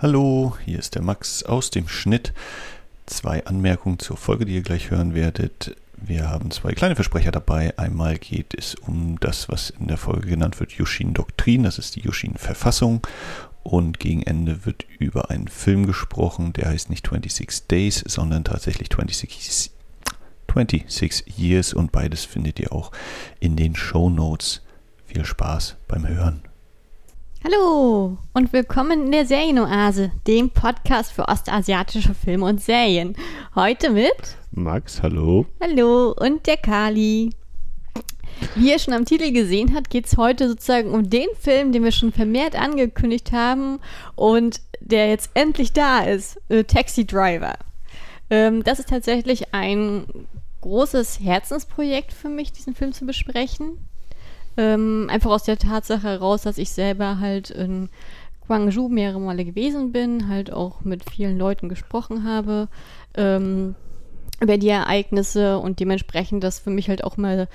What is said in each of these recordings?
Hallo, hier ist der Max aus dem Schnitt. Zwei Anmerkungen zur Folge, die ihr gleich hören werdet. Wir haben zwei kleine Versprecher dabei. Einmal geht es um das, was in der Folge genannt wird, Yushin-Doktrin. Das ist die Yushin-Verfassung. Und gegen Ende wird über einen Film gesprochen, der heißt nicht 26 Days, sondern tatsächlich 26, 26 Years. Und beides findet ihr auch in den Show Notes. Viel Spaß beim Hören. Hallo und willkommen in der Serienoase, dem Podcast für ostasiatische Filme und Serien. Heute mit Max, hallo. Hallo und der Kali. Wie ihr schon am Titel gesehen habt, geht es heute sozusagen um den Film, den wir schon vermehrt angekündigt haben und der jetzt endlich da ist, äh, Taxi Driver. Ähm, das ist tatsächlich ein großes Herzensprojekt für mich, diesen Film zu besprechen. Ähm, einfach aus der Tatsache heraus, dass ich selber halt in Guangzhou mehrere Male gewesen bin, halt auch mit vielen Leuten gesprochen habe ähm, über die Ereignisse und dementsprechend das für mich halt auch mal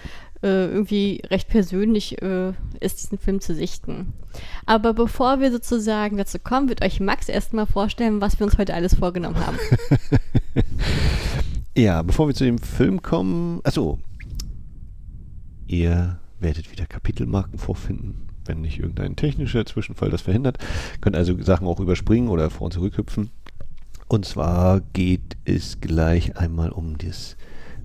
äh, irgendwie recht persönlich äh, ist, diesen Film zu sichten. Aber bevor wir sozusagen dazu kommen, wird euch Max erstmal vorstellen, was wir uns heute alles vorgenommen haben. ja, bevor wir zu dem Film kommen, also ihr werdet wieder Kapitelmarken vorfinden, wenn nicht irgendein technischer Zwischenfall das verhindert. Könnt also Sachen auch überspringen oder vor und zurückhüpfen. Und zwar geht es gleich einmal um das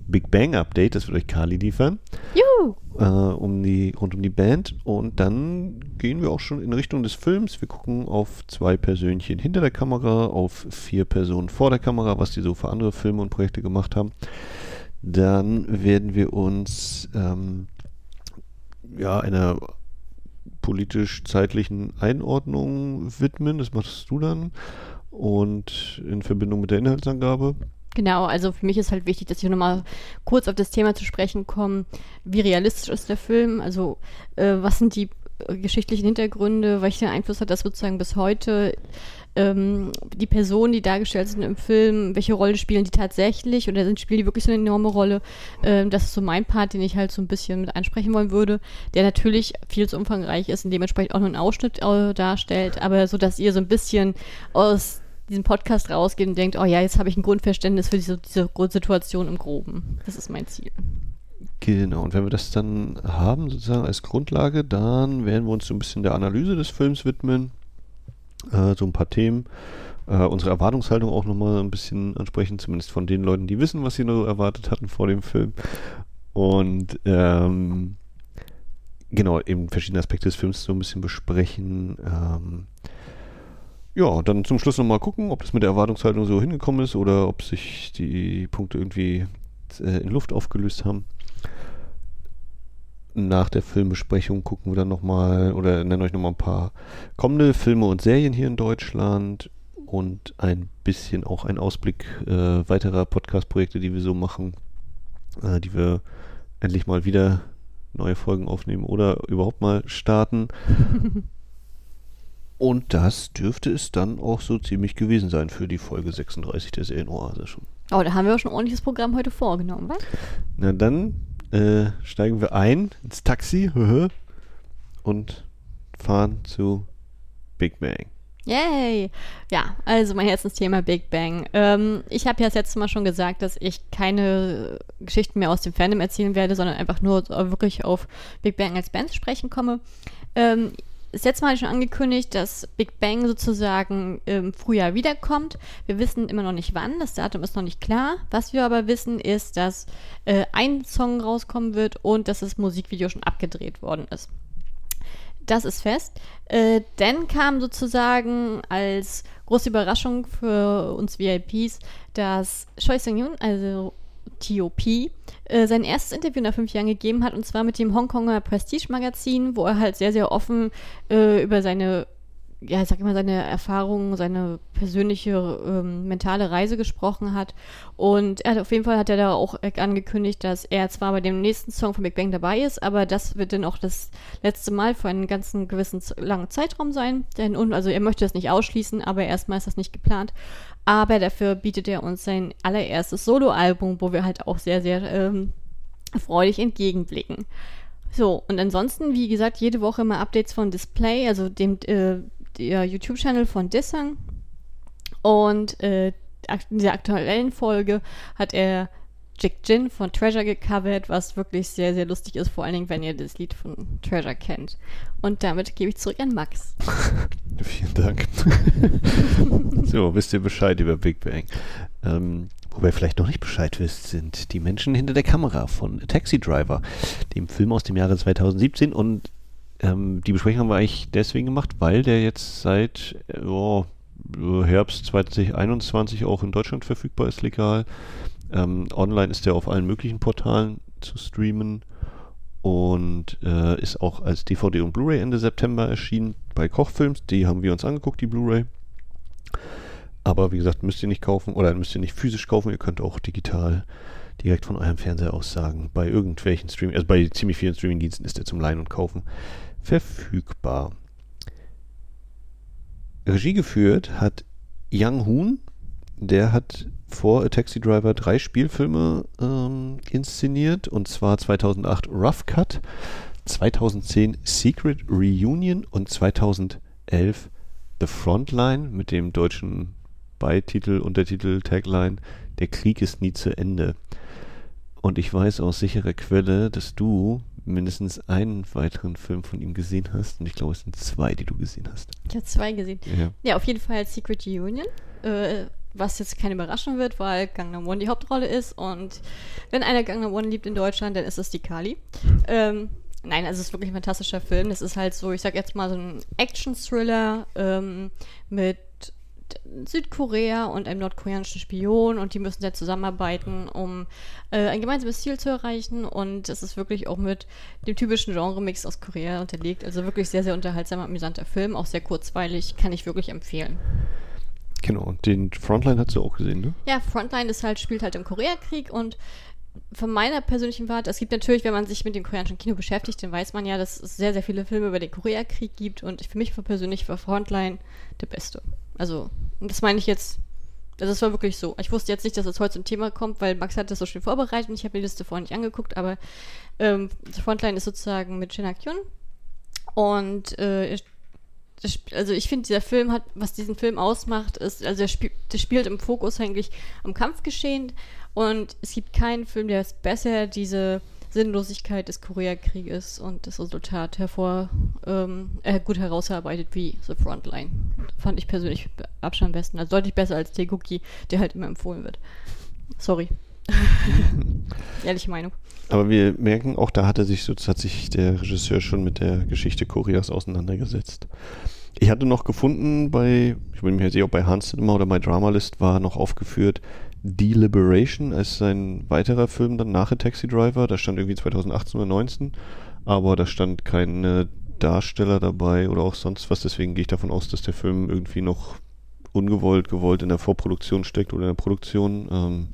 Big Bang Update, das wird euch Kali liefern. Juhu! Äh, um die, rund um die Band. Und dann gehen wir auch schon in Richtung des Films. Wir gucken auf zwei Persönchen hinter der Kamera, auf vier Personen vor der Kamera, was die so für andere Filme und Projekte gemacht haben. Dann werden wir uns ähm, ja, einer politisch-zeitlichen Einordnung widmen. Das machst du dann. Und in Verbindung mit der Inhaltsangabe. Genau, also für mich ist halt wichtig, dass ich nochmal kurz auf das Thema zu sprechen komme. Wie realistisch ist der Film? Also, äh, was sind die geschichtlichen Hintergründe? Welchen Einfluss hat das sozusagen bis heute? Ähm, die Personen, die dargestellt sind im Film, welche Rolle spielen die tatsächlich oder sind, spielen die wirklich so eine enorme Rolle? Ähm, das ist so mein Part, den ich halt so ein bisschen mit ansprechen wollen würde, der natürlich viel zu umfangreich ist und dementsprechend auch nur einen Ausschnitt äh, darstellt, aber so, dass ihr so ein bisschen aus diesem Podcast rausgeht und denkt, oh ja, jetzt habe ich ein Grundverständnis für diese, diese Grundsituation im Groben. Das ist mein Ziel. Genau, und wenn wir das dann haben, sozusagen als Grundlage, dann werden wir uns so ein bisschen der Analyse des Films widmen äh, so ein paar Themen. Äh, unsere Erwartungshaltung auch nochmal ein bisschen ansprechen, zumindest von den Leuten, die wissen, was sie noch erwartet hatten vor dem Film. Und ähm, genau, eben verschiedene Aspekte des Films so ein bisschen besprechen. Ähm, ja, dann zum Schluss nochmal gucken, ob das mit der Erwartungshaltung so hingekommen ist oder ob sich die Punkte irgendwie äh, in Luft aufgelöst haben nach der Filmbesprechung gucken wir dann nochmal oder nennen euch nochmal ein paar kommende Filme und Serien hier in Deutschland und ein bisschen auch ein Ausblick äh, weiterer Podcast-Projekte, die wir so machen, äh, die wir endlich mal wieder neue Folgen aufnehmen oder überhaupt mal starten. und das dürfte es dann auch so ziemlich gewesen sein für die Folge 36 der Serienoase schon. Oh, da haben wir auch schon ein ordentliches Programm heute vorgenommen, was? Na dann äh, steigen wir ein ins Taxi und fahren zu Big Bang. Yay! Ja, also mein Herzensthema Big Bang. Ähm, ich habe ja das letzte Mal schon gesagt, dass ich keine Geschichten mehr aus dem Fandom erzählen werde, sondern einfach nur wirklich auf Big Bang als Band sprechen komme. Ähm, das letzte Mal schon angekündigt, dass Big Bang sozusagen im Frühjahr wiederkommt. Wir wissen immer noch nicht wann, das Datum ist noch nicht klar. Was wir aber wissen, ist, dass äh, ein Song rauskommen wird und dass das Musikvideo schon abgedreht worden ist. Das ist fest. Äh, dann kam sozusagen als große Überraschung für uns VIPs, dass Choi Seung-yoon, also TOP, äh, sein erstes Interview nach fünf Jahren gegeben hat, und zwar mit dem Hongkonger Prestige-Magazin, wo er halt sehr, sehr offen äh, über seine ja, ich sag immer, seine Erfahrungen, seine persönliche ähm, mentale Reise gesprochen hat. Und er hat auf jeden Fall hat er da auch angekündigt, dass er zwar bei dem nächsten Song von Big Bang dabei ist, aber das wird dann auch das letzte Mal für einen ganzen gewissen langen Zeitraum sein. Denn, also er möchte das nicht ausschließen, aber erstmal ist das nicht geplant. Aber dafür bietet er uns sein allererstes Soloalbum, wo wir halt auch sehr, sehr ähm, freudig entgegenblicken. So, und ansonsten, wie gesagt, jede Woche immer Updates von Display, also dem äh, der YouTube-Channel von Dissang. Und äh, in dieser aktuellen Folge hat er Jack Jin von Treasure gecovert, was wirklich sehr, sehr lustig ist, vor allen Dingen, wenn ihr das Lied von Treasure kennt. Und damit gebe ich zurück an Max. Vielen Dank. so, wisst ihr Bescheid über Big Bang. Ähm, wo ihr vielleicht noch nicht Bescheid wisst, sind die Menschen hinter der Kamera von Taxi Driver, dem Film aus dem Jahre 2017. Und ähm, die Besprechung haben wir eigentlich deswegen gemacht, weil der jetzt seit oh, Herbst 2021 auch in Deutschland verfügbar ist, legal. Ähm, online ist der auf allen möglichen Portalen zu streamen und äh, ist auch als DVD und Blu-ray Ende September erschienen bei Kochfilms. Die haben wir uns angeguckt, die Blu-ray. Aber wie gesagt, müsst ihr nicht kaufen oder müsst ihr nicht physisch kaufen. Ihr könnt auch digital direkt von eurem Fernseher aus sagen. Bei irgendwelchen Streaming, also bei ziemlich vielen Streamingdiensten ist der zum Leihen und Kaufen verfügbar. Regie geführt hat Yang Hoon. Der hat vor A Taxi Driver drei Spielfilme ähm, inszeniert. Und zwar 2008 Rough Cut, 2010 Secret Reunion und 2011 The Frontline mit dem deutschen Beititel, Untertitel, Tagline Der Krieg ist nie zu Ende. Und ich weiß aus sicherer Quelle, dass du mindestens einen weiteren Film von ihm gesehen hast. Und ich glaube, es sind zwei, die du gesehen hast. Ich habe zwei gesehen. Ja. ja, auf jeden Fall Secret Union. Äh, was jetzt keine Überraschung wird, weil Gangnam One die Hauptrolle ist. Und wenn einer Gangnam One liebt in Deutschland, dann ist es die Kali. Ähm, nein, also es ist wirklich ein fantastischer Film. Das ist halt so, ich sag jetzt mal so ein Action-Thriller ähm, mit Südkorea und einem nordkoreanischen Spion und die müssen ja zusammenarbeiten, um äh, ein gemeinsames Ziel zu erreichen und es ist wirklich auch mit dem typischen Genre-Mix aus Korea unterlegt. Also wirklich sehr, sehr unterhaltsamer, amüsanter Film, auch sehr kurzweilig, kann ich wirklich empfehlen. Genau, den Frontline hast du auch gesehen, ne? Ja, Frontline ist halt, spielt halt im Koreakrieg und von meiner persönlichen Warte, es gibt natürlich, wenn man sich mit dem koreanischen Kino beschäftigt, dann weiß man ja, dass es sehr, sehr viele Filme über den Koreakrieg gibt und für mich persönlich war Frontline der beste. Also, das meine ich jetzt, also es war wirklich so. Ich wusste jetzt nicht, dass es heute zum Thema kommt, weil Max hat das so schön vorbereitet und ich habe die Liste vorher nicht angeguckt, aber ähm, Frontline ist sozusagen mit Shin Kyun und äh, also ich finde, dieser Film hat, was diesen Film ausmacht, ist, also der, spiel, spielt im Fokus eigentlich am Kampfgeschehen und es gibt keinen Film, der es besser diese Sinnlosigkeit des Koreakrieges und das Resultat hervor ähm, äh, gut herausarbeitet wie The Frontline. Fand ich persönlich Abstand am besten. Also deutlich besser als Teguki, der halt immer empfohlen wird. Sorry. Ehrliche Meinung. Aber wir merken, auch da hat er sich hat sich der Regisseur schon mit der Geschichte Koreas auseinandergesetzt. Ich hatte noch gefunden bei, ich bin mir jetzt eh auch bei Hans Cinema oder bei Dramalist war noch aufgeführt, Deliberation als sein weiterer Film dann nach Taxi Driver. Da stand irgendwie 2018 oder 2019, aber da stand keine Darsteller dabei oder auch sonst was. Deswegen gehe ich davon aus, dass der Film irgendwie noch ungewollt, gewollt in der Vorproduktion steckt oder in der Produktion. Ähm,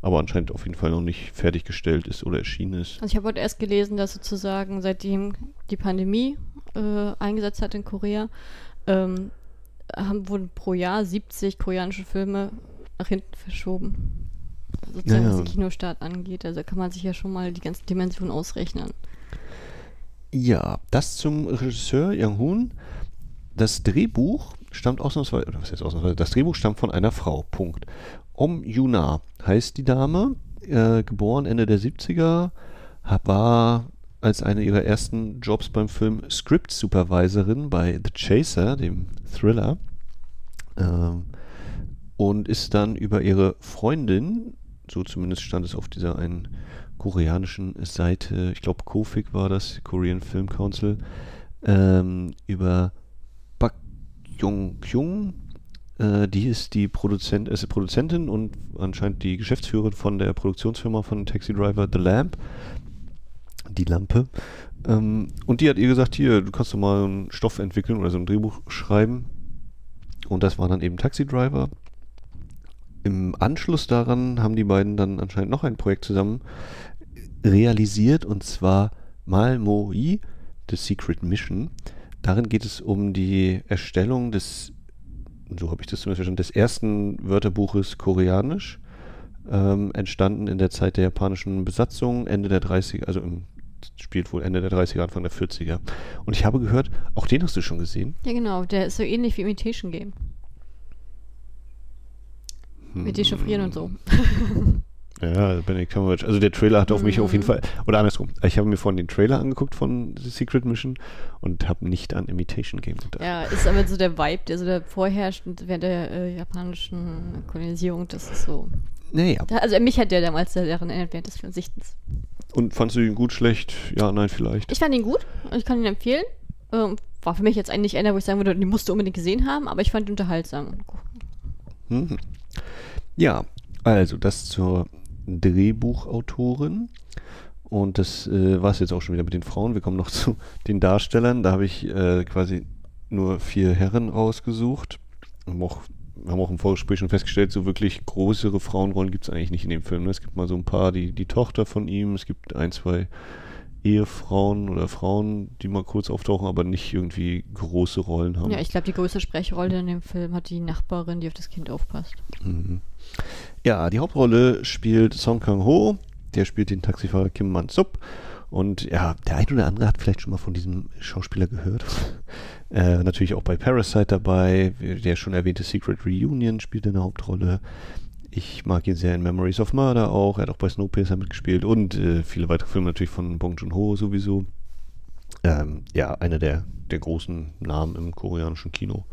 aber anscheinend auf jeden Fall noch nicht fertiggestellt ist oder erschienen ist. Also ich habe heute erst gelesen, dass sozusagen seitdem die Pandemie äh, eingesetzt hat in Korea, ähm, haben, wurden pro Jahr 70 koreanische Filme nach hinten verschoben. Sozusagen, ja, ja. was den Kinostart angeht. Also kann man sich ja schon mal die ganzen Dimensionen ausrechnen. Ja, das zum Regisseur Yang Hoon. Das Drehbuch stammt ausnahmsweise, oder was heißt ausnahmsweise, das Drehbuch stammt von einer Frau, Punkt. Om Yuna heißt die Dame, äh, geboren Ende der 70er, war als eine ihrer ersten Jobs beim Film Script Supervisorin bei The Chaser, dem Thriller. Ähm, und ist dann über ihre Freundin, so zumindest stand es auf dieser einen koreanischen Seite, ich glaube Kofik war das, Korean Film Council, ähm, über Bak Jung Kyung, äh, die ist die Produzent, ist Produzentin und anscheinend die Geschäftsführerin von der Produktionsfirma von Taxi Driver The Lamp, die Lampe. Ähm, und die hat ihr gesagt, hier, du kannst doch mal einen Stoff entwickeln oder so ein Drehbuch schreiben. Und das war dann eben Taxi Driver. Im Anschluss daran haben die beiden dann anscheinend noch ein Projekt zusammen realisiert und zwar Malmoi, The Secret Mission. Darin geht es um die Erstellung des, so habe ich das zumindest verstanden, des ersten Wörterbuches Koreanisch, ähm, entstanden in der Zeit der japanischen Besatzung, Ende der 30er, also im, spielt wohl Ende der 30er, Anfang der 40er. Und ich habe gehört, auch den hast du schon gesehen. Ja, genau, der ist so ähnlich wie Imitation Game. Mit Dechiffrieren und so. Ja, Benedict Cumberbatch. Also der Trailer hat auf mich auf jeden Mhm. Fall, oder andersrum, ich habe mir vorhin den Trailer angeguckt von The Secret Mission und habe nicht an Imitation Game gedacht. Ja, ist aber so der Vibe, der so da vorherrscht während der äh, japanischen Kolonisierung. Das ist so. Naja, Da, also mich hat der damals daran erinnert während des Sichtens. und fandst du ihn gut, schlecht? Ja, nein, vielleicht. Ich fand ihn gut. Ich kann ihn empfehlen. Ähm, war für mich jetzt eigentlich einer, wo ich sagen würde, den musst du unbedingt gesehen haben, aber ich fand ihn unterhaltsam. Mhm. Ja, also das zur Drehbuchautorin. Und das äh, war es jetzt auch schon wieder mit den Frauen. Wir kommen noch zu den Darstellern. Da habe ich äh, quasi nur vier Herren rausgesucht. Haben auch, haben auch im Vorgespräch schon festgestellt, so wirklich größere Frauenrollen gibt es eigentlich nicht in dem Film. Ne? Es gibt mal so ein paar, die, die Tochter von ihm, es gibt ein, zwei Ehefrauen oder Frauen, die mal kurz auftauchen, aber nicht irgendwie große Rollen haben. Ja, ich glaube, die größte Sprechrolle in dem Film hat die Nachbarin, die auf das Kind aufpasst. Mhm. Ja, die Hauptrolle spielt Song Kang-ho. Der spielt den Taxifahrer Kim Man-sup. Und ja, der ein oder andere hat vielleicht schon mal von diesem Schauspieler gehört. äh, natürlich auch bei Parasite dabei. Der schon erwähnte Secret Reunion spielt eine Hauptrolle. Ich mag ihn sehr in Memories of Murder auch. Er hat auch bei Snowpiercer mitgespielt und äh, viele weitere Filme natürlich von Bong Joon-ho sowieso. Ähm, ja, einer der, der großen Namen im koreanischen Kino.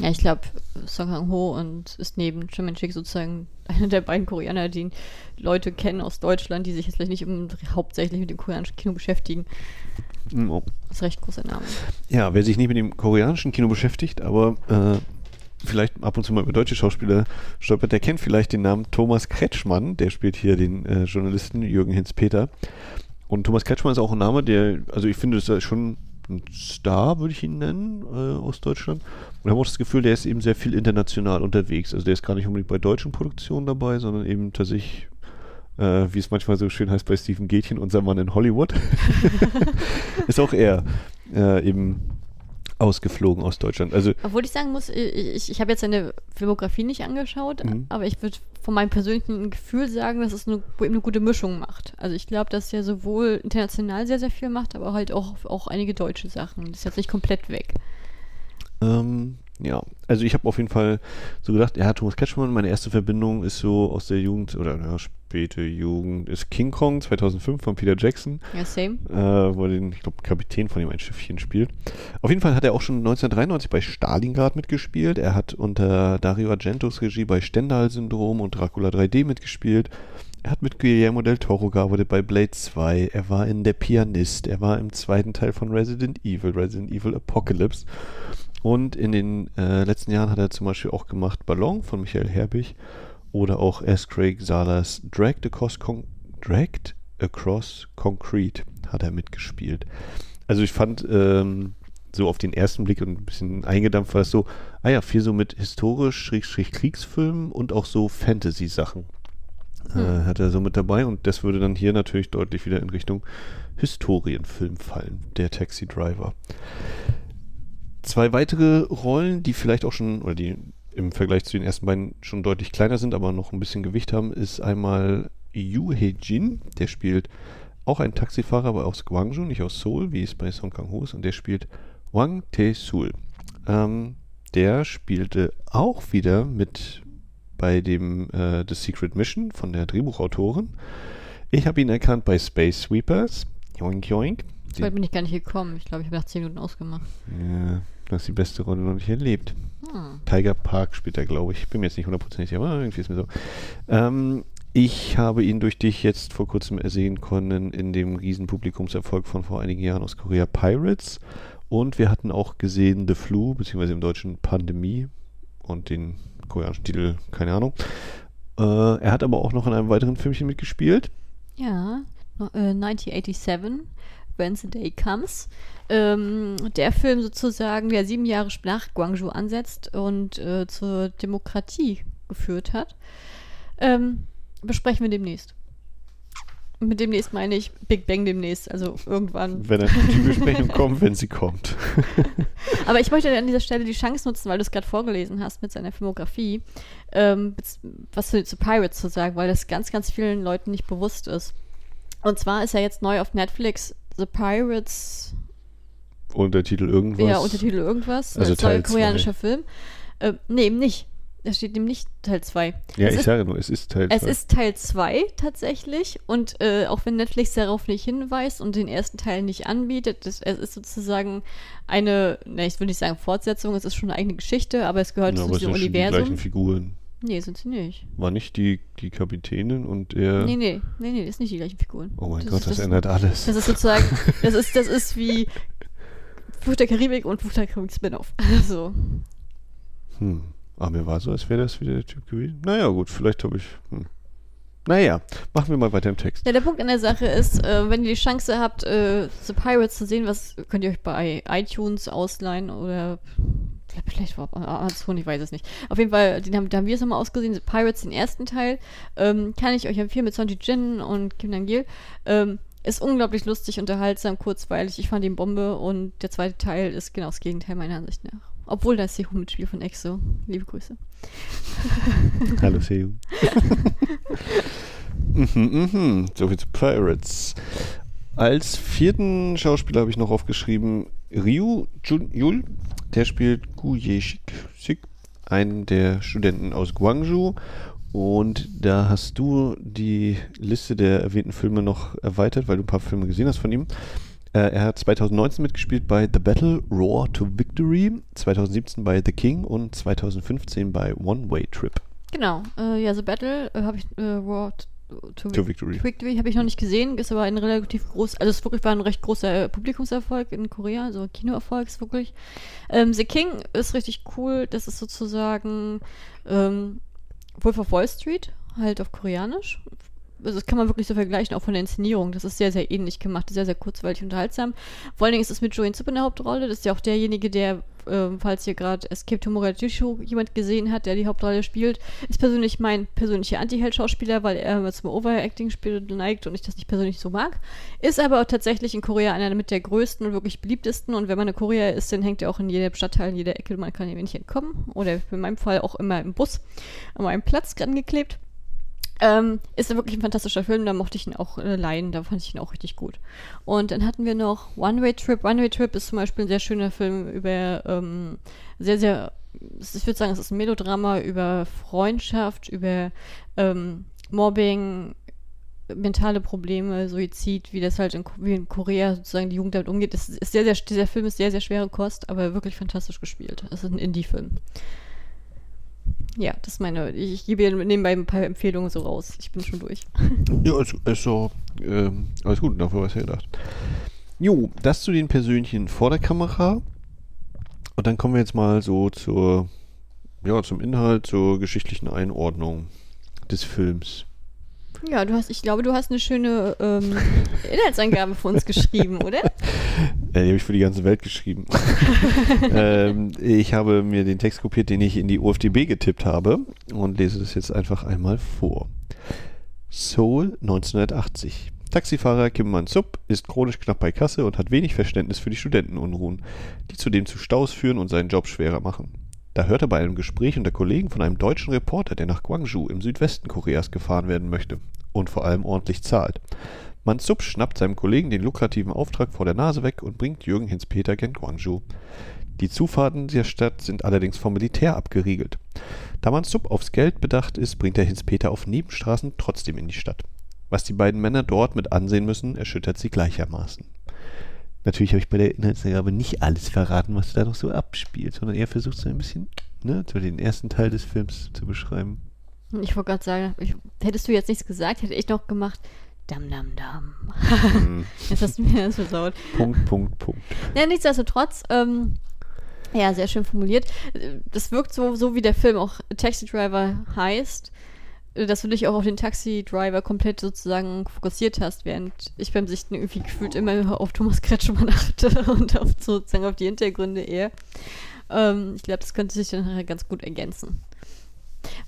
Ja, ich glaube, Song Kang-ho und ist neben Chim Min-sik sozusagen einer der beiden Koreaner, die Leute kennen aus Deutschland, die sich jetzt vielleicht nicht im, hauptsächlich mit dem koreanischen Kino beschäftigen. Oh. Das ist recht großer Name. Ja, wer sich nicht mit dem koreanischen Kino beschäftigt, aber äh, vielleicht ab und zu mal über deutsche Schauspieler stolpert, der kennt vielleicht den Namen Thomas Kretschmann. Der spielt hier den äh, Journalisten Jürgen Hinz-Peter. Und Thomas Kretschmann ist auch ein Name, der, also ich finde, das ist schon ein Star, würde ich ihn nennen, äh, aus Deutschland. Und ich habe auch das Gefühl, der ist eben sehr viel international unterwegs. Also der ist gar nicht unbedingt bei deutschen Produktionen dabei, sondern eben tatsächlich, äh, wie es manchmal so schön heißt bei Stephen Gätchen, unser Mann in Hollywood. ist auch er äh, eben ausgeflogen aus Deutschland. Also Obwohl ich sagen muss, ich, ich, habe jetzt seine Filmografie nicht angeschaut, Mhm. aber ich würde von meinem persönlichen Gefühl sagen, dass es eine, eine gute Mischung macht. Also ich glaube, dass er sowohl international sehr, sehr viel macht, aber halt auch, auch einige deutsche Sachen. Das ist jetzt nicht komplett weg. Ähm, ja, also ich habe auf jeden Fall so gedacht, ja, Thomas Kretschmann, meine erste Verbindung ist so aus der Jugend, oder ja, späte Jugend, ist King Kong 2005 von Peter Jackson, Ja, same. äh, wo er den, ich glaube, Kapitän von dem ein Schiffchen spielt. Auf jeden Fall hat er auch schon 1993 bei Stalingrad mitgespielt. Er hat unter Dario Argentos Regie bei Stendhal-Syndrom und Dracula 3D mitgespielt. Er hat mit Guillermo del Toro gearbeitet bei Blade 2. Er war in Der Pianist. Er war im zweiten Teil von Resident Evil, Resident Evil Apocalypse. Und in den äh, letzten Jahren hat er zum Beispiel auch gemacht Ballon von Michael Herbig oder auch S. Craig Salas Dragged Across, Con Dragged Across Concrete hat er mitgespielt. Also ich fand ähm, so auf den ersten Blick und ein bisschen eingedampft war es so, ah ja, viel so mit historisch-kriegsfilmen und auch so Fantasy-Sachen äh, Hm. hat er so mit dabei und das würde dann hier natürlich deutlich wieder in Richtung Historienfilm fallen, der Taxi Driver. Zwei weitere Rollen, die vielleicht auch schon, oder die im Vergleich zu den ersten beiden schon deutlich kleiner sind, aber noch ein bisschen Gewicht haben, ist einmal Yu Hee-jin, der spielt auch einen Taxifahrer, aber aus Gwangju, nicht aus Seoul, wie es bei Song Kang-ho ist, und der spielt Wang Tae-sul. Ähm, der spielte auch wieder mit bei dem äh, The Secret Mission von der Drehbuchautorin. Ich habe ihn erkannt bei Space Sweepers. Joink, joink. So weit bin ich gar nicht gekommen. Ich glaube, ich habe nach 10 Minuten ausgemacht. Ja, du hast die beste Rolle noch nicht erlebt. Hm. Tiger Park spielt er, glaube ich. Bin mir jetzt nicht hundertprozentig sicher, aber irgendwie ist mir so. Ähm, ich habe ihn durch dich jetzt vor kurzem ersehen können in dem riesen Publikumserfolg von vor einigen Jahren aus Korea Pirates. Und wir hatten auch gesehen The Flu, beziehungsweise im Deutschen Pandemie und den koreanischen Titel, keine Ahnung. Äh, er hat aber auch noch in einem weiteren Filmchen mitgespielt. Ja, äh, 1987, When the Day Comes. Ähm, der Film sozusagen, der sieben Jahre nach Guangzhou ansetzt und äh, zur Demokratie geführt hat. Ähm, besprechen wir demnächst. Mit demnächst meine ich Big Bang demnächst, also irgendwann. Wenn er die Besprechung kommt, wenn sie kommt. Aber ich möchte an dieser Stelle die Chance nutzen, weil du es gerade vorgelesen hast mit seiner Filmografie, ähm, was zu, zu Pirates zu sagen, weil das ganz, ganz vielen Leuten nicht bewusst ist. Und zwar ist er jetzt neu auf Netflix The Pirates, Untertitel irgendwas. ja, Untertitel irgendwas, Also als neuer Teil zwei. koreanischer Film. Äh, nee, eben nicht. Da steht dem nicht Teil 2. Ja, es ich ist, sage nur, es ist Teil Es 2. ist Teil 2 tatsächlich. Und äh, auch wenn Netflix darauf nicht hinweist und den ersten Teil nicht anbietet, das, es ist sozusagen eine, ne, ich will nicht sagen Fortsetzung, es ist schon eine eigene Geschichte, aber es gehört ja, zu diesem schon die gleichen Universum. Figuren. Nee, sind sie nicht. War nicht die, die Kapitänin und er. Nee, nee, nee, nee, das sind nicht die gleichen Figuren. Oh mein Das Gott, ist- das, das- ändert alles. Das ist sozusagen, das ist, das ist wie Fluch der Karibik und Fluch der Karibik Spin-off. Also, Hm. Aber mir war so, als wäre das wieder der Typ gewesen. Naja, gut, vielleicht habe ich. Hm. Naja, machen wir mal weiter im Text. ja, der Punkt an der Sache ist, äh, wenn ihr die Chance habt, äh, The Pirates zu sehen, was könnt ihr euch bei iTunes ausleihen oder vielleicht war Amazon, ich weiß es nicht. Auf jeden Fall, den haben, da haben wir es nochmal ausgesehen, The Pirates, den ersten Teil, ähm, kann ich euch empfehlen mit Sanji Jin und Kim Nam-gil. Ähm, ist unglaublich lustig, unterhaltsam, kurzweilig. Ich fand ihn Bombe und der zweite Teil ist genau das Gegenteil meiner Ansicht nach. Obwohl da ist Sehu mitspielt von EXO. Liebe Grüße. Hallo, Seu. mhm, mhm. Soviel zu Pirates. Als vierten Schauspieler habe ich noch aufgeschrieben Ryu Jun-Yul. Der spielt Gu Ye-shik, Sik, einen der Studenten aus Guangzhou. Und da hast du die Liste der erwähnten Filme noch erweitert, weil du ein paar Filme gesehen hast von ihm. Äh, er hat 2019 mitgespielt bei The Battle Roar to Victory, 2017 bei The King und 2015 bei One Way Trip Genau. Äh, ja, The Battle äh, habe ich äh, Raw to, to Victory. Victory habe ich noch nicht gesehen, ist aber ein relativ groß, also es wirklich war ein recht großer äh, Publikumserfolg in Korea, also Kinoerfolg ist wirklich. Ähm, The King ist richtig cool, das ist sozusagen ähm, Wolf of Wall Street, halt auf Koreanisch. Also das kann man wirklich so vergleichen, auch von der Inszenierung. Das ist sehr, sehr ähnlich gemacht, sehr, sehr kurzweilig unterhaltsam. Vor allen Dingen ist es mit Joey Zup in der Hauptrolle. Das ist ja auch derjenige, der, ähm, falls hier gerade Escape to Mogadischu jemand gesehen hat, der die Hauptrolle spielt, ist persönlich mein persönlicher Anti-Held-Schauspieler, weil er immer zum Overacting neigt und ich das nicht persönlich so mag. Ist aber auch tatsächlich in Korea einer mit der größten und wirklich beliebtesten. Und wenn man in Korea ist, dann hängt er auch in jedem Stadtteil, in jeder Ecke. Man kann ihm nicht entkommen. Oder in meinem Fall auch immer im Bus an meinem Platz angeklebt. Ähm, ist wirklich ein fantastischer Film, da mochte ich ihn auch äh, leihen, da fand ich ihn auch richtig gut. Und dann hatten wir noch One Way Trip. One Way Trip ist zum Beispiel ein sehr schöner Film über ähm, sehr, sehr, ich würde sagen, es ist ein Melodrama über Freundschaft, über ähm, Mobbing, mentale Probleme, Suizid, wie das halt in, wie in Korea sozusagen die Jugend damit umgeht. Das ist sehr, sehr, dieser Film ist sehr, sehr schwere Kost, aber wirklich fantastisch gespielt. Es ist ein Indie-Film. Ja, das meine. Ich, ich gebe hier nebenbei ein paar Empfehlungen so raus. Ich bin schon durch. Ja, also, also ähm, alles gut, dafür was gedacht. Jo, das zu den Persönchen vor der Kamera. Und dann kommen wir jetzt mal so zur, ja, zum Inhalt, zur geschichtlichen Einordnung des Films. Ja, du hast, ich glaube, du hast eine schöne ähm, Inhaltsangabe für uns geschrieben, oder? Äh, die habe ich für die ganze Welt geschrieben. ähm, ich habe mir den Text kopiert, den ich in die UFDB getippt habe und lese das jetzt einfach einmal vor. Seoul 1980. Taxifahrer Kim Man-sup ist chronisch knapp bei Kasse und hat wenig Verständnis für die Studentenunruhen, die zudem zu Staus führen und seinen Job schwerer machen. Da hört er bei einem Gespräch unter Kollegen von einem deutschen Reporter, der nach Gwangju im Südwesten Koreas gefahren werden möchte und vor allem ordentlich zahlt. Mansup schnappt seinem Kollegen den lukrativen Auftrag vor der Nase weg und bringt Jürgen Hinz-Peter gen Gwangju. Die Zufahrten der Stadt sind allerdings vom Militär abgeriegelt. Da Mansup aufs Geld bedacht ist, bringt er Hinz-Peter auf Nebenstraßen trotzdem in die Stadt. Was die beiden Männer dort mit ansehen müssen, erschüttert sie gleichermaßen. Natürlich habe ich bei der Inhaltsangabe nicht alles verraten, was da noch so abspielt, sondern eher versucht, so ein bisschen ne, so den ersten Teil des Films zu beschreiben. Ich wollte gerade sagen, ich, hättest du jetzt nichts gesagt, hätte ich noch gemacht. Dam, dam, dam. Hm, Jetzt hast du mir das versaut. Punkt, Punkt, Punkt. Ja, nichtsdestotrotz, ähm, ja, sehr schön formuliert. Das wirkt so, so wie der Film auch Taxi Driver heißt, dass du dich auch auf den Taxi Driver komplett sozusagen fokussiert hast, während ich beim Sichten irgendwie gefühlt immer auf Thomas Kretschmann achte und auf sozusagen auf die Hintergründe eher. Ähm, ich glaube, das könnte sich dann nachher ganz gut ergänzen.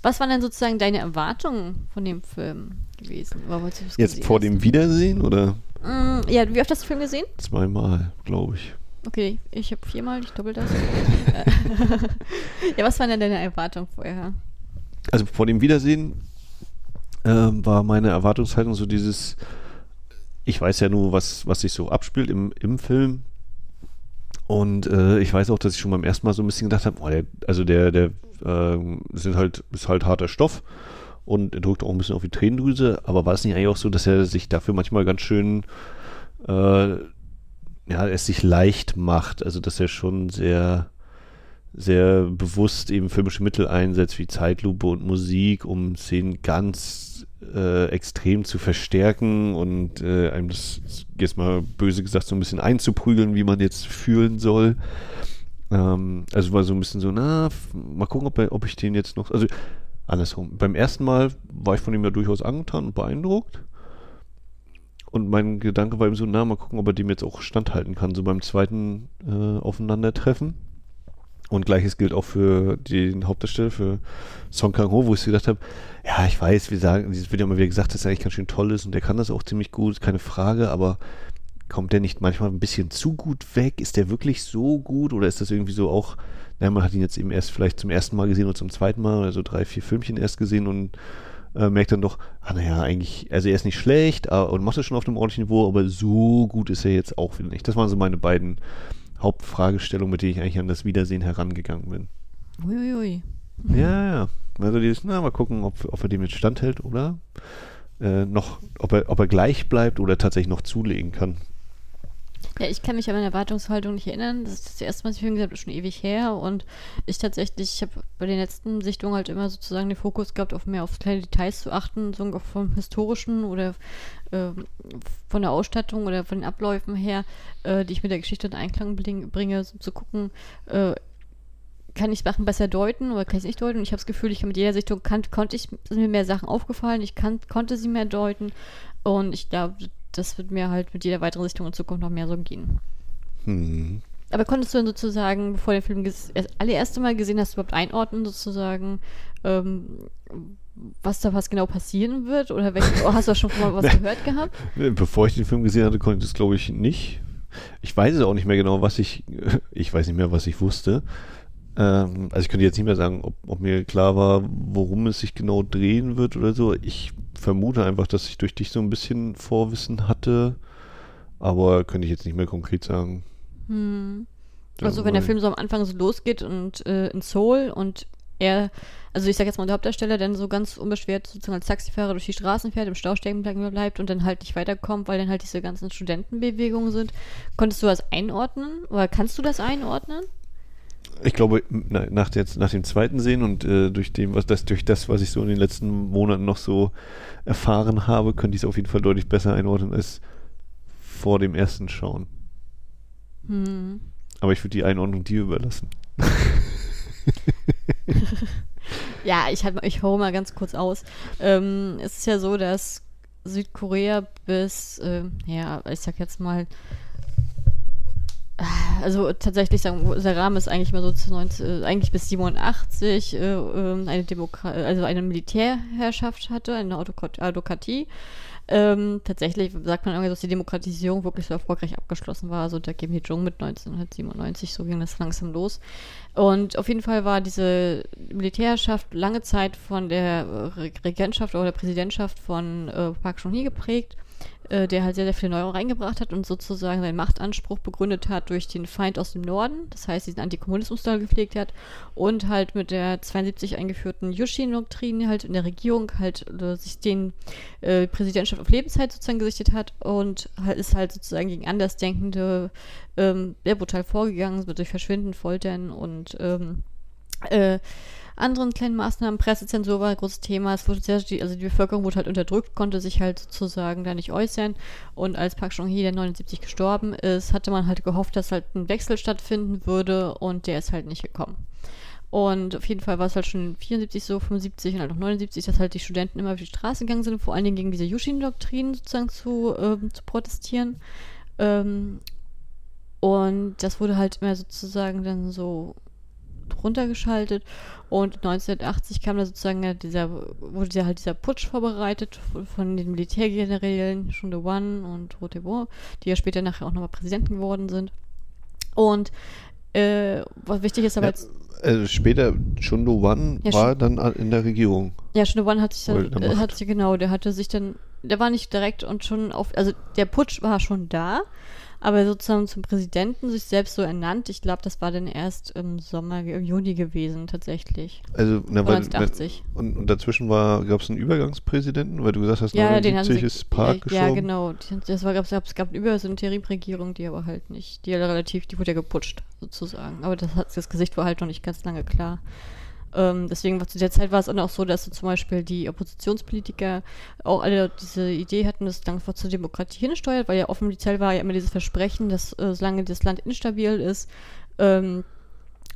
Was waren denn sozusagen deine Erwartungen von dem Film gewesen? Jetzt vor hast? dem Wiedersehen oder Mm, ja, wie oft hast du den Film gesehen? zweimal, glaube ich. Okay, ich habe viermal, ich doppel das. ja, was waren denn deine Erwartungen vorher? Also vor dem Wiedersehen ähm, war meine Erwartungshaltung so dieses, ich weiß ja nur, was, was sich so abspielt im, im Film. Und äh, ich weiß auch, dass ich schon beim ersten Mal so ein bisschen gedacht habe, oh, der, also der, der äh, sind halt, ist halt harter Stoff und er drückt auch ein bisschen auf die Tränendrüse, aber war es nicht eigentlich auch so, dass er sich dafür manchmal ganz schön äh, ja, es sich leicht macht, also dass er schon sehr sehr bewusst eben filmische Mittel einsetzt, wie Zeitlupe und Musik, um Szenen ganz äh, extrem zu verstärken und äh, einem das jetzt mal böse gesagt so ein bisschen einzuprügeln, wie man jetzt fühlen soll. Ähm, also war so ein bisschen so, na, mal gucken, ob, ob ich den jetzt noch, also andersrum. Beim ersten Mal war ich von ihm ja durchaus angetan und beeindruckt. Und mein Gedanke war eben so, na, mal gucken, ob er dem jetzt auch standhalten kann, so beim zweiten äh, Aufeinandertreffen. Und gleiches gilt auch für den Hauptdarsteller, für Song Kang-ho, wo ich gedacht habe, ja, ich weiß, wir sagen, es wird ja immer wieder gesagt, dass er eigentlich ganz schön toll ist und der kann das auch ziemlich gut, keine Frage, aber kommt der nicht manchmal ein bisschen zu gut weg? Ist der wirklich so gut oder ist das irgendwie so auch, naja, man hat ihn jetzt eben erst vielleicht zum ersten Mal gesehen oder zum zweiten Mal, also drei, vier Filmchen erst gesehen und äh, merkt dann doch, ah naja, eigentlich, also er ist nicht schlecht ah, und macht es schon auf einem ordentlichen Niveau, aber so gut ist er jetzt auch wieder nicht. Das waren so meine beiden Hauptfragestellung, mit der ich eigentlich an das Wiedersehen herangegangen bin. Uiuiui. Ja, ja. Also dieses, na, mal gucken, ob, ob er dem jetzt standhält oder äh, noch, ob er, ob er gleich bleibt oder tatsächlich noch zulegen kann. Ja, ich kann mich an meine Erwartungshaltung nicht erinnern. Das ist das erste Mal, was ich Film gesehen habe, schon ewig her. Und ich tatsächlich, ich habe bei den letzten Sichtungen halt immer sozusagen den Fokus gehabt, auf mehr auf kleine Details zu achten, so vom historischen oder äh, von der Ausstattung oder von den Abläufen her, äh, die ich mit der Geschichte in Einklang bringe, so zu gucken, äh, kann ich Sachen besser deuten oder kann ich es nicht deuten? Und ich habe das Gefühl, ich kann mit jeder Sichtung kann, konnte ich, sind mir mehr Sachen aufgefallen, ich kann, konnte sie mehr deuten. Und ich glaube, das wird mir halt mit jeder weiteren Sichtung in Zukunft noch mehr so gehen. Hm. Aber konntest du dann sozusagen, bevor du den Film das allererste Mal gesehen hast, überhaupt einordnen, sozusagen, ähm, was da was genau passieren wird? Oder welche, hast du schon mal was gehört gehabt? Bevor ich den Film gesehen hatte, konnte ich das, glaube ich, nicht. Ich weiß es auch nicht mehr genau, was ich, ich weiß nicht mehr, was ich wusste. Ähm, also ich könnte jetzt nicht mehr sagen, ob, ob mir klar war, worum es sich genau drehen wird oder so. Ich vermute einfach, dass ich durch dich so ein bisschen Vorwissen hatte, aber könnte ich jetzt nicht mehr konkret sagen. Hm. Also wenn der Film so am Anfang so losgeht und äh, in Seoul und er, also ich sag jetzt mal der Hauptdarsteller, dann so ganz unbeschwert sozusagen als Taxifahrer durch die Straßen fährt, im Stau stecken bleibt und dann halt nicht weiterkommt, weil dann halt diese ganzen Studentenbewegungen sind. Konntest du das einordnen oder kannst du das einordnen? Ich glaube, nach, jetzt, nach dem zweiten Sehen und äh, durch, dem, was das, durch das, was ich so in den letzten Monaten noch so erfahren habe, könnte ich es auf jeden Fall deutlich besser einordnen als vor dem ersten Schauen. Hm. Aber ich würde die Einordnung dir überlassen. ja, ich, halt, ich hole mal ganz kurz aus. Ähm, es ist ja so, dass Südkorea bis, äh, ja, ich sag jetzt mal, also tatsächlich sagen, Rahmen ist eigentlich mal so 19, äh, eigentlich bis 87 äh, ähm, eine Demokra also eine Militärherrschaft hatte, eine Autokratie. Ähm, tatsächlich sagt man irgendwie, dass die Demokratisierung wirklich so erfolgreich abgeschlossen war. Also der Kim Hee-jung mit 1997, so ging das langsam los. Und auf jeden Fall war diese Militärherrschaft lange Zeit von der Regentschaft oder der Präsidentschaft von äh, Park Chung-hee geprägt äh, der halt sehr, sehr viele Neuerungen reingebracht hat und sozusagen seinen Machtanspruch begründet hat durch den Feind aus dem Norden, das heißt diesen Antikommunismus da gepflegt hat und halt mit der 72 eingeführten Yushin-Doktrin halt in der Regierung halt äh, sich den äh, Präsidentschaft auf Lebenszeit sozusagen gesichtet hat und halt ist halt sozusagen gegen Andersdenkende ähm, sehr brutal vorgegangen, durch Verschwinden, Foltern und ähm, äh, anderen kleinen Maßnahmen. Pressezensur war ein großes Thema. Es wurde sehr, also die Bevölkerung wurde halt unterdrückt, konnte sich halt sozusagen da nicht äußern. Und als Park Chung-hee, der 79 gestorben ist, hatte man halt gehofft, dass halt ein Wechsel stattfinden würde und der ist halt nicht gekommen. Und auf jeden Fall war es halt schon 74 so, 75 und halt auch 79, dass halt die Studenten immer auf die Straße gegangen sind, vor allen Dingen gegen diese Yushin-Doktrin sozusagen zu, ähm, zu protestieren. Ähm, und das wurde halt immer sozusagen dann so runtergeschaltet und 1980 kam da sozusagen dieser, wurde halt dieser Putsch vorbereitet von den Militärgenerälen Shunde One und Rotebo, die ja später nachher auch nochmal Präsidenten geworden sind. Und äh, was wichtig ist aber ja, jetzt. Also später, Shunde One ja, war dann in der Regierung. Ja, Shunde One hat sich dann, äh, hat sich, genau, der hatte sich dann, der war nicht direkt und schon auf, also der Putsch war schon da, Aber sozusagen zum Präsidenten sich selbst so ernannt, ich glaube, das war dann erst im Sommer, im Juni gewesen, tatsächlich. Also, na, weil, 1980. und, und dazwischen war, gab es einen Übergangspräsidenten, weil du gesagt hast, Ja, den haben 79 sie, ist Park ja, ja, geschoben. genau. Die- Das war, gab's, es gab eine über so eine Interimregierung, die aber halt nicht, die relativ, die wurde ja geputscht, sozusagen. Aber das, hat, das Gesicht war halt noch nicht ganz lange klar. Ähm, deswegen war zu der Zeit war es dann auch so, dass so zum Beispiel die Oppositionspolitiker auch alle diese Idee hatten, dass langsam zur Demokratie hinsteuert, weil ja offiziell war ja immer dieses Versprechen, dass äh, solange das Land instabil ist, ähm,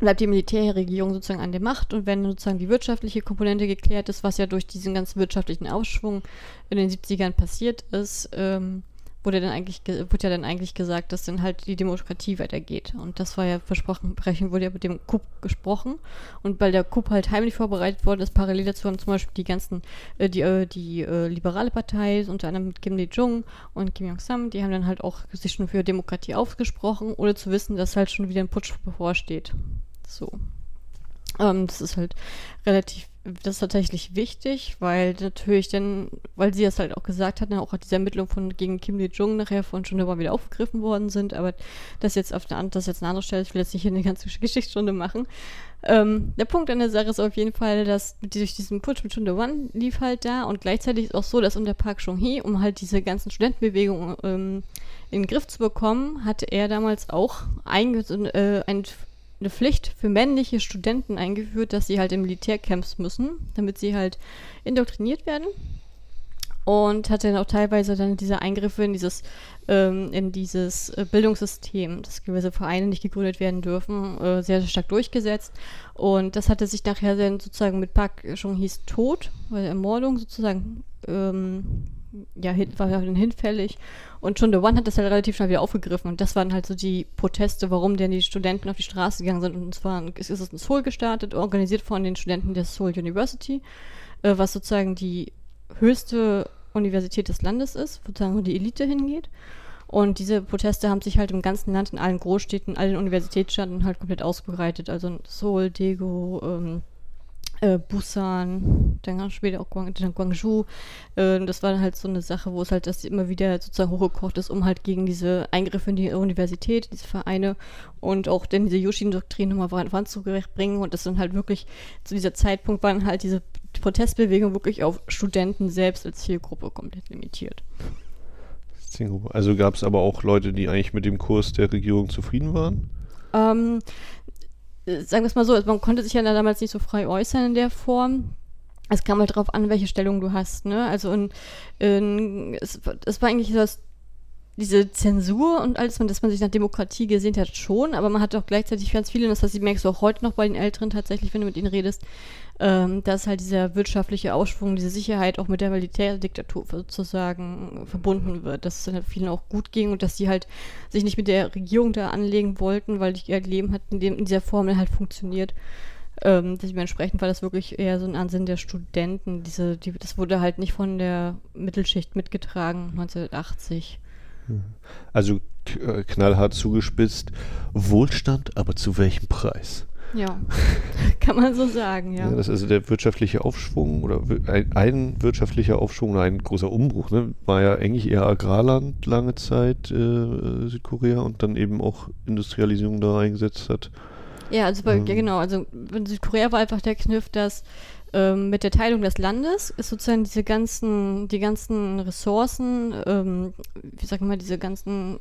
bleibt die Militärregierung sozusagen an der Macht und wenn sozusagen die wirtschaftliche Komponente geklärt ist, was ja durch diesen ganzen wirtschaftlichen Aufschwung in den 70ern passiert ist, ähm, wurde dann eigentlich ge- wurde ja dann eigentlich gesagt, dass dann halt die Demokratie weitergeht. Und das war ja versprochen, Brechen wurde ja mit dem Coup gesprochen. Und weil der Coup halt heimlich vorbereitet worden ist, parallel dazu haben zum Beispiel die ganzen, äh, die, äh, die äh, liberale Partei, unter anderem mit Kim Dae-jung und Kim Jong-sam, die haben dann halt auch sich schon für Demokratie ausgesprochen, ohne zu wissen, dass halt schon wieder ein Putsch bevorsteht. So. Ähm, das ist halt relativ, das ist tatsächlich wichtig, weil natürlich dann, weil sie das halt auch gesagt hatten, auch diese Ermittlungen von gegen Kim Dae-jung nachher von schon immer wieder aufgegriffen worden sind, aber das jetzt auf eine, das jetzt eine andere Stelle, ich will jetzt nicht hier eine ganze Geschichtsstunde machen. Ähm, der Punkt an der Sache ist auf jeden Fall, dass durch diesen Putsch mit Chunde One lief halt da und gleichzeitig ist auch so, dass unter Park Chung-hee, um halt diese ganzen Studentenbewegungen ähm, in den Griff zu bekommen, hatte er damals auch einge äh, ein, eine Pflicht für männliche Studenten eingeführt, dass sie halt in Militärcamps müssen, damit sie halt indoktriniert werden. Und hatte dann auch teilweise dann diese Eingriffe in dieses, ähm, in dieses äh, Bildungssystem, dass gewisse Vereine nicht gegründet werden dürfen, äh, sehr, stark durchgesetzt. Und das hatte sich nachher dann sozusagen mit Park Chung-hees Tod, weil Ermordung sozusagen, ähm, ja, war dann hinfällig. Und schon The One hat das halt relativ schnell wieder aufgegriffen. Und das waren halt so die Proteste, warum denn die Studenten auf die Straße gegangen sind. Und zwar ist es in Seoul gestartet, organisiert von den Studenten der Seoul University, äh, was sozusagen die höchste Universität des Landes ist, sozusagen wo die Elite hingeht. Und diese Proteste haben sich halt im ganzen Land, in allen Großstädten, allen Universitätsstädten halt komplett ausgebreitet. Also in Seoul, Daegu, ähm, äh, Busan, dann ganz später auch Guang, dann Guangzhou. Äh, das war dann halt so eine Sache, wo es halt das immer wieder sozusagen hochgekocht ist, um halt gegen diese Eingriffe in die Universität, diese Vereine und auch dann diese Yoshin-Doktrin nochmal voran- voranzubringen. Und das dann halt wirklich zu dieser Zeitpunkt waren halt diese Protestbewegung wirklich auf Studenten selbst als Zielgruppe komplett limitiert. Also gab es aber auch Leute, die eigentlich mit dem Kurs der Regierung zufrieden waren. Ähm, äh, sagen wir es mal so, man konnte sich ja da damals nicht so frei äußern in der Form. Es kam halt drauf an, welche Stellung du hast, ne? Also in, in, es, es war eigentlich so, dass diese Zensur und alles, dass man sich nach Demokratie gesehnt hat, schon, aber man hat auch gleichzeitig ganz viele, und das merkst du auch heute noch bei den Älteren tatsächlich, wenn du mit ihnen redest, ähm, dass halt dieser wirtschaftliche Aufschwung, diese Sicherheit auch mit der Militärdiktatur sozusagen verbunden wird, dass es dann vielen auch gut ging und dass die halt sich nicht mit der Regierung da anlegen wollten, weil die ihr Leben hat in, dem, in dieser Formel halt funktioniert. Ähm, dementsprechend war das wirklich eher so ein Ansinnen der Studenten. Diese, die, das wurde halt nicht von der Mittelschicht mitgetragen, 1980. Also äh, knallhart zugespitzt. Wohlstand, aber zu welchem Preis? Ja, kann man so sagen, ja. Ja. das ist also der wirtschaftliche Aufschwung oder ein wirtschaftlicher Aufschwung oder ein großer Umbruch. Ne? War ja eigentlich eher Agrarland lange Zeit äh, Südkorea und dann eben auch Industrialisierung da eingesetzt hat. Ja, also bei, Ähm. ja genau, also in Südkorea war einfach der Kniff, dass ähm, mit der Teilung des Landes ist sozusagen diese ganzen, die ganzen Ressourcen, ähm, wie sagen wir, diese ganzen,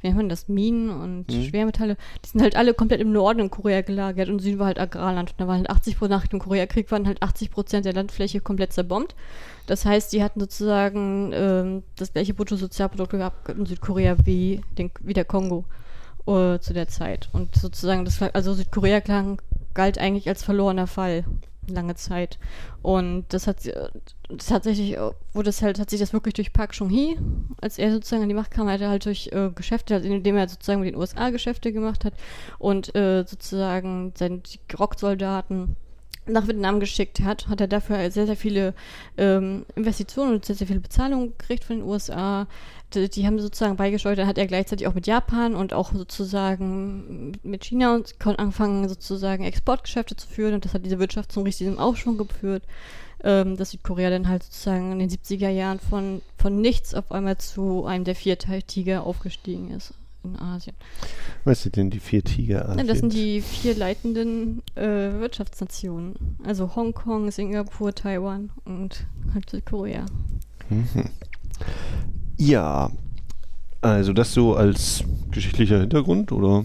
wie nennt man das, Minen und Mhm. Schwermetalle, die sind halt alle komplett im Norden in Korea gelagert und Süden war halt Agrarland. Und da waren halt 80 Prozent, nach dem Koreakrieg waren halt 80 Prozent der Landfläche komplett zerbombt. Das heißt, die hatten sozusagen ähm, das gleiche Bruttosozialprodukt gehabt in Südkorea wie, den, wie der Kongo äh, zu der Zeit. Und sozusagen, das also Südkorea klang, galt eigentlich als verlorener Fall lange Zeit. Und das hat das tatsächlich, äh, wurde es halt, hat sich das wirklich durch Park Chung-hee, als er sozusagen an die Macht kam, hat er halt durch äh, Geschäfte, also indem er sozusagen mit den USA Geschäfte gemacht hat und äh, sozusagen seine Rocksoldaten nach Vietnam geschickt hat, hat er dafür sehr, sehr viele ähm, Investitionen und sehr, sehr viele Bezahlungen gekriegt von den USA. Die, die haben sozusagen beigesteuert, dann hat er gleichzeitig auch mit Japan und auch sozusagen mit China und angefangen sozusagen Exportgeschäfte zu führen. Und das hat diese Wirtschaft zum richtigen Aufschwung geführt, ähm, dass Südkorea dann halt sozusagen in den 70er Jahren von, von nichts auf einmal zu einem der vier Tiger aufgestiegen ist in Asien. Was sind denn die vier Tiger Ja, das sind die vier leitenden äh, Wirtschaftsnationen. Also Hongkong, Singapur, Taiwan und halt Südkorea. Mhm. Ja, also das so als geschichtlicher Hintergrund, oder?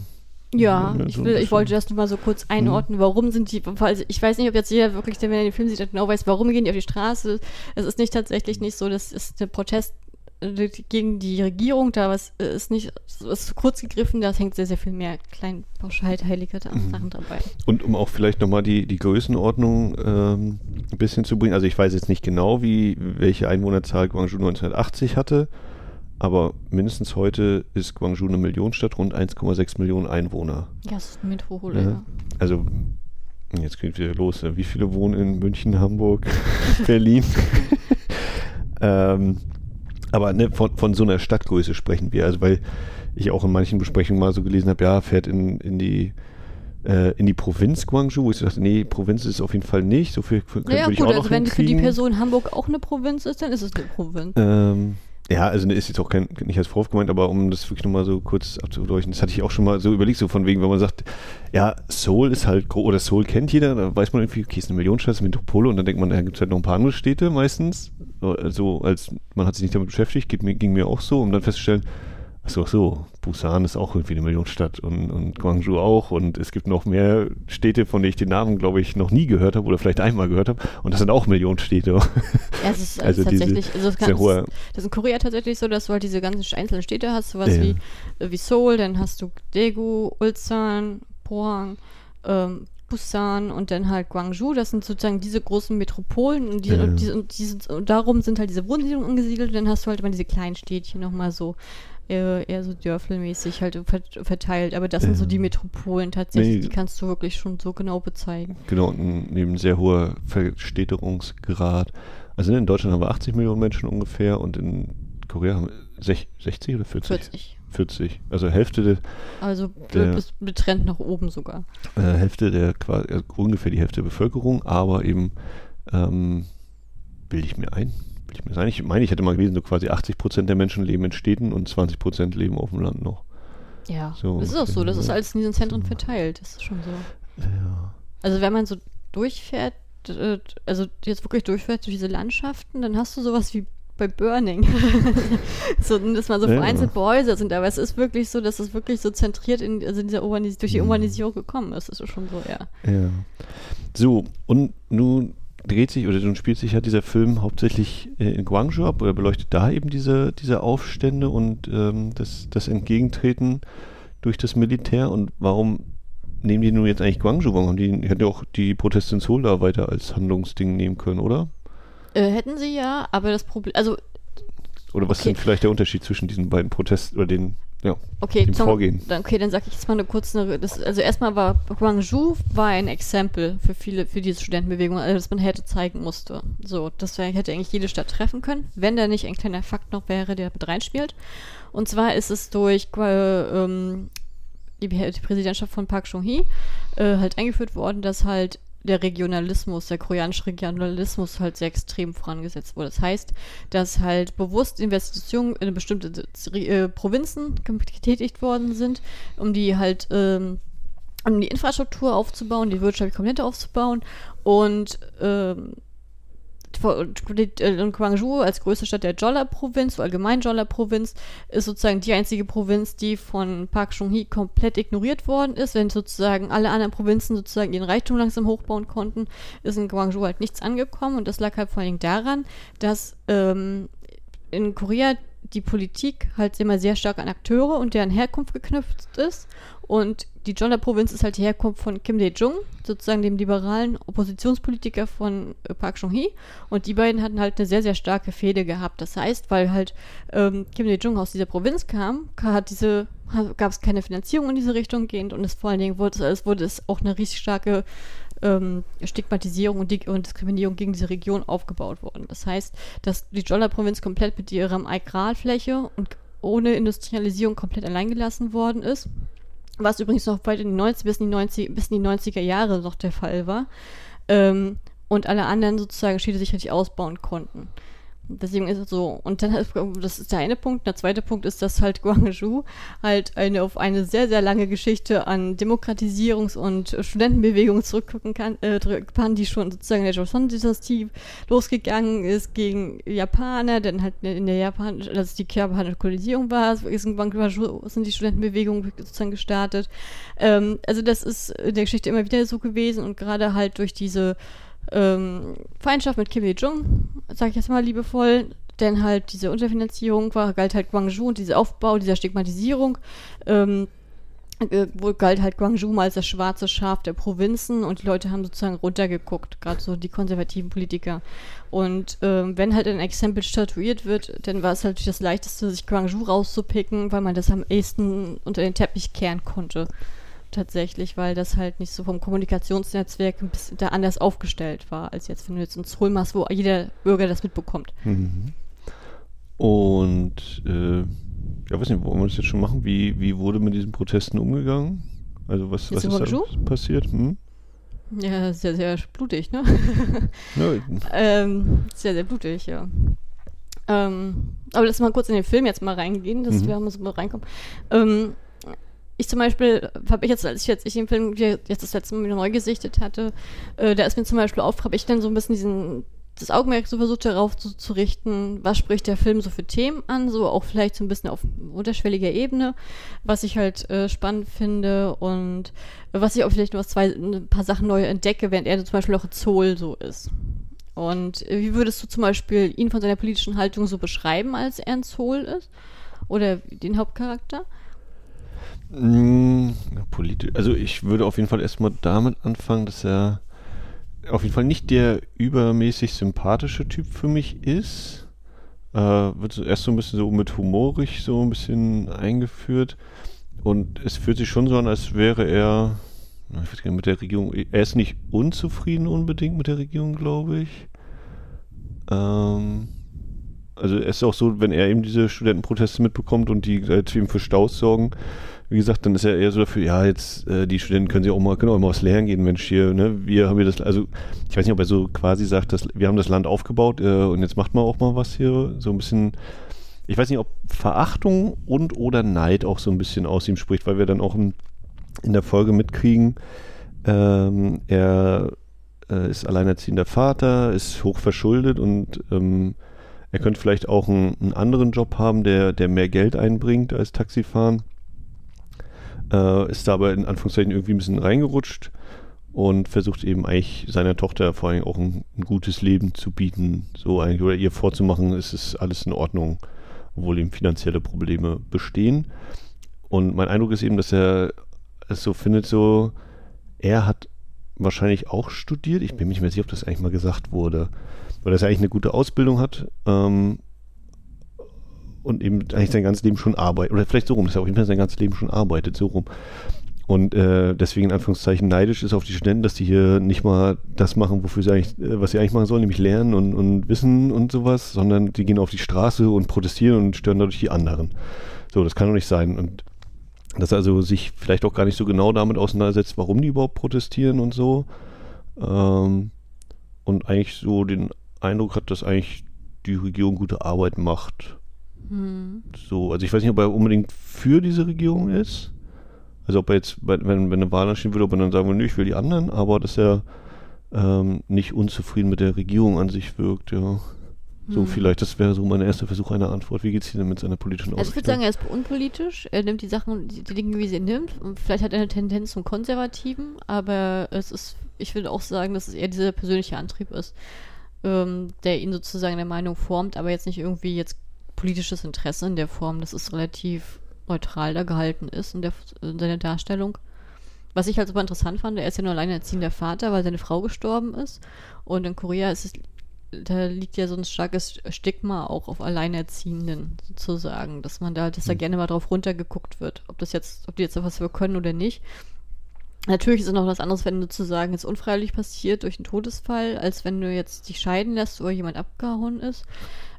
Ja, Ja, ich, will, ich wollte das nur mal so kurz einordnen. Warum sind die, also ich weiß nicht, ob jetzt jeder wirklich, der wenn er den Film sieht, genau weiß, warum gehen die auf die Straße. Es ist nicht tatsächlich nicht so, das ist der Protest gegen die Regierung, da was äh, ist nicht, ist kurz gegriffen, da hängt sehr, sehr viel mehr klein pauschal heilige Mhm. Sachen dabei. Und um auch vielleicht nochmal die, die Größenordnung ähm, ein bisschen zu bringen, also ich weiß jetzt nicht genau, wie welche Einwohnerzahl Guangzhou 1980 hatte, aber mindestens heute ist Guangzhou eine Millionenstadt, rund 1,6 Millionen Einwohner. Ja, das ist eine Metropole, Ja. ja. Also jetzt geht wieder los. Wie viele wohnen in München, Hamburg, Berlin? ähm, aber ne, von, von so einer Stadtgröße sprechen wir. Also weil ich auch in manchen Besprechungen mal so gelesen habe, ja, fährt in, in die äh, in die Provinz Guangzhou, wo ich dachte, nee, Provinz ist es auf jeden Fall nicht. So viel könnte Naja, ich gut, auch also noch wenn für die. Person Hamburg auch eine Provinz ist, dann ist es eine Provinz. Ähm, ja, also ne, ist jetzt auch kein, nicht als Vorwurf gemeint, aber um das wirklich nochmal so kurz abzudeuchen, das hatte ich auch schon mal so überlegt, so von wegen, wenn man sagt, ja, Seoul ist halt, gro- oder Seoul kennt jeder, da weiß man irgendwie, okay, ist eine Millionenstadt, Metropole und dann denkt man, da gibt es halt noch ein paar andere Städte meistens, so als man hat sich nicht damit beschäftigt, ging mir auch so, um dann festzustellen, ach so, ach so, Busan ist auch irgendwie eine Millionenstadt und, und Guangzhou auch und es gibt noch mehr Städte, von denen ich den Namen, glaube ich, noch nie gehört habe oder vielleicht einmal gehört habe und das sind auch Millionenstädte. Ja, es ist Also also diese tatsächlich, also es kann, sehr hohe- das ist in Korea tatsächlich so, dass du halt diese ganzen einzelnen Städte hast, sowas Ja. wie, äh, wie Seoul, dann hast du Daegu, Ulsan, Pohang, ähm, Busan und dann halt Guangzhou, das sind sozusagen diese großen Metropolen und, die, Ja. und, diese, und, diese, und darum sind halt diese Wohnsiedlungen angesiedelt und dann hast du halt immer diese kleinen Städtchen nochmal so äh, eher so dörfelmäßig halt vert- verteilt, aber das sind so die Metropolen tatsächlich, Nee. die kannst du wirklich schon so genau bezeigen. Genau, und neben sehr hoher Verstädterungsgrad. Also in Deutschland haben wir 80 Millionen Menschen ungefähr und in Korea haben wir sech- 60 oder 40? 40. 40. Also Hälfte der, Also Der- bis betrennt nach oben sogar. äh, Hälfte der quasi, also ungefähr die Hälfte der Bevölkerung, aber eben ähm, bilde ich mir ein. Ich ein. Ich meine, ich hätte mal gelesen, so quasi 80 Prozent der Menschen leben in Städten und 20 Prozent leben auf dem Land noch. Ja, So das ist auch so. Das ist alles in diesen Zentren verteilt. Das ist schon so. Ja. Also wenn man so durchfährt, äh, also jetzt wirklich durchfährt durch diese Landschaften, dann hast du sowas wie bei Burning. so, dass man so Ja. vereinzelt Häuser sind, aber es ist wirklich so, dass es wirklich so zentriert in, also in dieser Urbanis durch die Mhm. Urbanisierung gekommen ist. Das ist schon so, ja. Ja. So, und nun dreht sich oder nun spielt sich ja dieser Film hauptsächlich äh, in Guangzhou ab oder beleuchtet da eben diese, diese Aufstände und ähm, das, das Entgegentreten durch das Militär und warum nehmen die nun jetzt eigentlich Guangzhou? Warum haben die, die hätten ja auch die Proteste in Seoul da weiter als Handlungsding nehmen können, oder? Äh, hätten sie ja, aber das Problem, also Oder was Okay. ist denn vielleicht der Unterschied zwischen diesen beiden Protesten oder den, ja, Okay, zum- Vorgehen? Dann, okay, dann sage ich jetzt mal eine kurze. Das, also erstmal war Guangzhou war ein Exempel für viele, für diese Studentenbewegung, also das man hätte zeigen musste. So, das wär, hätte eigentlich jede Stadt treffen können, wenn da nicht ein kleiner Fakt noch wäre, der mit reinspielt. Und zwar ist es durch äh, ähm, die, die Präsidentschaft von Park Chung-hee äh, halt eingeführt worden, dass halt der Regionalismus, der koreanische Regionalismus halt sehr extrem vorangesetzt wurde. Das heißt, dass halt bewusst Investitionen in bestimmte äh, Provinzen getätigt worden sind, um die halt ähm, um die Infrastruktur aufzubauen, die wirtschaftliche Komponente aufzubauen und ähm, und Guangzhou als größte Stadt der Jolla-Provinz, allgemein Jolla-Provinz, ist sozusagen die einzige Provinz, die von Park Chung-hee komplett ignoriert worden ist. Wenn sozusagen alle anderen Provinzen sozusagen ihren Reichtum langsam hochbauen konnten, ist in Guangzhou halt nichts angekommen. Und das lag halt vor allen Dingen daran, dass ähm, in Korea die Politik halt immer sehr stark an Akteure und deren Herkunft geknüpft ist. Und die Jolla-Provinz ist halt die Herkunft von Kim Dae-jung, sozusagen dem liberalen Oppositionspolitiker von äh, Park Chung-hee. Und die beiden hatten halt eine sehr, sehr starke Fehde gehabt. Das heißt, weil halt ähm, Kim Dae-jung aus dieser Provinz kam, hat diese, gab es keine Finanzierung in diese Richtung gehend und es vor allen Dingen wurde es, wurde es auch eine richtig starke ähm, Stigmatisierung und, und Diskriminierung gegen diese Region aufgebaut worden. Das heißt, dass die Jolla-Provinz komplett mit ihrer Agrarfläche und ohne Industrialisierung komplett alleingelassen worden ist. Was übrigens noch weit in die 90, bis, in die 90, bis in die 90er Jahre noch der Fall war. Ähm, und alle anderen sozusagen Städte sich richtig ausbauen konnten. Deswegen ist es so. Und dann, das ist der eine Punkt. Der zweite Punkt ist, dass halt Guangzhou halt eine auf eine sehr, sehr lange Geschichte an Demokratisierungs- und Studentenbewegungen zurückgucken kann, äh, kann, die schon sozusagen in der Joseon-Dynastie losgegangen ist gegen Japaner, denn halt in der Japan, dass die japanische Kolonisierung war, ist in Guangzhou sind die Studentenbewegungen sozusagen gestartet. Ähm, also das ist in der Geschichte immer wieder so gewesen und gerade halt durch diese ähm, Feindschaft mit Kim Il-jung, sage ich jetzt mal liebevoll, denn halt diese Unterfinanzierung war, galt halt Guangzhou und dieser Aufbau dieser Stigmatisierung, ähm, äh, galt halt Guangzhou mal als das schwarze Schaf der Provinzen und die Leute haben sozusagen runtergeguckt, gerade so die konservativen Politiker. Und ähm, wenn halt ein Exempel statuiert wird, dann war es halt das Leichteste, sich Guangzhou rauszupicken, weil man das am ehesten unter den Teppich kehren konnte tatsächlich, weil das halt nicht so vom Kommunikationsnetzwerk ein bisschen da anders aufgestellt war, als jetzt, wenn du jetzt ins Hol machst, wo jeder Bürger das mitbekommt. Mhm. Und äh, ja, weiß nicht, wollen wir das jetzt schon machen? Wie, wie wurde mit diesen Protesten umgegangen? Also was, was ist da passiert? Hm? Ja, sehr, sehr blutig, ne? ja. ähm, sehr, sehr blutig, ja. Ähm, aber lass mal kurz in den Film jetzt mal reingehen, dass mhm. wir mal so mal reinkommen. Ähm, ich zum Beispiel habe ich jetzt, als ich jetzt ich den Film jetzt das letzte Mal wieder neu gesichtet hatte, äh, da ist mir zum Beispiel auf, habe ich dann so ein bisschen diesen das Augenmerk so versucht darauf zu, zu, richten, was spricht der Film so für Themen an, so auch vielleicht so ein bisschen auf unterschwelliger Ebene, was ich halt äh, spannend finde und was ich auch vielleicht noch zwei, ein paar Sachen neu entdecke, während er zum Beispiel auch Zoll so ist. Und äh, wie würdest du zum Beispiel ihn von seiner politischen Haltung so beschreiben, als er ein Zoll ist? Oder den Hauptcharakter? Mm, politisch. Also ich würde auf jeden Fall erstmal damit anfangen, dass er auf jeden Fall nicht der übermäßig sympathische Typ für mich ist. Äh, wird erst so ein bisschen so mit humorig so ein bisschen eingeführt. Und es fühlt sich schon so an, als wäre er ich weiß nicht, mit der Regierung. Er ist nicht unzufrieden unbedingt mit der Regierung, glaube ich. Ähm, also es ist auch so, wenn er eben diese Studentenproteste mitbekommt und die äh, ihm für Staus sorgen, wie gesagt, dann ist er eher so dafür, ja, jetzt äh, die Studenten können sich auch mal, genau, mal was lernen gehen, Mensch, hier, ne, wir haben hier das, also ich weiß nicht, ob er so quasi sagt, dass wir haben das Land aufgebaut äh, und jetzt macht man auch mal was hier, so ein bisschen, ich weiß nicht, ob Verachtung und oder Neid auch so ein bisschen aus ihm spricht, weil wir dann auch in, in der Folge mitkriegen, ähm, er äh, ist alleinerziehender Vater, ist hoch verschuldet und ähm, er könnte vielleicht auch einen, einen anderen Job haben, der, der mehr Geld einbringt als Taxifahren äh, ist da aber in Anführungszeichen irgendwie ein bisschen reingerutscht und versucht eben eigentlich seiner Tochter vor allem auch ein, ein, gutes Leben zu bieten, so eigentlich oder ihr vorzumachen, es ist alles in Ordnung, obwohl eben finanzielle Probleme bestehen. Und mein Eindruck ist eben, dass er es so findet, so er hat wahrscheinlich auch studiert. Ich bin mir nicht mehr sicher, ob das eigentlich mal gesagt wurde, weil er eigentlich eine gute Ausbildung hat. Ähm, und eben eigentlich sein ganzes Leben schon arbeitet. Oder vielleicht so rum, dass er auf jeden Fall sein ganzes Leben schon arbeitet, so rum. Und äh, deswegen in Anführungszeichen neidisch ist auf die Studenten, dass die hier nicht mal das machen, wofür sie eigentlich, äh, was sie eigentlich machen sollen, nämlich lernen und, und wissen und sowas, sondern die gehen auf die Straße und protestieren und stören dadurch die anderen. So, das kann doch nicht sein. Und dass er also sich vielleicht auch gar nicht so genau damit auseinandersetzt, warum die überhaupt protestieren und so. Ähm, und eigentlich so den Eindruck hat, dass eigentlich die Regierung gute Arbeit macht. Hm. So, also ich weiß nicht, ob er unbedingt für diese Regierung ist. Also ob er jetzt, wenn, wenn eine Wahl anstehen würde, ob er dann sagen würde, nö, ich will die anderen, aber dass er ähm, nicht unzufrieden mit der Regierung an sich wirkt, ja. So hm. vielleicht, das wäre so mein erster Versuch einer Antwort. Wie geht es Ihnen mit seiner politischen Also ich würde sagen, er ist unpolitisch. Er nimmt die Sachen, die, die Dinge, wie sie nimmt. Und vielleicht hat er eine Tendenz zum Konservativen, aber es ist, ich würde auch sagen, dass es eher dieser persönliche Antrieb ist, ähm, der ihn sozusagen der Meinung formt, aber jetzt nicht irgendwie jetzt politisches Interesse in der Form, dass es relativ neutral da gehalten ist in, der, in seiner Darstellung. Was ich halt super interessant fand, er ist ja nur alleinerziehender Vater, weil seine Frau gestorben ist. Und in Korea ist es, da liegt ja so ein starkes Stigma auch auf Alleinerziehenden sozusagen, dass man da, dass da hm. gerne mal drauf runtergeguckt wird, ob das jetzt, ob die jetzt was für können oder nicht. Natürlich ist es noch was anderes, wenn du zu sagen, jetzt unfreiwillig passiert durch einen Todesfall, als wenn du jetzt dich scheiden lässt oder jemand abgehauen ist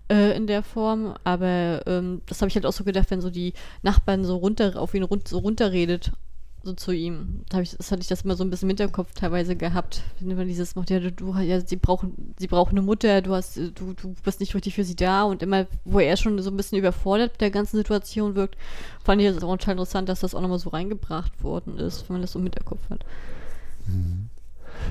äh, in der Form. Aber ähm, das habe ich halt auch so gedacht, wenn so die Nachbarn so runter auf ihn run so runterredet, so zu ihm. Da ich, das hatte ich das immer so ein bisschen im Hinterkopf teilweise gehabt. Wenn man dieses macht, ja, du, ja, sie brauchen, sie brauchen eine Mutter, du hast, du, du bist nicht richtig für sie da und immer, wo er schon so ein bisschen überfordert mit der ganzen Situation wirkt, fand ich es auch total interessant, dass das auch nochmal so reingebracht worden ist, wenn man das so im Hinterkopf hat. Mhm.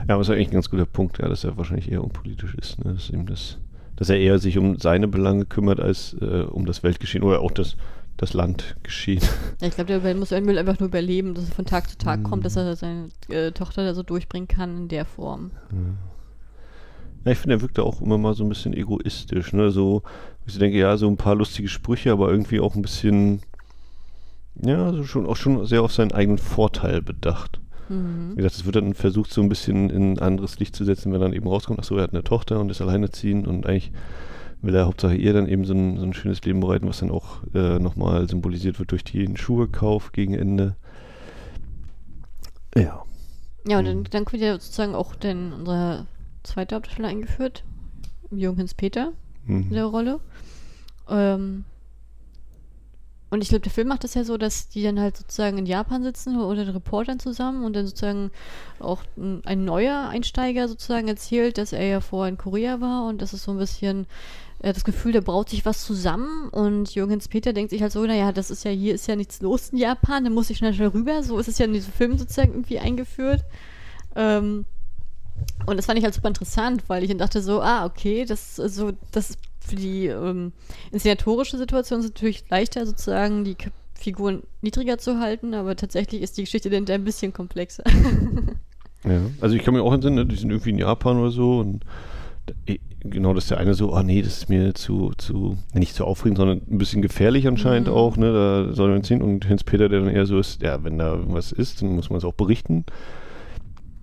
Ja, aber das ist eigentlich ein ganz guter Punkt, ja, dass er wahrscheinlich eher unpolitisch ist, ne? dass ihm das, dass er eher sich um seine Belange kümmert als äh, um das Weltgeschehen oder auch das das Land geschehen. Ja, ich glaube, der muss will einfach nur überleben, dass er von Tag zu Tag mhm. kommt, dass er seine äh, Tochter da so durchbringen kann in der Form. Ja, ich finde, er wirkt auch immer mal so ein bisschen egoistisch, ne? So, ich denke, ja, so ein paar lustige Sprüche, aber irgendwie auch ein bisschen, ja, also schon auch schon sehr auf seinen eigenen Vorteil bedacht. Mhm. Wie gesagt, es wird dann versucht, so ein bisschen in ein anderes Licht zu setzen, wenn dann eben rauskommt, ach so, er hat eine Tochter und ist alleinerziehend und eigentlich will er Hauptsache ihr dann eben so ein, so ein schönes Leben bereiten, was dann auch äh, nochmal symbolisiert wird durch den Schuhekauf gegen Ende. Ja. Ja, und dann, mhm. dann wird ja sozusagen auch denn unser zweiter Hauptdarsteller eingeführt, Jürgens Peter mhm. in der Rolle. Ähm, und ich glaube, der Film macht das ja so, dass die dann halt sozusagen in Japan sitzen oder den Reportern zusammen und dann sozusagen auch ein, neuer Einsteiger sozusagen erzählt, dass er ja vorher in Korea war und das ist so ein bisschen das Gefühl, da braut sich was zusammen und Jürgens Peter denkt sich halt so, naja, das ist ja, hier ist ja nichts los in Japan, da muss ich schnell, schnell rüber. So ist es ja in diesem Film sozusagen irgendwie eingeführt. Ähm, und das fand ich halt super interessant, weil ich dann dachte so, ah, okay, das so, das für die ähm, inszenatorische Situation ist natürlich leichter sozusagen die Figuren niedriger zu halten, aber tatsächlich ist die Geschichte dann ein bisschen komplexer. ja, also ich kann mir auch entsinnen, ne, die sind irgendwie in Japan oder so und genau, das ist der eine so, oh nee, das ist mir zu, zu, nicht zu aufregend, sondern ein bisschen gefährlich anscheinend mhm. auch, ne, da soll man ziehen und Hens Peter, der dann eher so ist, ja, wenn da irgendwas ist, dann muss man es auch berichten.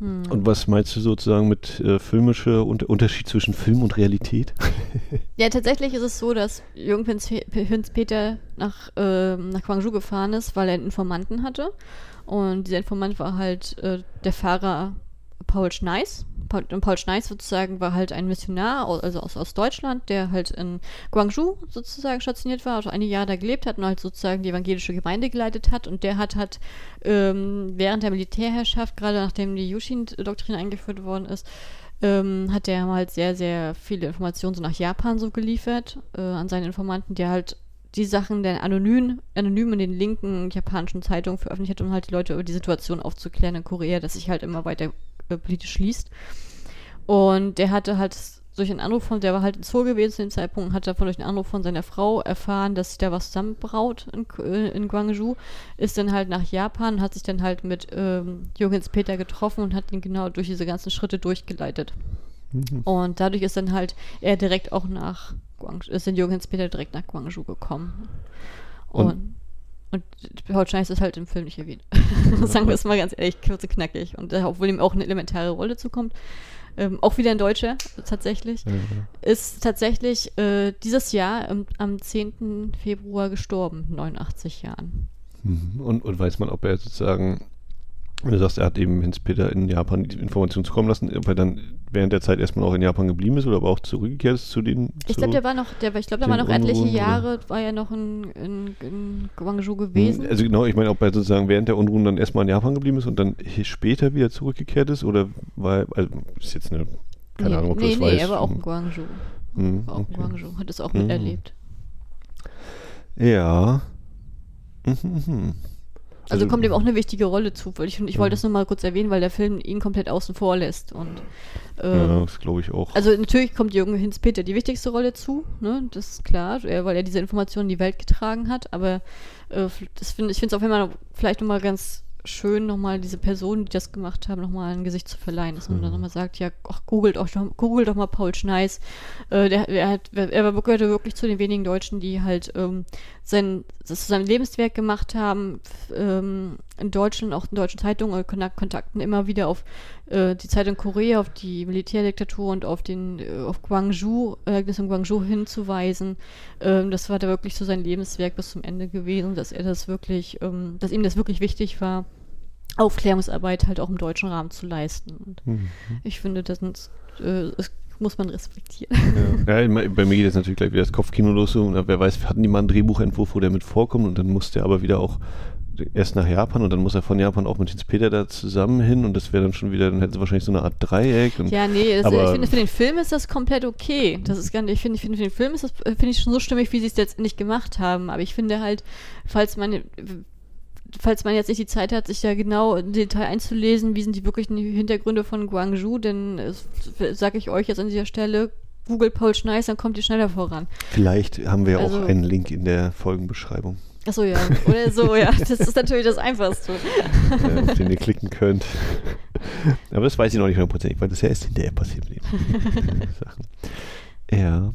Mhm. Und was meinst du sozusagen mit äh, filmischer Unter Unterschied zwischen Film und Realität? ja, tatsächlich ist es so, dass Jürgen Hens Peter nach, äh, nach Guangzhou gefahren ist, weil er einen Informanten hatte. Und dieser Informant war halt äh, der Fahrer Paul Schneiß. Paul, Paul Schneiß sozusagen war halt ein Missionar, also aus, aus Deutschland, der halt in Guangzhou sozusagen stationiert war, also einige Jahre da gelebt hat und halt sozusagen die evangelische Gemeinde geleitet hat. Und der hat halt ähm, während der Militärherrschaft, gerade nachdem die Yushin-Doktrin eingeführt worden ist, ähm, hat der halt sehr, sehr viele Informationen so nach Japan so geliefert äh, an seine Informanten, der halt die Sachen dann anonym, anonym in den linken japanischen Zeitungen veröffentlicht hat, um halt die Leute über die Situation aufzuklären in Korea, dass sich halt immer weiter äh, politisch liest. Und der hatte halt durch einen Anruf von, der war halt in Seoul gewesen zu dem Zeitpunkt, hat davon durch einen Anruf von seiner Frau erfahren, dass sich da was zusammenbraut in, äh, in Guangzhou, ist dann halt nach Japan, hat sich dann halt mit ähm, Jürgens Peter getroffen und hat ihn genau durch diese ganzen Schritte durchgeleitet. Mhm. Und dadurch ist dann halt er direkt auch nach Guangzhou, ist dann Jürgens Peter direkt nach Guangzhou gekommen. Und, und und Paul Scheiß ist halt im Film nicht erwähnt. Sagen wir es mal ganz ehrlich, kurz und knackig. Und äh, obwohl ihm auch eine elementare Rolle zukommt, ähm, auch wieder ein Deutscher tatsächlich, ja. ist tatsächlich äh, dieses Jahr ähm, am 10. Februar gestorben, 89 Jahren. Mhm. Und, und weiß man, ob er sozusagen Du sagst, er hat eben Hans-Peter in Japan die Informationen zukommen lassen, ob er dann während der Zeit erstmal auch in Japan geblieben ist oder aber auch zurückgekehrt ist zu den. Ich glaube, der war noch, der, ich glaube, der war noch etliche Jahre, war ja noch in, in, in Guangzhou gewesen. Also genau, ich meine, ob er sozusagen während der Unruhen dann erstmal in Japan geblieben ist und dann später wieder zurückgekehrt ist oder war, also ist jetzt eine, keine nee, Ahnung, ob nee, das nee, weiß. Nee, er war auch in Guangzhou. Hm, auch okay. in Guangzhou, hat es auch mhm. miterlebt. Ja. Mhm, mhm. Also, also, kommt ihm auch eine wichtige Rolle zu. Weil ich, ich wollte das nur mal kurz erwähnen, weil der Film ihn komplett außen vor lässt. Und, äh, ja, das glaube ich auch. Also natürlich kommt Jürgen Hinz-Peter die wichtigste Rolle zu, ne? das ist klar, weil er diese Informationen in die Welt getragen hat. Aber äh, das find, ich finde es auch immer vielleicht nochmal ganz schön, nochmal diese Personen, die das gemacht haben, nochmal ein Gesicht zu verleihen. Dass man mhm. dann nochmal sagt, ja, ach, googelt, auch, googelt doch mal Paul Schneiß. Äh, der, er, hat, er gehörte wirklich zu den wenigen Deutschen, die halt ähm, sein, das sein Lebenswerk gemacht haben, ähm, in Deutschland, auch in deutschen Zeitungen oder Kontakten immer wieder auf äh, die Zeitung Korea, auf die Militärdiktatur und auf den, äh, auf Guangzhou, Ereignis in Guangzhou hinzuweisen. Ähm, das war da wirklich so sein Lebenswerk bis zum Ende gewesen, dass er das wirklich, ähm, dass ihm das wirklich wichtig war, Aufklärungsarbeit halt auch im deutschen Rahmen zu leisten. Und mhm. ich finde, das sind, äh, es muss man respektieren. Ja. ja. bei mir geht jetzt natürlich gleich wieder das Kopfkino los. Und wer weiß, hatten die mal einen Drehbuchentwurf, wo der mit vorkommt und dann musste er aber wieder auch erst nach Japan und dann muss er von Japan auch mit Hans Peter da zusammen hin und das wäre dann schon wieder, dann hätten sie wahrscheinlich so eine Art Dreieck. Und, Ja, nee, das, aber- ich finde, für den Film ist das komplett okay. Das ist gar nicht, ich finde, ich finde, für den Film ist das, äh, finde ich schon so stimmig, wie sie es letztendlich gemacht haben. Aber ich finde halt, falls man, falls man jetzt nicht die Zeit hat, sich da genau im Detail einzulesen, wie sind die wirklichen Hintergründe von Guangzhou, dann sage ich euch jetzt an dieser Stelle, Google Paul Schneis, dann kommt ihr schneller voran. Vielleicht haben wir ja Also- auch einen Link in der Folgenbeschreibung, Achso, ja. Oder so, ja. Das ist natürlich das Einfachste. äh, auf den ihr klicken könnt. Aber das weiß ich noch nicht hundertprozentig, weil das ja erst hinterher passiert mit den Sachen. Ja.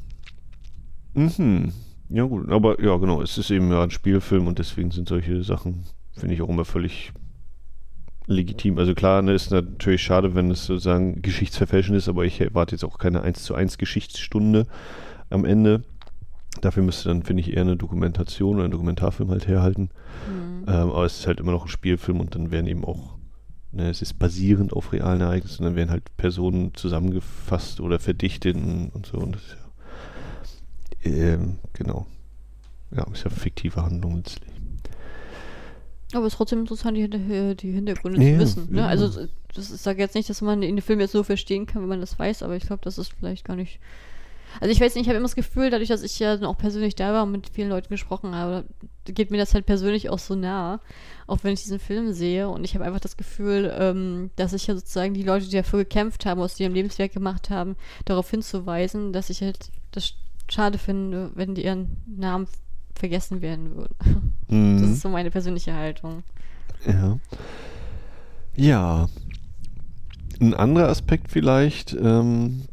Mhm. Ja gut, aber ja genau, es ist eben ja ein Spielfilm und deswegen sind solche Sachen, finde ich auch immer völlig legitim. Also klar, ne, ist natürlich schade, wenn es sozusagen Geschichtsverfälschen ist, aber ich erwarte jetzt auch keine 1 zu 1 Geschichtsstunde am Ende. Dafür müsste dann, finde ich, eher eine Dokumentation oder ein Dokumentarfilm halt herhalten. Hm. Ähm, aber es ist halt immer noch ein Spielfilm und dann werden eben auch, ne, es ist basierend auf realen Ereignissen, dann werden halt Personen zusammengefasst oder verdichtet und und so. Und das ist ja, ähm, genau. Ja, ist ja fiktive Handlung letztlich. Aber es ist trotzdem interessant, die, Hinter- die Hintergründe Ja, zu wissen. Ne? ja. Also, das, ich sage jetzt nicht, dass man den Film jetzt so verstehen kann, wenn man das weiß, aber ich glaube, das ist vielleicht gar nicht. Also, ich weiß nicht, ich habe immer das Gefühl, dadurch, dass ich ja auch persönlich da war und mit vielen Leuten gesprochen habe, geht mir das halt persönlich auch so nah, auch wenn ich diesen Film sehe. Und ich habe einfach das Gefühl, ähm, dass ich ja sozusagen die Leute, die dafür gekämpft haben, aus ihrem Lebenswerk gemacht haben, darauf hinzuweisen, dass ich halt das schade finde, wenn die ihren Namen vergessen werden würden. Das Mhm. ist so meine persönliche Haltung. Ja. Ja. Ein anderer Aspekt vielleicht, ähm,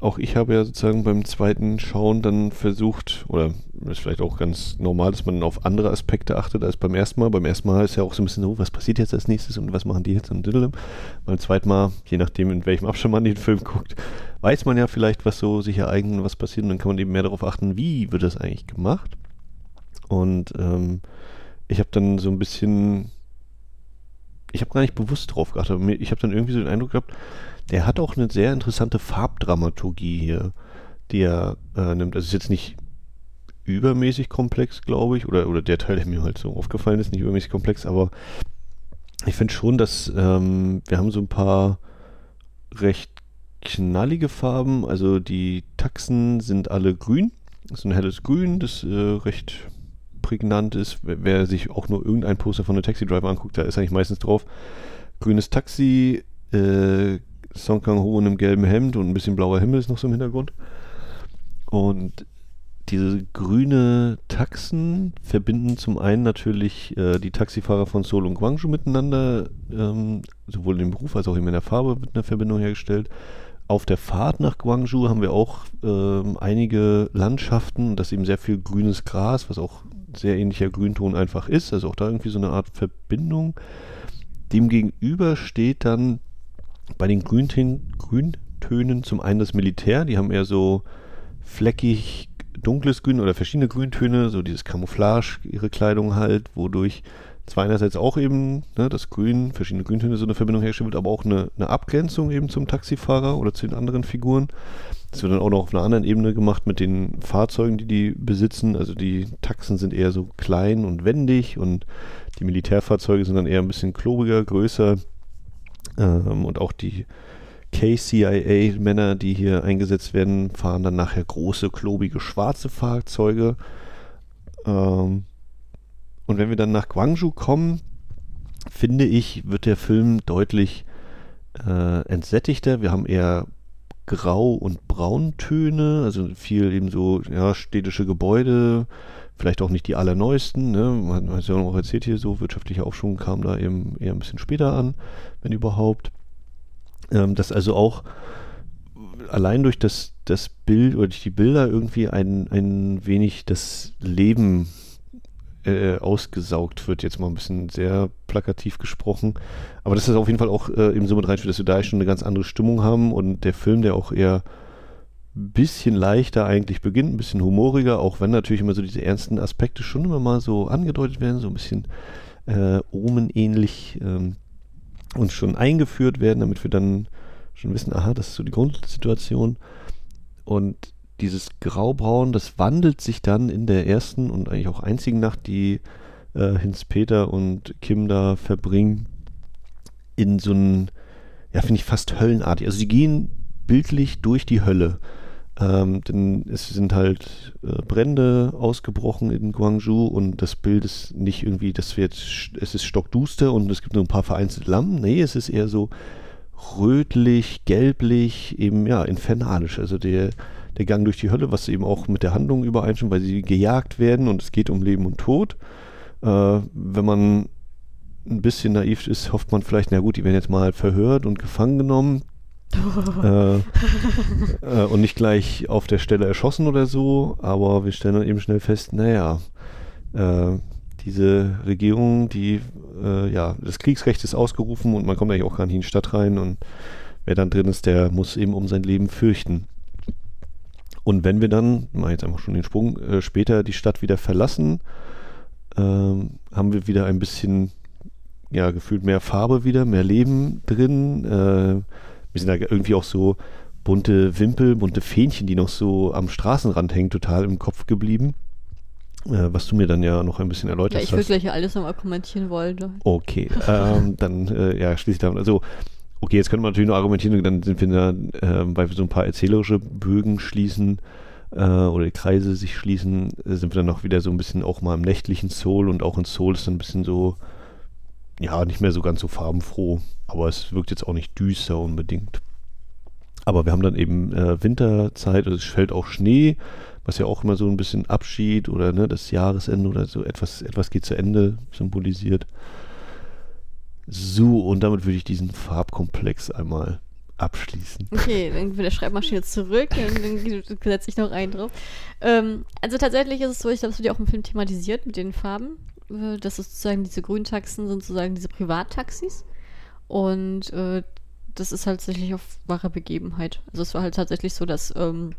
auch ich habe ja sozusagen beim zweiten Schauen dann versucht, oder ist vielleicht auch ganz normal, dass man auf andere Aspekte achtet als beim ersten Mal. Beim ersten Mal ist ja auch so ein bisschen so, was passiert jetzt als nächstes und was machen die jetzt und diddle. Beim zweiten Mal, je nachdem in welchem Abstand man den Film guckt, weiß man ja vielleicht, was so sich ereignet und was passiert und dann kann man eben mehr darauf achten, wie wird das eigentlich gemacht. Und ähm, ich habe dann so ein bisschen, ich habe gar nicht bewusst drauf geachtet, aber ich habe dann irgendwie so den Eindruck gehabt, der hat auch eine sehr interessante Farbdramaturgie hier, die er äh, nimmt. Also ist jetzt nicht übermäßig komplex, glaube ich, oder, oder der Teil, der mir halt so aufgefallen ist, nicht übermäßig komplex, aber ich finde schon, dass ähm, wir haben so ein paar recht knallige Farben, also die Taxen sind alle grün, das ist ein helles Grün, das äh, recht prägnant ist. Wer, sich auch nur irgendein Poster von der Taxi Driver anguckt, da ist eigentlich meistens drauf grünes Taxi, äh, Song Kang Ho in einem gelben Hemd und ein bisschen blauer Himmel ist noch so im Hintergrund. Und diese grüne Taxen verbinden zum einen natürlich äh, die Taxifahrer von Seoul und Guangzhou miteinander, ähm, sowohl im Beruf als auch eben in der Farbe wird eine Verbindung hergestellt. Auf der Fahrt nach Guangzhou haben wir auch ähm, einige Landschaften, das eben sehr viel grünes Gras, was auch sehr ähnlicher Grünton einfach ist, also auch da irgendwie so eine Art Verbindung. Demgegenüber steht dann bei den Grüntönen, Grüntönen zum einen das Militär, die haben eher so fleckig dunkles Grün oder verschiedene Grüntöne, so dieses Camouflage, ihre Kleidung halt, wodurch zwar einerseits auch eben ne, das Grün, verschiedene Grüntöne so eine Verbindung hergestellt wird, aber auch eine, eine Abgrenzung eben zum Taxifahrer oder zu den anderen Figuren. Das wird dann auch noch auf einer anderen Ebene gemacht mit den Fahrzeugen, die die besitzen. Also die Taxen sind eher so klein und wendig und die Militärfahrzeuge sind dann eher ein bisschen klobiger, größer. Ähm, und auch die KCIA-Männer, die hier eingesetzt werden, fahren dann nachher große, klobige, schwarze Fahrzeuge. Ähm, und wenn wir dann nach Guangzhou kommen, finde ich, wird der Film deutlich äh, entsättigter. Wir haben eher Grau- und Brauntöne, also viel eben so ja, städtische Gebäude, vielleicht auch nicht die allerneuesten. Ne? Man hat es ja auch erzählt hier, so wirtschaftlicher Aufschwung kam da eben eher ein bisschen später an, wenn überhaupt. Ähm, dass also auch allein durch das, das Bild oder durch die Bilder irgendwie ein, ein wenig das Leben äh, ausgesaugt wird, jetzt mal ein bisschen sehr plakativ gesprochen. Aber das auf jeden Fall auch äh, eben so mit dass wir da schon eine ganz andere Stimmung haben und der Film, der auch eher bisschen leichter eigentlich beginnt, ein bisschen humoriger, auch wenn natürlich immer so diese ernsten Aspekte schon immer mal so angedeutet werden, so ein bisschen äh, omenähnlich ähm, uns schon eingeführt werden, damit wir dann schon wissen, aha, das ist so die Grundsituation. Und dieses Graubraun, das wandelt sich dann in der ersten und eigentlich auch einzigen Nacht, die äh, Hinz Peter und Kim da verbringen, in so ein, ja, finde ich fast höllenartig. Also sie gehen bildlich durch die Hölle. Ähm, denn es sind halt äh, Brände ausgebrochen in Guangzhou und das Bild ist nicht irgendwie, das wird, es ist stockduster und es gibt nur ein paar vereinzelte Lampen. Nee, es ist eher so rötlich, gelblich, eben ja, infernalisch. Also der, der Gang durch die Hölle, was eben auch mit der Handlung übereinstimmt, weil sie gejagt werden und es geht um Leben und Tod. Äh, wenn man ein bisschen naiv ist, hofft man vielleicht, na gut, die werden jetzt mal verhört und gefangen genommen äh, äh, und nicht gleich auf der Stelle erschossen oder so, aber wir stellen dann eben schnell fest, naja, äh, diese Regierung, die, äh, ja, das Kriegsrecht ist ausgerufen und man kommt eigentlich auch gar nicht in die Stadt rein und wer dann drin ist, der muss eben um sein Leben fürchten. Und wenn wir dann, mal jetzt einfach schon den Sprung, äh, später die Stadt wieder verlassen, ähm, haben wir wieder ein bisschen, ja, gefühlt mehr Farbe wieder, mehr Leben drin, äh, mir sind da irgendwie auch so bunte Wimpel, bunte Fähnchen, die noch so am Straßenrand hängen, total im Kopf geblieben. Äh, was du mir dann ja noch ein bisschen erläutert hast. Ja, ich würde gleich alles nochmal kommentieren wollen. Okay, ähm, dann äh, ja, schließe ich damit. Also, okay, jetzt könnte man natürlich noch argumentieren, dann sind wir da, äh, weil wir so ein paar erzählerische Bögen schließen äh, oder Kreise sich schließen, äh, sind wir dann noch wieder so ein bisschen auch mal im nächtlichen Soul und auch in Soul ist dann ein bisschen so ja, nicht mehr so ganz so farbenfroh, aber es wirkt jetzt auch nicht düster unbedingt. Aber wir haben dann eben äh, Winterzeit, also es fällt auch Schnee, was ja auch immer so ein bisschen Abschied oder ne, das Jahresende oder so etwas, etwas geht zu Ende symbolisiert. So, und damit würde ich diesen Farbkomplex einmal abschließen. Okay, dann wird der Schreibmaschine zurück und dann setze ich noch einen drauf. Ähm, also tatsächlich ist es so, ich glaube, es wird ja auch im Film thematisiert mit den Farben. Äh, das ist sozusagen diese Grüntaxen sind sozusagen diese Privattaxis. Und äh, das ist halt tatsächlich auf wahre Begebenheit. Also es war halt tatsächlich so, dass ähm,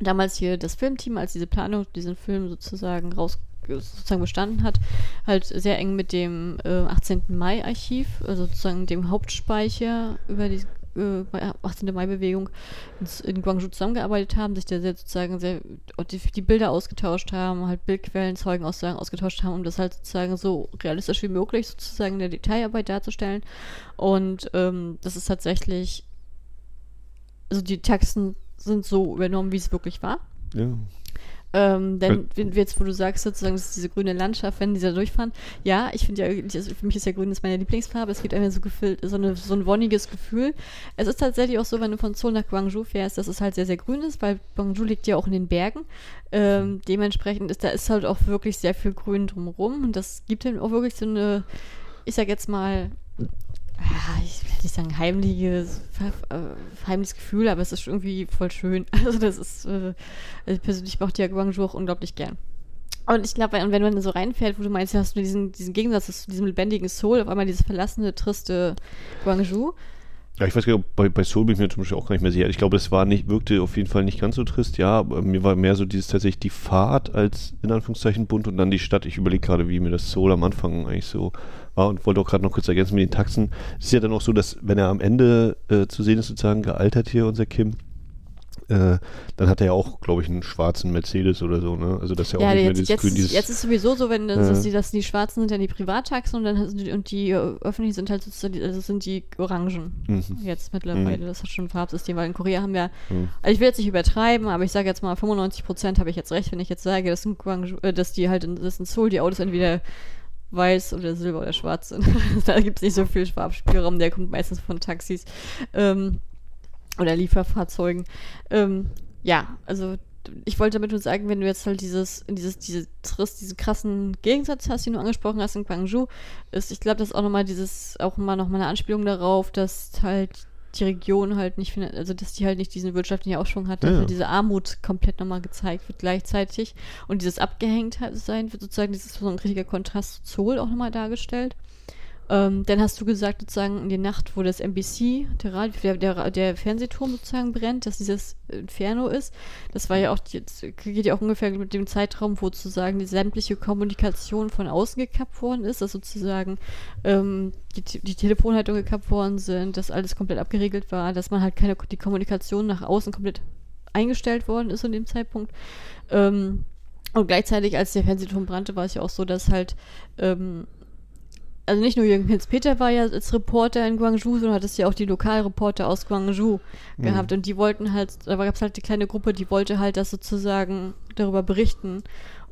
damals hier das Filmteam, als diese Planung, diesen Film sozusagen raus sozusagen bestanden hat, halt sehr eng mit dem äh, 18. Mai-Archiv, also sozusagen dem Hauptspeicher über die äh, bei 18. Mai-Bewegung in Guangzhou zusammengearbeitet haben, sich da sehr sozusagen sehr die, die, Bilder ausgetauscht haben, halt Bildquellen, Zeugenaussagen ausgetauscht haben, um das halt sozusagen so realistisch wie möglich sozusagen in der Detailarbeit darzustellen. Und ähm, das ist tatsächlich, also die Texten sind so übernommen, wie es wirklich war. Ja. Ähm, denn wenn, jetzt, wo du sagst, sozusagen, das ist diese grüne Landschaft, wenn die da durchfahren, ja, ich finde ja, für mich ist ja grün ist meine Lieblingsfarbe, es gibt einfach so, gefüllt, so, eine, so ein wonniges Gefühl. Es ist tatsächlich auch so, wenn du von Seoul nach Guangzhou fährst, dass es halt sehr, sehr grün ist, weil Guangzhou liegt ja auch in den Bergen. Ähm, dementsprechend ist da ist halt auch wirklich sehr viel Grün drumherum und das gibt dann auch wirklich so eine, ich sag jetzt mal, ja, ich will nicht sagen heimliches, äh, heimliches Gefühl, aber es ist irgendwie voll schön. Also das ist, äh, also persönlich mochte ja Guangzhou auch unglaublich gern. Und ich glaube, wenn man so reinfährt, wo du meinst, hast du diesen, diesen Gegensatz zu diesem lebendigen Soul, auf einmal dieses verlassene, triste Guangzhou. Ja, ich weiß gar nicht, bei, bei Soul bin ich mir zum Beispiel auch gar nicht mehr sicher. Ich glaube, es war nicht, wirkte auf jeden Fall nicht ganz so trist, ja. Aber mir war mehr so dieses tatsächlich die Fahrt als in Anführungszeichen bunt und dann die Stadt. Ich überlege gerade, wie mir das Soul am Anfang eigentlich so war und wollte auch gerade noch kurz ergänzen mit den Taxen. Es ist ja dann auch so, dass wenn er am Ende äh, zu sehen ist, sozusagen gealtert hier, unser Kim, äh, dann hat er ja auch, glaube ich, einen schwarzen Mercedes oder so, ne? Also das ist ja, ja auch nicht jetzt, mehr dieses jetzt, dieses Jetzt ist sowieso so, wenn das, äh, die, das, die Schwarzen sind ja die Privattaxen und dann die, und die äh, öffentlichen sind halt sozusagen, also sind die Orangen. Mhm. Jetzt mittlerweile. Mhm. Das hat schon ein Farbsystem, weil in Korea haben wir, mhm. also ich will jetzt nicht übertreiben, aber ich sage jetzt mal 95 Prozent habe ich jetzt recht, wenn ich jetzt sage, dass, in Guangzhou, äh, dass die halt, in, das in Seoul die Autos entweder weiß oder silber oder schwarz sind. da gibt es nicht so viel Farbspielraum, der kommt meistens von Taxis ähm, oder Lieferfahrzeugen. Ähm, ja, also ich wollte damit nur sagen, wenn du jetzt halt dieses, dieses, diese Trist, diesen krassen Gegensatz hast, den du angesprochen hast in Guangzhou, ist, ich glaube, das ist auch nochmal dieses, auch mal nochmal eine Anspielung darauf, dass halt die Region halt nicht, also dass die halt nicht diesen wirtschaftlichen Aufschwung hat, dass ja. halt diese Armut komplett nochmal gezeigt wird gleichzeitig und dieses Abgehängtsein wird sozusagen, dieses so ein richtiger Kontrast zu Zoll auch nochmal dargestellt. Ähm, dann hast du gesagt, sozusagen in der Nacht, wo das NBC, der, der, der, Fernsehturm sozusagen brennt, dass dieses Inferno ist. Das war ja auch, jetzt geht ja auch ungefähr mit dem Zeitraum, wo sozusagen die sämtliche Kommunikation von außen gekappt worden ist, dass sozusagen ähm, die, die Telefonleitungen gekappt worden sind, dass alles komplett abgeregelt war, dass man halt keine, die Kommunikation nach außen komplett eingestellt worden ist in dem Zeitpunkt. Ähm, Und gleichzeitig, als der Fernsehturm brannte, war es ja auch so, dass halt, ähm, also nicht nur Jürgen Hinz-Peter war ja als Reporter in Guangzhou, sondern hat es ja auch die Lokalreporter aus Guangzhou mhm. gehabt. Und die wollten halt, da gab es halt die kleine Gruppe, die wollte halt das sozusagen darüber berichten.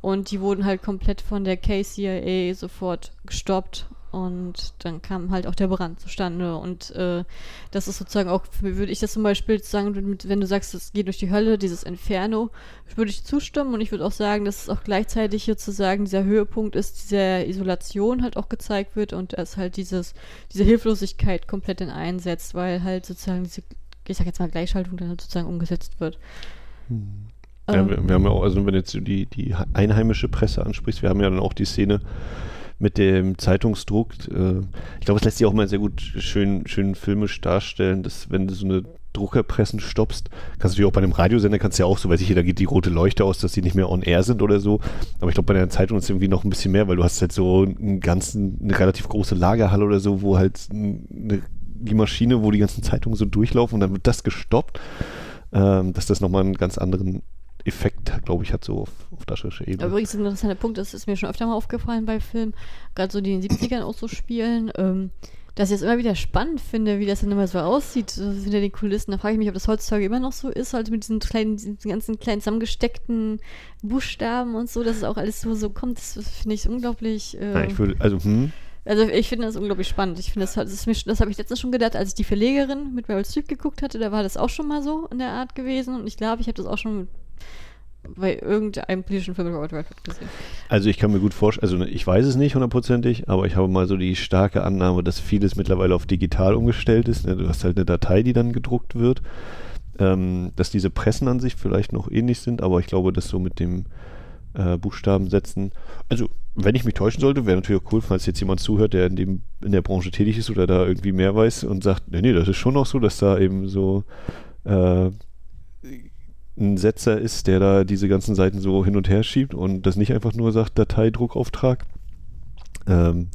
Und die wurden halt komplett von der KCIA sofort gestoppt und dann kam halt auch der Brand zustande. Und äh, das ist sozusagen auch, würde ich das zum Beispiel sagen, wenn du sagst, es geht durch die Hölle, dieses Inferno, würde ich zustimmen. Und ich würde auch sagen, dass es auch gleichzeitig sozusagen dieser Höhepunkt ist, dieser Isolation halt auch gezeigt wird und dass halt dieses, diese Hilflosigkeit komplett in einsetzt, weil halt sozusagen diese, ich sag jetzt mal, Gleichschaltung dann halt sozusagen umgesetzt wird. Hm. Ja, wir, wir, haben ja auch, also wenn du jetzt die, die einheimische Presse ansprichst, wir haben ja dann auch die Szene, mit dem Zeitungsdruck. Äh, ich glaube, es lässt sich auch mal sehr gut schön, schön filmisch darstellen, dass wenn du so eine Druckerpressen stoppst, kannst du natürlich auch bei einem Radiosender kannst du ja auch so, weiß ich, da geht die rote Leuchte aus, dass die nicht mehr on air sind oder so. Aber ich glaube, bei der Zeitung ist es irgendwie noch ein bisschen mehr, weil du hast halt so einen ganzen, eine relativ große Lagerhalle oder so, wo halt eine, die Maschine, wo die ganzen Zeitungen so durchlaufen und dann wird das gestoppt, ähm, dass das nochmal einen ganz anderen Effekt, glaube ich, hat so auf, auf darstellerischer Ebene. Übrigens ein interessanter Punkt, das ist mir schon öfter mal aufgefallen bei Filmen, gerade so die in den 70ern auch so spielen, ähm, dass ich es immer wieder spannend finde, wie das dann immer so aussieht, hinter den Kulissen. Da frage ich mich, ob das heutzutage immer noch so ist, halt mit diesen kleinen, diesen ganzen kleinen zusammengesteckten Buchstaben und so, dass es auch alles so, so kommt. Das finde ich unglaublich. Äh, ja, ich würde, also, hm. Also ich finde das unglaublich spannend. Ich finde das, das, das habe ich letztens schon gedacht, als ich die Verlegerin mit Meryl Streep geguckt hatte, da war das auch schon mal so in der Art gewesen. Und ich glaube, ich habe das auch schon mit bei irgendeinem politischen Film Robert Redford gesehen. Also ich kann mir gut vorstellen, also ich weiß es nicht hundertprozentig, aber ich habe mal so die starke Annahme, dass vieles mittlerweile auf digital umgestellt ist. Ne? Du hast halt eine Datei, die dann gedruckt wird. Ähm, dass diese Pressen an sich vielleicht noch ähnlich sind, aber ich glaube, dass so mit dem äh, Buchstabensätzen, also wenn ich mich täuschen sollte, wäre natürlich auch cool, falls jetzt jemand zuhört, der in, dem, in der Branche tätig ist oder da irgendwie mehr weiß und sagt, nee, nee, das ist schon noch so, dass da eben so äh, ein Setzer ist, der da diese ganzen Seiten so hin und her schiebt und das nicht einfach nur sagt Dateidruckauftrag. Ähm,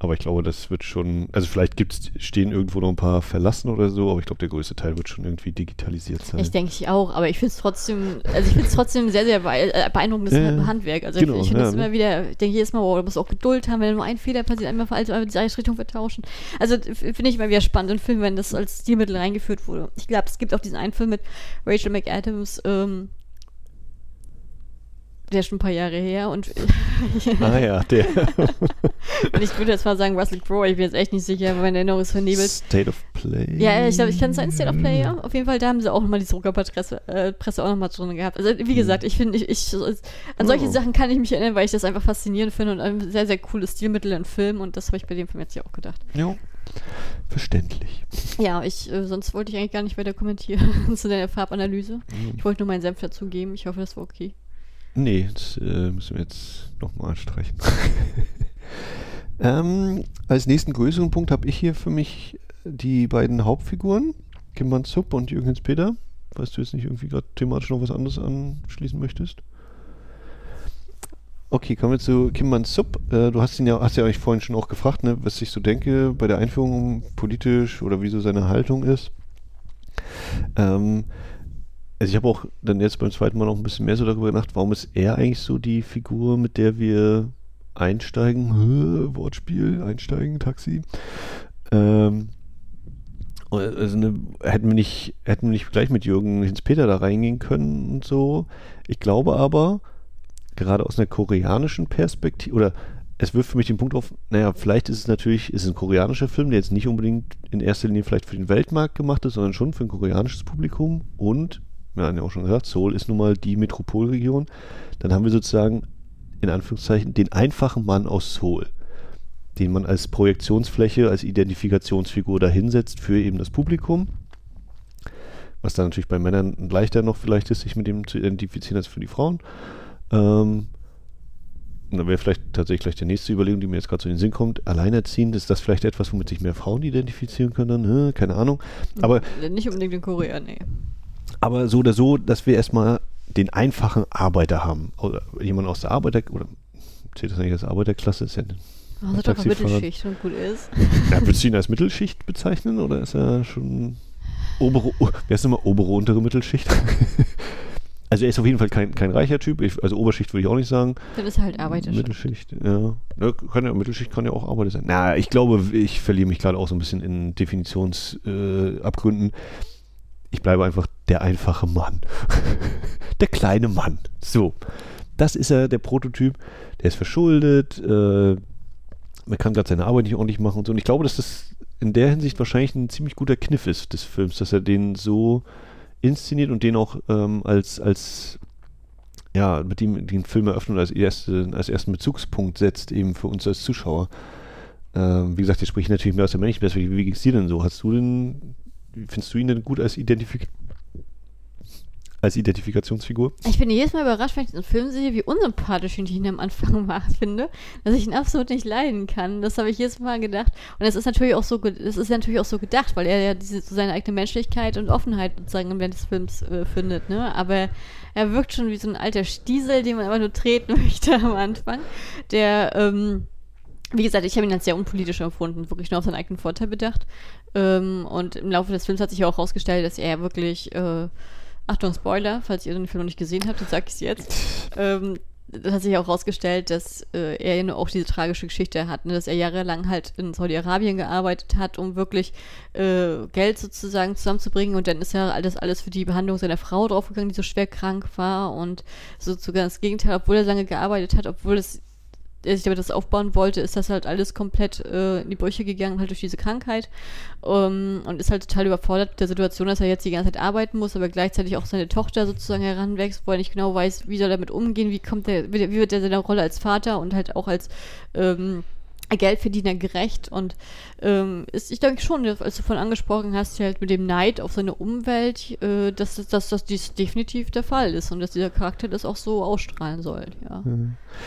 aber ich glaube, das wird schon, also vielleicht gibt's, stehen irgendwo noch ein paar verlassen oder so, aber ich glaube, der größte Teil wird schon irgendwie digitalisiert sein. Ich denke ich auch, aber ich finde es trotzdem, also ich finde es trotzdem sehr, sehr äh, beeindruckendes ja, Handwerk. Also genau, ich, finde es ja, immer wieder, ich denke jedes Mal, wow, du musst auch Geduld haben, wenn nur ein Fehler passiert, einmal veraltet, einmal die Einrichtung vertauschen. Also finde ich immer wieder spannend in Filmen, wenn das als Stilmittel reingeführt wurde. Ich glaube, es gibt auch diesen einen Film mit Rachel McAdams, ähm, der ist schon ein paar Jahre her und. ah ja, der. und ich würde jetzt mal sagen Russell Crowe, ich bin jetzt echt nicht sicher, aber meine Erinnerung ist vernebelt. State of Play. Ja, ich glaube, ich kann es sein, State of Play, ja. Auf jeden Fall, da haben sie auch nochmal die Druckerpresse äh, Presse auch nochmal drin gehabt. Also, wie hm. gesagt, ich finde, ich, ich, an solche oh. Sachen kann ich mich erinnern, weil ich das einfach faszinierend finde und ein sehr, sehr cooles Stilmittel in Film und das habe ich bei dem Film jetzt ja auch gedacht. Ja. Verständlich. Ja, ich, äh, sonst wollte ich eigentlich gar nicht weiter kommentieren zu der Farbanalyse. Mhm. Ich wollte nur meinen Senf dazugeben. Ich hoffe, das war okay. Nee, das äh, müssen wir jetzt nochmal streichen. ähm, als nächsten größeren Punkt habe ich hier für mich die beiden Hauptfiguren, Kim Sub und Jürgen Peter. Falls du jetzt nicht irgendwie gerade thematisch noch was anderes anschließen möchtest. Okay, kommen wir zu Kim Sub. Äh, du hast ihn ja, hast ja eigentlich vorhin schon auch gefragt, ne, was ich so denke bei der Einführung politisch oder wie so seine Haltung ist. Ähm, also ich habe auch dann jetzt beim zweiten Mal noch ein bisschen mehr so darüber gedacht, warum ist er eigentlich so die Figur, mit der wir einsteigen, Wortspiel, einsteigen, Taxi. Ähm, also ne, hätten wir nicht, hätten wir nicht gleich mit Jürgen Hinz-Peter da reingehen können und so. Ich glaube aber, gerade aus einer koreanischen Perspektive, oder es wirft für mich den Punkt auf, naja, vielleicht ist es natürlich, ist es ein koreanischer Film, der jetzt nicht unbedingt in erster Linie vielleicht für den Weltmarkt gemacht ist, sondern schon für ein koreanisches Publikum und wir haben ja auch schon gesagt, Seoul ist nun mal die Metropolregion. Dann haben wir sozusagen in Anführungszeichen den einfachen Mann aus Seoul, den man als Projektionsfläche, als Identifikationsfigur dahinsetzt für eben das Publikum. Was dann natürlich bei Männern leichter noch vielleicht ist, sich mit dem zu identifizieren als für die Frauen. Ähm, und dann wäre vielleicht tatsächlich gleich die nächste Überlegung, die mir jetzt gerade in den Sinn kommt. Alleinerziehend, ist das vielleicht etwas, womit sich mehr Frauen identifizieren können? Hm, keine Ahnung. Aber nicht unbedingt in Korea, nee. Aber so oder so, dass wir erstmal den einfachen Arbeiter haben. Oder jemand aus der Arbeiter- oder zählt das eigentlich als Arbeiterklasse? Ist ja also doch Mittelschicht und gut ist. Ja, würdest du ihn als Mittelschicht bezeichnen oder ist er schon obere, wie heißt immer, obere, untere Mittelschicht? also er ist auf jeden Fall kein, kein reicher Typ, ich, also Oberschicht würde ich auch nicht sagen. Dann ist er halt Arbeiter. Mittelschicht, ja. ja kann ja. Mittelschicht kann ja auch Arbeiter sein. Na, ich glaube, ich verliere mich gerade auch so ein bisschen in Definitionsabgründen. Äh, ich bleibe einfach der einfache Mann. der kleine Mann. So. Das ist er, der Prototyp. Der ist verschuldet, äh, man kann gerade seine Arbeit nicht ordentlich machen und so. Und ich glaube, dass das in der Hinsicht wahrscheinlich ein ziemlich guter Kniff ist des Films, dass er den so inszeniert und den auch ähm, als, als ja, mit dem den Film eröffnet als, erste, als ersten Bezugspunkt setzt, eben für uns als Zuschauer. Ähm, wie gesagt, ich spreche natürlich mehr aus der männlichen Perspektive. Wie geht's dir denn so? Hast du denn, findest du ihn denn gut als Identifikator? Als Identifikationsfigur. Ich bin jedes Mal überrascht, wenn ich den Film sehe, wie unsympathisch ich ihn am Anfang war, finde, dass ich ihn absolut nicht leiden kann. Das habe ich jedes Mal gedacht. Und es ist natürlich auch so, es ist natürlich auch so gedacht, weil er ja diese, so seine eigene Menschlichkeit und Offenheit sozusagen während des Films äh, findet, ne? Aber er wirkt schon wie so ein alter Stiesel, den man einfach nur treten möchte am Anfang, der, ähm, wie gesagt, ich habe ihn als sehr unpolitisch empfunden, wirklich nur auf seinen eigenen Vorteil bedacht. Ähm, und im Laufe des Films hat sich ja auch herausgestellt, dass er wirklich äh, Achtung, Spoiler, falls ihr den Film noch nicht gesehen habt, dann sag ich es jetzt. ähm, das hat sich auch herausgestellt, dass äh, er ja auch diese tragische Geschichte hat, ne? dass er jahrelang halt in Saudi-Arabien gearbeitet hat, um wirklich äh, Geld sozusagen zusammenzubringen und dann ist ja alles, alles für die Behandlung seiner Frau draufgegangen, die so schwer krank war und sozusagen das Gegenteil, obwohl er lange gearbeitet hat, obwohl es der sich damit das aufbauen wollte, ist das halt alles komplett äh, in die Brüche gegangen, halt durch diese Krankheit. Um, und ist halt total überfordert mit der Situation, dass er jetzt die ganze Zeit arbeiten muss, aber gleichzeitig auch seine Tochter sozusagen heranwächst, wo er nicht genau weiß, wie soll er damit umgehen, wie kommt er, wie wird er seine Rolle als Vater und halt auch als ähm, Geldverdiener gerecht und ähm, ist, ich denke schon, als du vorhin angesprochen hast, halt mit dem Neid auf seine Umwelt, äh, dass, dass, dies definitiv der Fall ist und dass dieser Charakter das auch so ausstrahlen soll, ja.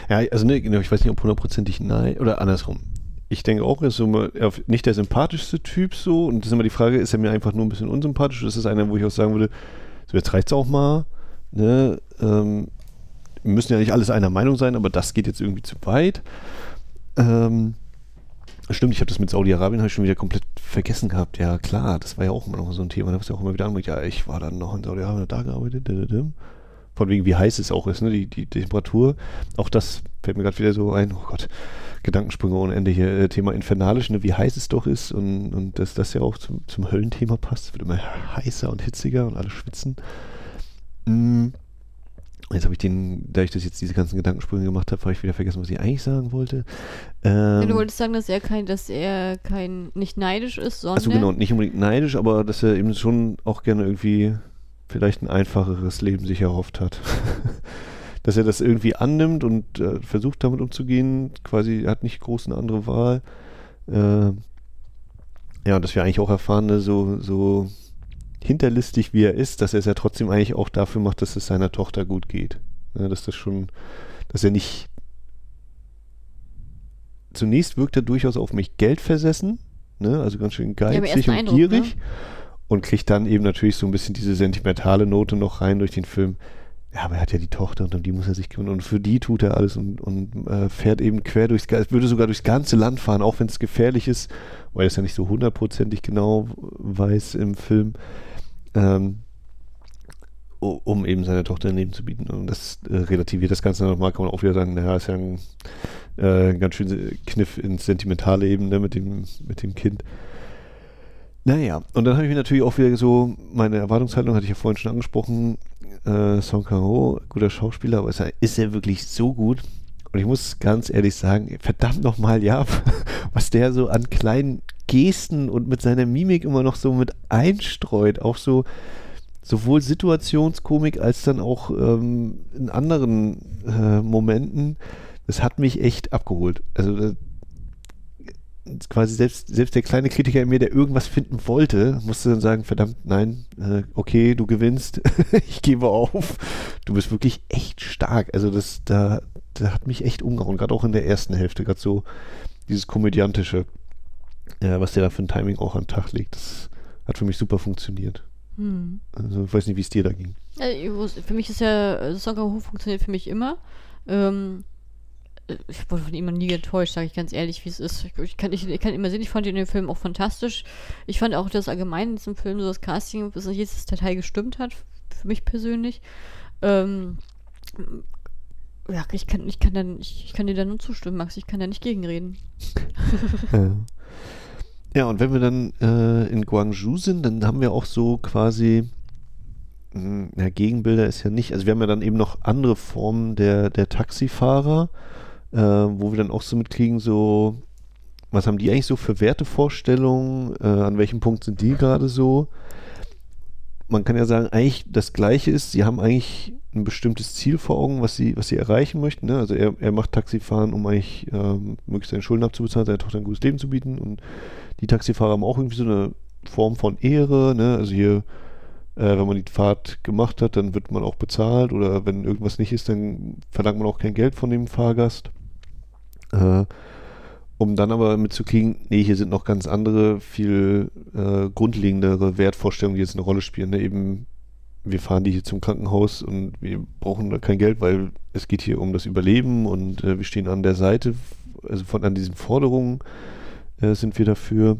Ja, also ne, genau, ich weiß nicht, ob hundertprozentig Neid oder andersrum. Ich denke auch, er ist so nicht der sympathischste Typ so und das ist immer die Frage, ist er mir einfach nur ein bisschen unsympathisch? Das ist einer, wo ich auch sagen würde, so jetzt reicht's auch mal, ne, ähm, wir müssen ja nicht alles einer Meinung sein, aber das geht jetzt irgendwie zu weit. Ähm, stimmt, ich habe das mit Saudi-Arabien schon wieder komplett vergessen gehabt. Ja, klar, das war ja auch immer noch so ein Thema. Da hast du ja auch immer wieder angemerkt, ja, ich war dann noch in Saudi-Arabien, da gearbeitet. Von wegen, wie heiß es auch ist, ne? Die, die, die Temperatur. Auch das fällt mir gerade wieder so ein. Oh Gott, Gedankensprünge ohne Ende hier. Äh, Thema infernalisch, ne? wie heiß es doch ist und, und dass das ja auch zum, zum Höllenthema passt. Es wird immer heißer und hitziger und alle schwitzen. Mhm. Jetzt habe ich den, da ich das jetzt diese ganzen Gedankensprünge gemacht habe, habe ich wieder vergessen, was ich eigentlich sagen wollte. Ähm, du wolltest sagen, dass er kein, dass er kein, nicht neidisch ist, sondern. Also genau, nicht unbedingt neidisch, aber dass er eben schon auch gerne irgendwie vielleicht ein einfacheres Leben sich erhofft hat. dass er das irgendwie annimmt und äh, versucht damit umzugehen, quasi hat nicht groß eine andere Wahl. Äh, ja, und dass wir eigentlich auch erfahren, ne, so, so hinterlistig wie er ist, dass er es ja trotzdem eigentlich auch dafür macht, dass es seiner Tochter gut geht. Ja, dass das schon, dass er nicht. Zunächst wirkt er durchaus auf mich geldversessen, ne? also ganz schön geizig ja, und Eindruck, gierig. Ne? Und kriegt dann eben natürlich so ein bisschen diese sentimentale Note noch rein durch den Film. Ja, aber er hat ja die Tochter und um die muss er sich kümmern und für die tut er alles und, und äh, fährt eben quer durchs, würde sogar durchs ganze Land fahren, auch wenn es gefährlich ist, weil er es ja nicht so hundertprozentig genau weiß im Film ähm, um eben seiner Tochter ein Leben zu bieten. Und das äh, relativiert das Ganze nochmal, kann man auch wieder sagen, naja, ist ja ein äh, ganz schön Kniff ins sentimentale Ebene mit dem, mit dem Kind. Naja, und dann habe ich mir natürlich auch wieder so, meine Erwartungshaltung hatte ich ja vorhin schon angesprochen, äh, Song Kang-ho, guter Schauspieler, aber ist er, ist er wirklich so gut? Und ich muss ganz ehrlich sagen, verdammt nochmal, ja, was der so an kleinen Gesten und mit seiner Mimik immer noch so mit einstreut, auch so sowohl Situationskomik als dann auch ähm, in anderen äh, Momenten, das hat mich echt abgeholt. Also äh, quasi selbst, selbst der kleine Kritiker in mir, der irgendwas finden wollte, musste dann sagen, verdammt, nein, äh, okay, du gewinnst, ich gebe auf. Du bist wirklich echt stark. Also das, da, da hat mich echt umgehauen, gerade auch in der ersten Hälfte, gerade so dieses komödiantische ja, was der da für ein Timing auch an den Tag legt, das hat für mich super funktioniert. Hm. Also ich weiß nicht, wie es dir da ging. für mich ist ja, Song Kang Ho funktioniert für mich immer. Ähm, ich wurde von ihm nie enttäuscht, sage ich ganz ehrlich, wie es ist. Ich, ich, kann, ich, ich, kann immer sehen, ich fand ihn in dem Film auch fantastisch. Ich fand auch, dass allgemein in diesem Film so das Casting in jedes Detail gestimmt hat, für mich persönlich. Ähm, ja, ich kann, ich kann dann, ich, ich kann dir da nur zustimmen, Max. Ich kann da nicht gegenreden. ja. ja, und wenn wir dann äh, in Guangzhou sind, dann haben wir auch so quasi, mh, hm, ja, Gegenbilder ist ja nicht, also wir haben ja dann eben noch andere Formen der, der Taxifahrer, äh, wo wir dann auch so mitkriegen, so, was haben die eigentlich so für Wertevorstellungen, äh, an welchem Punkt sind die gerade so? Man kann ja sagen, eigentlich das Gleiche ist, sie haben eigentlich ein bestimmtes Ziel vor Augen, was sie, was sie erreichen möchten. Ne? Also er, er macht Taxifahren, um eigentlich ähm, möglichst seine Schulden abzubezahlen, seiner Tochter ein gutes Leben zu bieten. Und die Taxifahrer haben auch irgendwie so eine Form von Ehre. Ne? Also hier, äh, wenn man die Fahrt gemacht hat, dann wird man auch bezahlt. Oder wenn irgendwas nicht ist, dann verlangt man auch kein Geld von dem Fahrgast. Äh, um dann aber mitzukriegen, nee, hier sind noch ganz andere, viel äh, grundlegendere Wertvorstellungen, die jetzt eine Rolle spielen. Ne? Eben wir fahren die hier zum Krankenhaus und wir brauchen da kein Geld, weil es geht hier um das Überleben und äh, wir stehen an der Seite, also von an diesen Forderungen äh, sind wir dafür.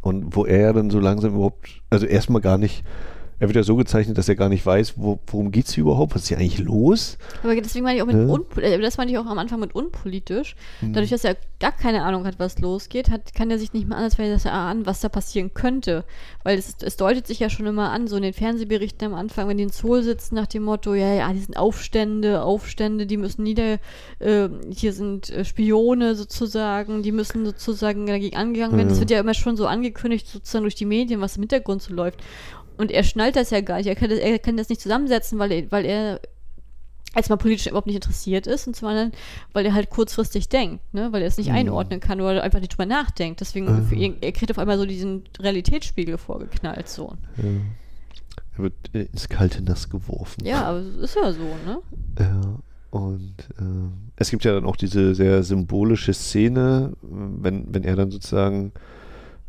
Und wo er dann so langsam überhaupt, also erstmal gar nicht er wird ja so gezeichnet, dass er gar nicht weiß, wo, worum geht es hier überhaupt, was ist hier eigentlich los? Aber deswegen meine ich auch mit ne? das meine ich auch am Anfang mit unpolitisch. Mhm. Dadurch, dass er gar keine Ahnung hat, was losgeht, hat, kann er sich nicht mehr anders an, was da passieren könnte. Weil es, es deutet sich ja schon immer an, so in den Fernsehberichten am Anfang, wenn die in Zoll sitzen, nach dem Motto, ja, ja, die sind Aufstände, Aufstände, die müssen nieder, äh, hier sind äh, Spione sozusagen, die müssen sozusagen dagegen angegangen werden. Es wird ja immer schon so angekündigt, sozusagen durch die Medien, was im Hintergrund so läuft. Und er schnallt das ja gar nicht. Er kann das, er kann das nicht zusammensetzen, weil er, weil er erstmal politisch überhaupt nicht interessiert ist und zum anderen, weil er halt kurzfristig denkt, ne? weil er es nicht mhm. einordnen kann oder einfach nicht drüber nachdenkt. Deswegen, mhm. ihn, er kriegt auf einmal so diesen Realitätsspiegel vorgeknallt. So. Ja. Er wird äh, ins kalte Nass geworfen. Ja, aber es ist ja so, ne? Ja. Und äh, es gibt ja dann auch diese sehr symbolische Szene, wenn, wenn er dann sozusagen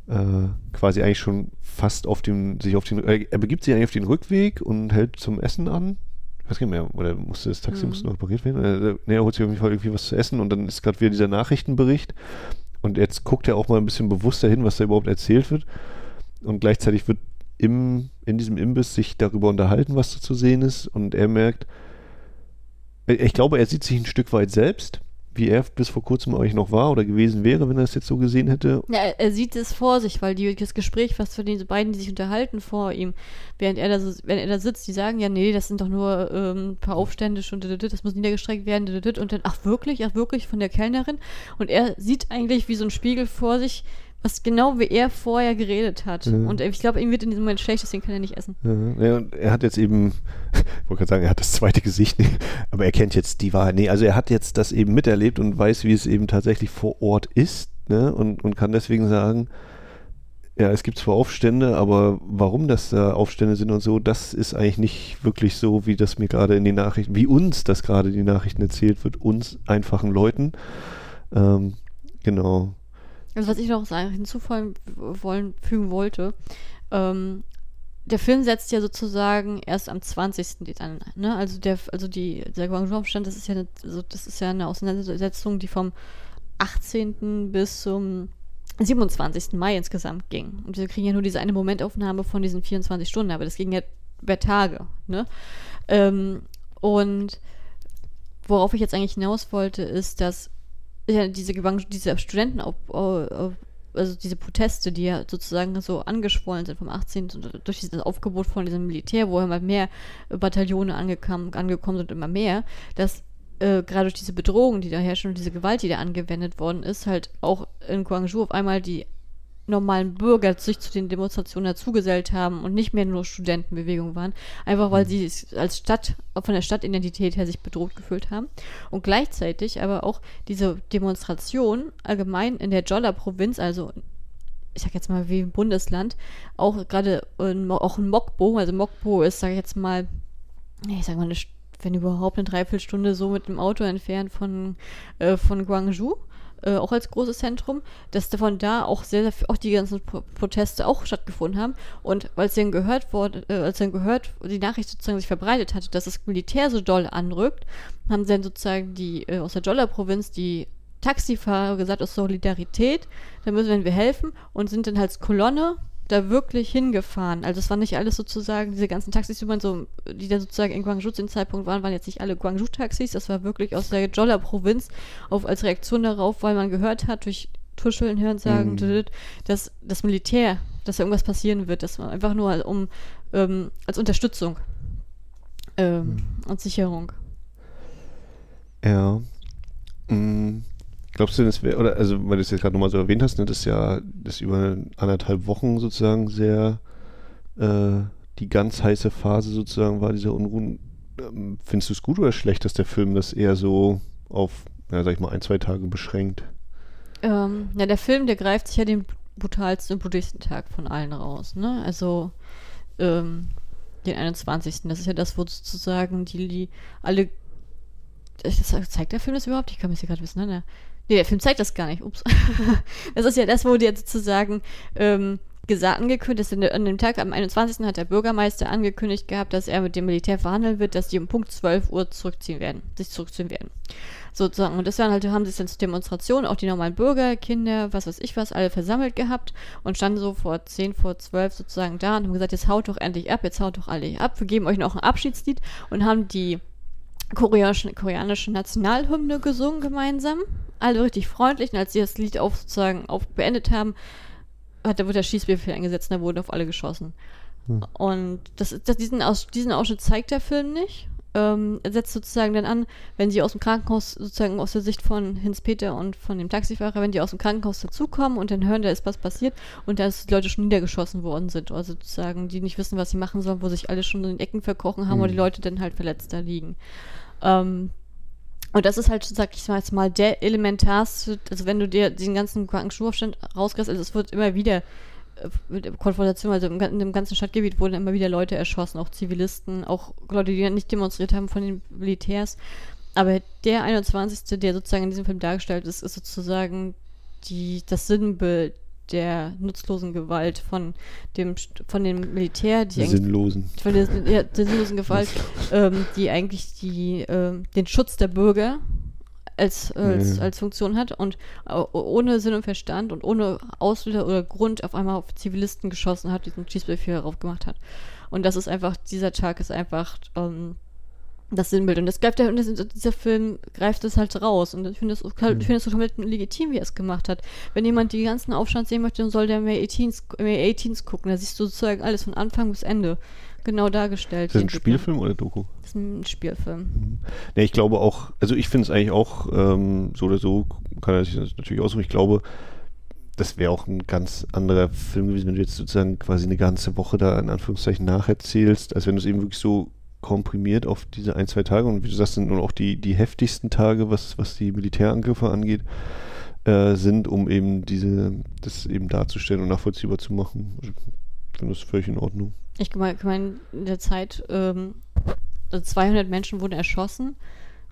äh, quasi eigentlich schon fast auf dem, sich auf den, äh, er begibt sich eigentlich auf den Rückweg und hält zum Essen an. Ich weiß nicht mehr, oder musste das Taxi mhm. musste noch repariert werden? Ne, er holt sich auf jeden Fall irgendwie was zu essen und dann ist gerade wieder dieser Nachrichtenbericht und jetzt guckt er auch mal ein bisschen bewusster hin, was da überhaupt erzählt wird und gleichzeitig wird im, in diesem Imbiss sich darüber unterhalten, was da zu sehen ist und er merkt, ich glaube, er sieht sich ein Stück weit selbst wie er bis vor kurzem euch noch war oder gewesen wäre, wenn er es jetzt so gesehen hätte. Ja, er sieht es vor sich, weil die, das Gespräch, was für diese beiden, die sich unterhalten vor ihm, während er da, so, wenn er da sitzt, die sagen ja, nee, das sind doch nur ähm, ein paar Aufstände schon, das muss niedergestreckt werden, und dann, ach wirklich, ach wirklich, von der Kellnerin. Und er sieht eigentlich wie so ein Spiegel vor sich, was genau wie er vorher geredet hat. Ja. Und ich glaube, ihm wird in diesem Moment schlecht, deswegen kann er nicht essen. Ja, ja und er hat jetzt eben, ich wollte gerade sagen, er hat das zweite Gesicht, aber er kennt jetzt die Wahrheit. Nee, also er hat jetzt das eben miterlebt und weiß, wie es eben tatsächlich vor Ort ist ne? und, und kann deswegen sagen, ja, es gibt zwar Aufstände, aber warum das da Aufstände sind und so, das ist eigentlich nicht wirklich so, wie das mir gerade in den Nachrichten, wie uns das gerade in den Nachrichten erzählt wird, uns einfachen Leuten. Ähm, genau. Also was ich noch hinzufügen wollen, fügen wollte, ähm, der Film setzt ja sozusagen erst am 20. an. Ne? Also der, also die, der Guangzhou-Aufstand, das ist ja eine, also das ist ja eine Auseinandersetzung, die vom 18. bis zum 27. Mai insgesamt ging. Und wir kriegen ja nur diese eine Momentaufnahme von diesen 24 Stunden, aber das ging ja über Tage. Ne? Ähm, und worauf ich jetzt eigentlich hinaus wollte, ist, dass ja, diese, diese Studenten, also diese Proteste, die ja sozusagen so angeschwollen sind vom 18. durch dieses Aufgebot von diesem Militär, wo immer mehr Bataillone angekam, angekommen sind, immer mehr, dass äh, gerade durch diese Bedrohung, die da herrschen und diese Gewalt, die da angewendet worden ist, halt auch in Guangzhou auf einmal die normalen Bürger sich zu den Demonstrationen dazugesellt haben und nicht mehr nur Studentenbewegung waren, einfach weil mhm. sie als Stadt, von der Stadtidentität her sich bedroht gefühlt haben. Und gleichzeitig aber auch diese Demonstration allgemein in der Jolla-Provinz, also ich sag jetzt mal wie im Bundesland, auch gerade auch in Mokpo, also Mokpo ist, sag ich jetzt mal, ich sag mal, eine, wenn überhaupt eine Dreiviertelstunde so mit dem Auto entfernt von, äh, von Guangzhou äh, auch als großes Zentrum, dass davon da auch sehr, sehr auch die ganzen Pro Proteste auch stattgefunden haben. Und weil es dann gehört wurde, äh, als dann gehört, die Nachricht sozusagen sich verbreitet hatte, dass das Militär so doll anrückt, haben dann sozusagen die äh, aus der Jolla-Provinz die Taxifahrer gesagt, aus Solidarität, da müssen wir helfen und sind dann als Kolonne da wirklich hingefahren. Also es war nicht alles sozusagen, diese ganzen Taxis, die man so, die dann sozusagen in Guangzhou zu dem Zeitpunkt waren, waren jetzt nicht alle Guangzhou-Taxis. Das war wirklich aus der Jolla-Provinz auf als Reaktion darauf, weil man gehört hat durch Tuscheln, Hörensagen, mhm. dass das Militär, dass da irgendwas passieren wird. Das war einfach nur um ähm, als Unterstützung ähm, mhm. und Sicherung. Ja. Mhm. Glaubst du, das wäre, oder also weil du es jetzt gerade nochmal so erwähnt hast, ne, das ist ja das über anderthalb Wochen sozusagen sehr äh, die ganz heiße Phase sozusagen war, dieser Unruhen. Ähm, findest du es gut oder schlecht, dass der Film das eher so auf, ja, sag ich mal, ein, zwei Tage beschränkt? Ähm, ja, der Film, der greift sich ja den brutalsten und blutigsten Tag von allen raus, ne? Also, ähm, den 21. Das ist ja das, wo sozusagen die, die alle. Das, zeigt der Film das überhaupt? Ich kann mich hier gerade wissen, ne? Nee, der Film zeigt das gar nicht. Ups. das ist ja das, die jetzt sozusagen ähm, gesagt, angekündigt, dass an dem Tag, am 21. hat der Bürgermeister angekündigt gehabt, dass er mit dem Militär verhandeln wird, dass die um Punkt 12 Uhr zurückziehen werden, sich zurückziehen werden. Sozusagen. Und das waren halt, haben sich dann zur Demonstration, auch die normalen Bürger, Kinder, was weiß ich was, alle versammelt gehabt und standen so vor 10, vor 12 sozusagen da und haben gesagt, jetzt haut doch endlich ab, jetzt haut doch alle ab, wir geben euch noch ein Abschiedslied und haben die koreanische, koreanische Nationalhymne gesungen gemeinsam. Alle richtig freundlich. Und als sie das Lied auf, sozusagen auf beendet haben, hat, da wurde der Schießbefehl eingesetzt und da wurden auf alle geschossen. Hm. Und das, das, diesen, Aus, diesen Ausschnitt zeigt der Film nicht. Ähm, setzt sozusagen dann an, wenn sie aus dem Krankenhaus, sozusagen aus der Sicht von Hinz-Peter und von dem Taxifahrer, wenn die aus dem Krankenhaus dazukommen und dann hören, da ist was passiert und da ist die Leute schon niedergeschossen worden sind. Also sozusagen, die nicht wissen, was sie machen sollen, wo sich alle schon in den Ecken verkrochen haben, mhm. wo die Leute dann halt verletzt da liegen. Ähm, und das ist halt, sag ich mal, jetzt mal der elementarste, also wenn du dir den ganzen Schulaufstand rauskriegst, also es wird immer wieder äh, Konfrontation, also im, in dem ganzen Stadtgebiet wurden immer wieder Leute erschossen, auch Zivilisten, auch Leute, die nicht demonstriert haben von den Militärs. Aber der 21., der sozusagen in diesem Film dargestellt ist, ist sozusagen die, das Sinnbild der nutzlosen Gewalt von dem von dem Militär, die sinnlosen, von der, ja, der sinnlosen Gewalt, ähm, die eigentlich die ähm, den Schutz der Bürger als, als, als Funktion hat und ohne Sinn und Verstand und ohne Auslöser oder Grund auf einmal auf Zivilisten geschossen hat, diesen Schießbefehl darauf gemacht hat. Und das ist einfach, dieser Tag ist einfach ähm, das Sinnbild. Und das greift der, dieser Film greift das halt raus. Und ich finde es mhm. find so komplett legitim, wie er es gemacht hat. Wenn jemand die ganzen Aufstand sehen möchte, dann soll der mehr 18s, mehr 18s gucken. Da siehst du sozusagen alles von Anfang bis Ende genau dargestellt. Ist das ein Spielfilm oder Doku? Das ist ein Spielfilm. Mhm. Ne, ich glaube auch, also ich finde es eigentlich auch ähm, so oder so, kann er sich das natürlich aussuchen. Ich glaube, das wäre auch ein ganz anderer Film gewesen, wenn du jetzt sozusagen quasi eine ganze Woche da in Anführungszeichen nacherzählst, als wenn du es eben wirklich so komprimiert auf diese ein, zwei Tage und wie du sagst, sind nun auch die, die heftigsten Tage, was, was die Militärangriffe angeht, äh, sind, um eben diese, das eben darzustellen und nachvollziehbar zu machen. Finde das völlig in Ordnung. Ich meine, mein, in der Zeit, ähm, 200 also Menschen wurden erschossen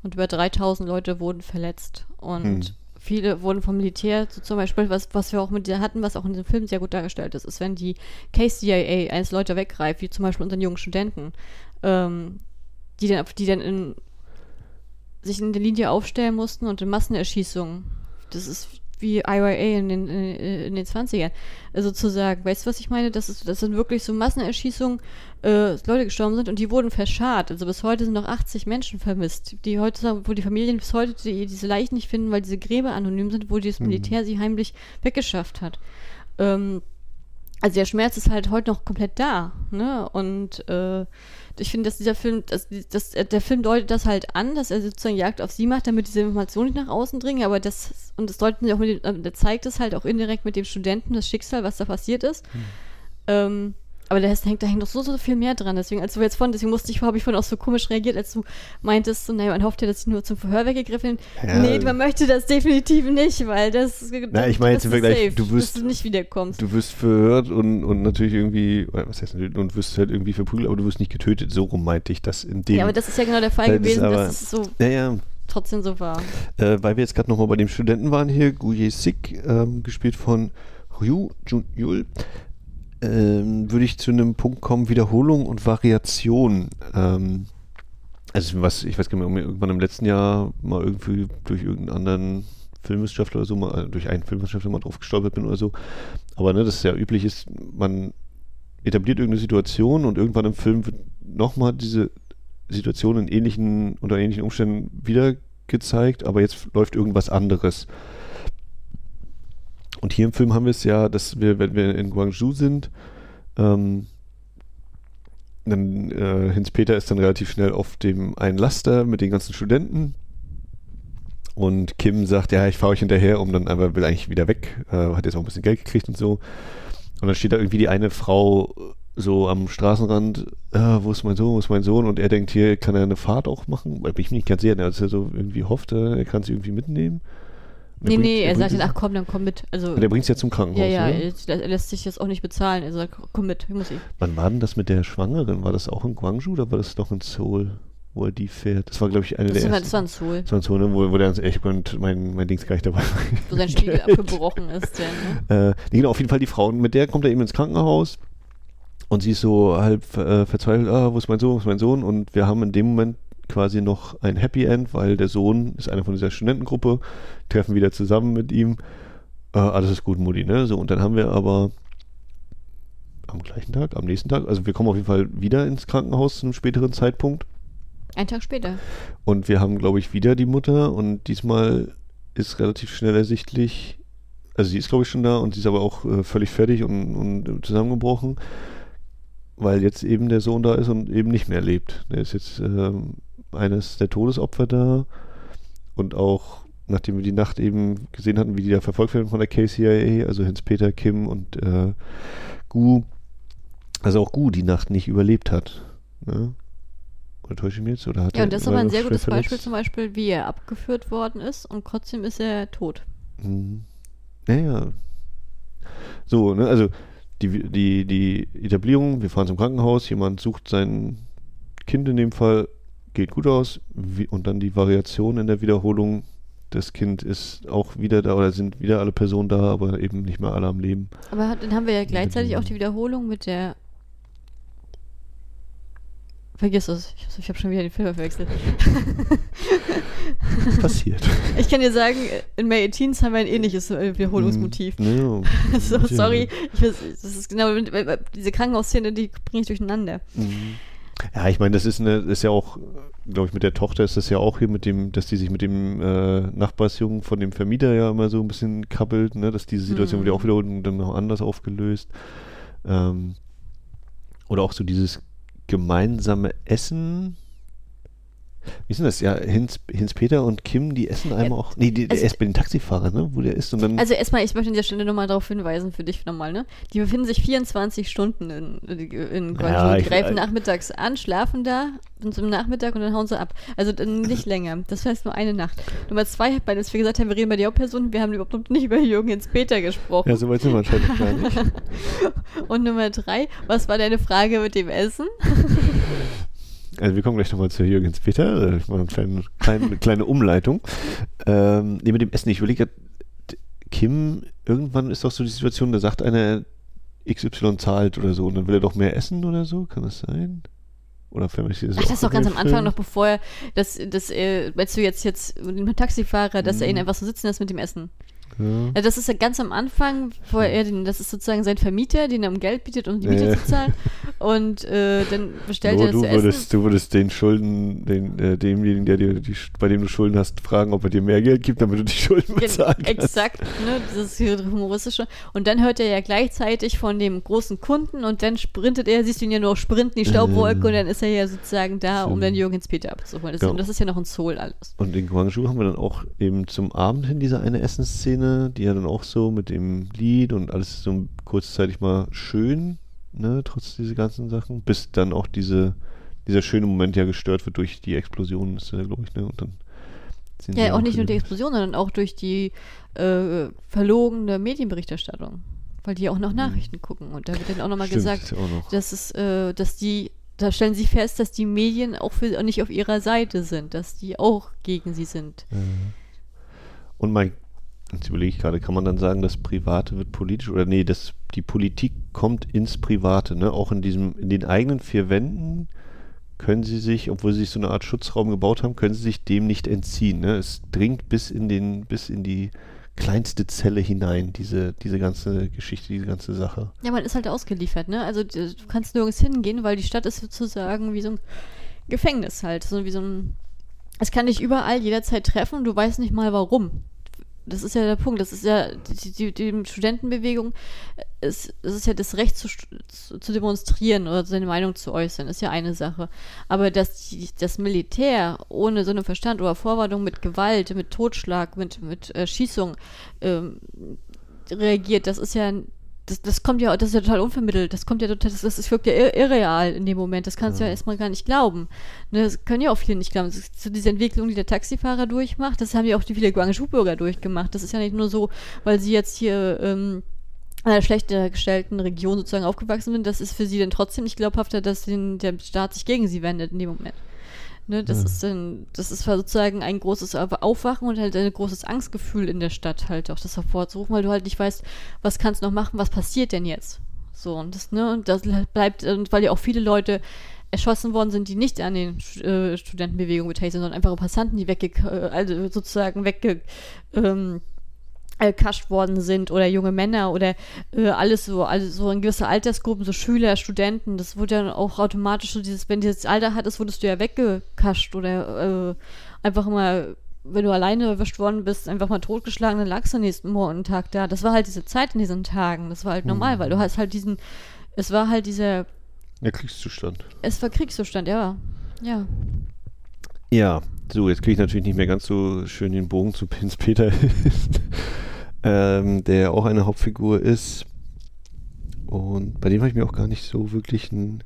und über 3000 Leute wurden verletzt. Und hm. viele wurden vom Militär, so zum Beispiel, was, was wir auch mit dir hatten, was auch in dem Film sehr gut dargestellt ist, ist, wenn die KCIA eines Leute weggreift, wie zum Beispiel unseren jungen Studenten, ähm, die dann, die dann in, sich in der Linie aufstellen mussten und in Massenerschießungen. Das ist wie IRA in den, in, in den 20ern. Also sozusagen, weißt du, was ich meine? Das, ist, das sind wirklich so Massenerschießungen, äh, Leute gestorben sind und die wurden verscharrt. Also bis heute sind noch 80 Menschen vermisst, die heute, wo die Familien bis heute die, diese Leichen nicht finden, weil diese Gräber anonym sind, wo das mhm. Militär mhm. sie heimlich weggeschafft hat. Ähm, also der Schmerz ist halt heute noch komplett da, ne? Und äh, ich finde, dass dieser Film, dass, dass, der Film deutet das halt an, dass er sozusagen Jagd auf sie macht, damit diese Informationen nicht nach außen dringen, aber das, und das deutet auch mit dem, der zeigt es halt auch indirekt mit dem Studenten, das Schicksal, was da passiert ist. Hm. Ähm, aber da hängt, da hängt doch so, so viel mehr dran. Deswegen, als du jetzt von, deswegen musste ich, habe ich vorhin auch so komisch reagiert, als du meintest, so, naja, man hofft ja, dass sie nur zum Verhör weggegriffen ja. Nee, man möchte das definitiv nicht, weil das. Na, ich meine jetzt im Vergleich, du wirst. du nicht wiederkommst. Du wirst verhört und, und natürlich irgendwie, was heißt natürlich, und wirst halt irgendwie verprügelt, aber du wirst nicht getötet. So rum meinte ich das in dem. Ja, aber das ist ja genau der Fall gewesen, aber, dass es so. Naja, trotzdem so war. Äh, weil wir jetzt gerade nochmal bei dem Studenten waren hier, Guye Sik, ähm, gespielt von Ryu Jun-Yul ähm, würde ich zu einem Punkt kommen, Wiederholung und Variation. Ähm, also was, ich weiß gar nicht mehr, irgendwann im letzten Jahr mal irgendwie durch irgendeinen anderen Filmwissenschaftler oder so mal, durch einen Filmwissenschaftler mal drauf gestolpert bin oder so. Aber ne, das ist ja üblich ist, man etabliert irgendeine Situation und irgendwann im Film wird nochmal diese Situation in ähnlichen, unter ähnlichen Umständen wieder gezeigt, aber jetzt läuft irgendwas anderes. Und hier im Film haben wir es ja, dass wir, wenn wir in Guangzhou sind, ähm, dann äh, Hinz-Peter ist dann relativ schnell auf dem einen Laster mit den ganzen Studenten. Und Kim sagt, ja, ich fahre euch hinterher, um dann aber will eigentlich wieder weg, äh, hat jetzt auch ein bisschen Geld gekriegt und so. Und dann steht da irgendwie die eine Frau so am Straßenrand, ah, wo ist mein Sohn, wo ist mein Sohn? Und er denkt, hier kann er eine Fahrt auch machen. Weil bin ich mir nicht ganz sicher, dass er so irgendwie hofft, äh, er kann sie irgendwie mitnehmen. Nee, nee, er, er sagt dann, ach komm, dann komm mit. Also, und er bringt es ja zum Krankenhaus. Ja, ja, er, er, lässt sich jetzt auch nicht bezahlen. Er sagt, komm mit, muss ich. Wann war denn das mit der Schwangeren? War das auch in Guangzhou oder war das doch in Seoul, wo er die fährt? Das war, glaube ich, eine das der war, ersten. Das war in Seoul. Das war in Seoul, ne? wo, wo der echt und mein, mein Dings gar nicht dabei war. Wo sein Spiegel abgebrochen ist. Der, ne? Äh, nee, genau, auf jeden Fall die Frau. Mit der kommt er eben ins Krankenhaus. Und sie ist so halb äh, verzweifelt, ah, wo ist mein Sohn, wo ist mein Sohn? Und wir haben in dem Moment quasi noch ein Happy End, weil der Sohn ist einer von dieser Studentengruppe, treffen wieder zusammen mit ihm. Äh, alles ist gut, Mutti, ne? So, und dann haben wir aber am gleichen Tag, am nächsten Tag, also wir kommen auf jeden Fall wieder ins Krankenhaus zu einem späteren Zeitpunkt. Ein Tag später. Und wir haben, glaube ich, wieder die Mutter und diesmal ist relativ schnell ersichtlich, also sie ist, glaube ich, schon da und sie ist aber auch äh, völlig fertig und, und zusammengebrochen, weil jetzt eben der Sohn da ist und eben nicht mehr lebt. Der ist jetzt ähm, eines der Todesopfer da und auch nachdem wir die Nacht eben gesehen hatten, wie die da verfolgt werden von der KCIA, also Hans-Peter, Kim und äh, Gu, also auch Gu die Nacht nicht überlebt hat. Ne? Oder täusche ich mich jetzt? Oder hat ja, und das ist aber ein sehr gutes Beispiel zum Beispiel, wie er abgeführt worden ist und trotzdem ist er tot. Mhm. Ja, ja. So, ne, also die, die, die Etablierung, wir fahren zum Krankenhaus, jemand sucht sein Kind in dem Fall, geht gut aus, wie, und dann die Variation in der Wiederholung, das Kind ist auch wieder da oder sind wieder alle Personen da, aber eben nicht mehr alle am Leben. Aber dann haben wir ja gleichzeitig auch die Wiederholung mit der Vergiss es. Ich, ich habe schon wieder den Film verwechselt. Passiert. Ich kann dir sagen, in May 18 haben wir ein ähnliches äh, Wiederholungsmotiv. Mm, no. so, sorry. Ich das ist genau diese Krankenhausszene, die bringe ich durcheinander. Mm. Ja, ich meine, das ist eine, ist ja auch, glaube ich, mit der Tochter ist das ja auch hier mit dem, dass die sich mit dem äh, Nachbarsjungen von dem Vermieter ja immer so ein bisschen kappelt, ne, dass diese Situation mm. wird ja auch wieder dann noch anders aufgelöst. Ähm, oder auch so dieses gemeinsame Essen. Wie ist denn das? Ja, Hinz, Hinz Peter und Kim, die essen einmal auch. Nee, die, der also, ist bei den Taxifahrer, ne? Wo der ist und dann. Also erstmal, ich möchte an der Stelle nochmal darauf hinweisen, für dich nochmal, ne? Die befinden sich 24 Stunden in, in Guangzhou. Ja, die greifen nachmittags an, schlafen da und zum Nachmittag und dann hauen sie ab. Also nicht länger. Das heißt nur eine Nacht. Nummer zwei, weil wir gesagt haben, wir reden bei der Hauptperson, wir haben überhaupt nicht über Jürgen Hinz Peter gesprochen. Ja, so weit sind wir nicht. und Nummer drei, was war deine Frage mit dem Essen? Also wir kommen gleich nochmal zu Jürgens Peter. Ich mache eine kleine, kleine, kleine Umleitung. Ähm, nee, mit dem Essen. Ich überlege, Kim, irgendwann ist doch so die Situation, da sagt einer, XY zahlt oder so und dann will er doch mehr essen oder so. Kann das sein? Oder für mich ist das Ach, das ist doch ganz am Anfang noch, bevor er, das, das, äh, weißt du jetzt, jetzt mit dem Taxifahrer, dass mhm. er ihn einfach so sitzen lässt mit dem Essen. Ja. Das ist ja ganz am Anfang, wo er den, das ist sozusagen sein Vermieter, den er um Geld bietet, um die Miete ja. zu zahlen. Und äh, dann bestellt Nur er das du würdest, essen. Du würdest den Schulden, den, äh, demjenigen, der dir die, bei dem du Schulden hast, fragen, ob er dir mehr Geld gibt, damit du die Schulden bezahlen kannst. Exakt, ne, das ist humoristische. Und dann hört er ja gleichzeitig von dem großen Kunden und dann sprintet er, siehst du ihn ja nur sprinten, die Staubwolke, äh. und dann ist er ja sozusagen da, um dann Jürgens Peter abzuholen. Das, genau. das ist ja noch ein Soul alles. Und in Guangzhou haben wir dann auch eben zum Abend hin diese eine Essensszene Szene, die ja dann auch so mit dem Lied und alles so kurzzeitig mal schön, ne, trotz dieser ganzen Sachen, bis dann auch diese, dieser schöne Moment ja gestört wird durch die Explosion, ist ja, glaube ich, ne, und dann ja, auch nicht nur die Explosion, sondern auch durch die äh, verlogene Medienberichterstattung. Weil die auch noch mhm. Nachrichten mhm. gucken. Und da wird dann auch nochmal gesagt, noch. dass es, äh, dass die, da stellen sie fest, dass die Medien auch für, nicht auf ihrer Seite sind, dass die auch gegen sie sind. Und mein Jetzt überlege ich gerade, kann man dann sagen, das Private wird politisch oder nee, das, die Politik kommt ins Private, ne? Auch in diesem, in den eigenen vier Wänden können sie sich, obwohl sie sich so eine Art Schutzraum gebaut haben, können sie sich dem nicht entziehen. Ne? Es dringt bis in den, bis in die kleinste Zelle hinein, diese, diese ganze Geschichte, diese ganze Sache. Ja, man ist halt ausgeliefert, ne? Also du kannst nirgends hingehen, weil die Stadt ist sozusagen wie so ein Gefängnis halt, so wie so ein. Es kann dich überall jederzeit treffen, du weißt nicht mal warum das ist ja der Punkt. Das ist ja die, die, die Studentenbewegung. Es, es, ist ja das Recht zu, zu, demonstrieren oder seine Meinung zu äußern, ist ja eine Sache. Aber dass die, das Militär ohne so einen Verstand oder Vorwarnung mit Gewalt, mit Totschlag, mit, mit Erschießung ähm, reagiert, das ist ja das, das kommt ja, das ist ja total unvermittelt. Das kommt ja total, das, das wirkt ja irreal in dem Moment. Das kannst du ja. ja erstmal gar nicht glauben. Ne, das können ja auch viele nicht glauben. Das ist so diese Entwicklung, die der Taxifahrer durchmacht, das haben ja auch die viele Guangzhou-Bürger durchgemacht. Das ist ja nicht nur so, weil sie jetzt hier ähm, in einer schlechter gestellten Region sozusagen aufgewachsen sind. Das ist für sie dann trotzdem nicht glaubhafter, dass den, der Staat sich gegen sie wendet in dem Moment. Ne, das, ja. ist dann, das ist sozusagen ein großes Aufwachen und halt ein großes Angstgefühl in der Stadt halt auch das hervorzurufen, weil du halt nicht weißt, was kannst du noch machen, was passiert denn jetzt? So, und das, ne, und das bleibt, und weil ja auch viele Leute erschossen worden sind, die nicht an den äh, Studentenbewegungen beteiligt sind, sondern einfach Passanten, die wegge äh, also sozusagen wegge ähm, kascht worden sind oder junge Männer oder äh, alles so, also so in gewisse Altersgruppen, so Schüler, Studenten, das wurde ja auch automatisch so dieses, wenn dieses Alter hattest, wurdest du ja weggekascht oder äh, einfach mal, wenn du alleine erwischt worden bist, einfach mal totgeschlagen, dann lagst du am nächsten Morgen Tag da. Das war halt diese Zeit in diesen Tagen, das war halt normal, mhm. weil du hast halt diesen, es war halt dieser der Kriegszustand. Es war Kriegszustand, ja. Ja. Ja, so, jetzt kriege ich natürlich nicht mehr ganz so schön den Bogen zu Prinz Peter, ähm, der auch eine Hauptfigur ist. Und bei dem habe ich mir auch gar nicht so wirklich ein,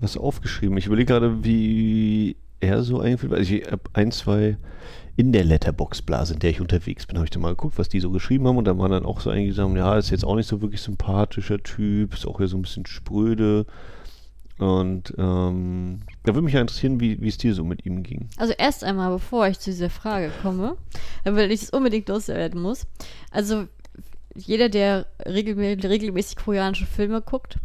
was aufgeschrieben. Ich überlege gerade, wie er so eingeführt wird. Also ich habe ein, zwei in der Letterbox-Blase, in der ich unterwegs bin, habe ich dann mal geguckt, was die so geschrieben haben. Und da waren dann auch so einige gesagt, ja, ist jetzt auch nicht so wirklich sympathischer Typ, ist auch hier so ein bisschen spröde. Und ähm, da würde mich ja interessieren, wie, es dir so mit ihm ging. Also erst einmal, bevor ich zu dieser Frage komme, weil ich es unbedingt loswerden muss. Also jeder, der regel regelmäßig koreanische Filme guckt,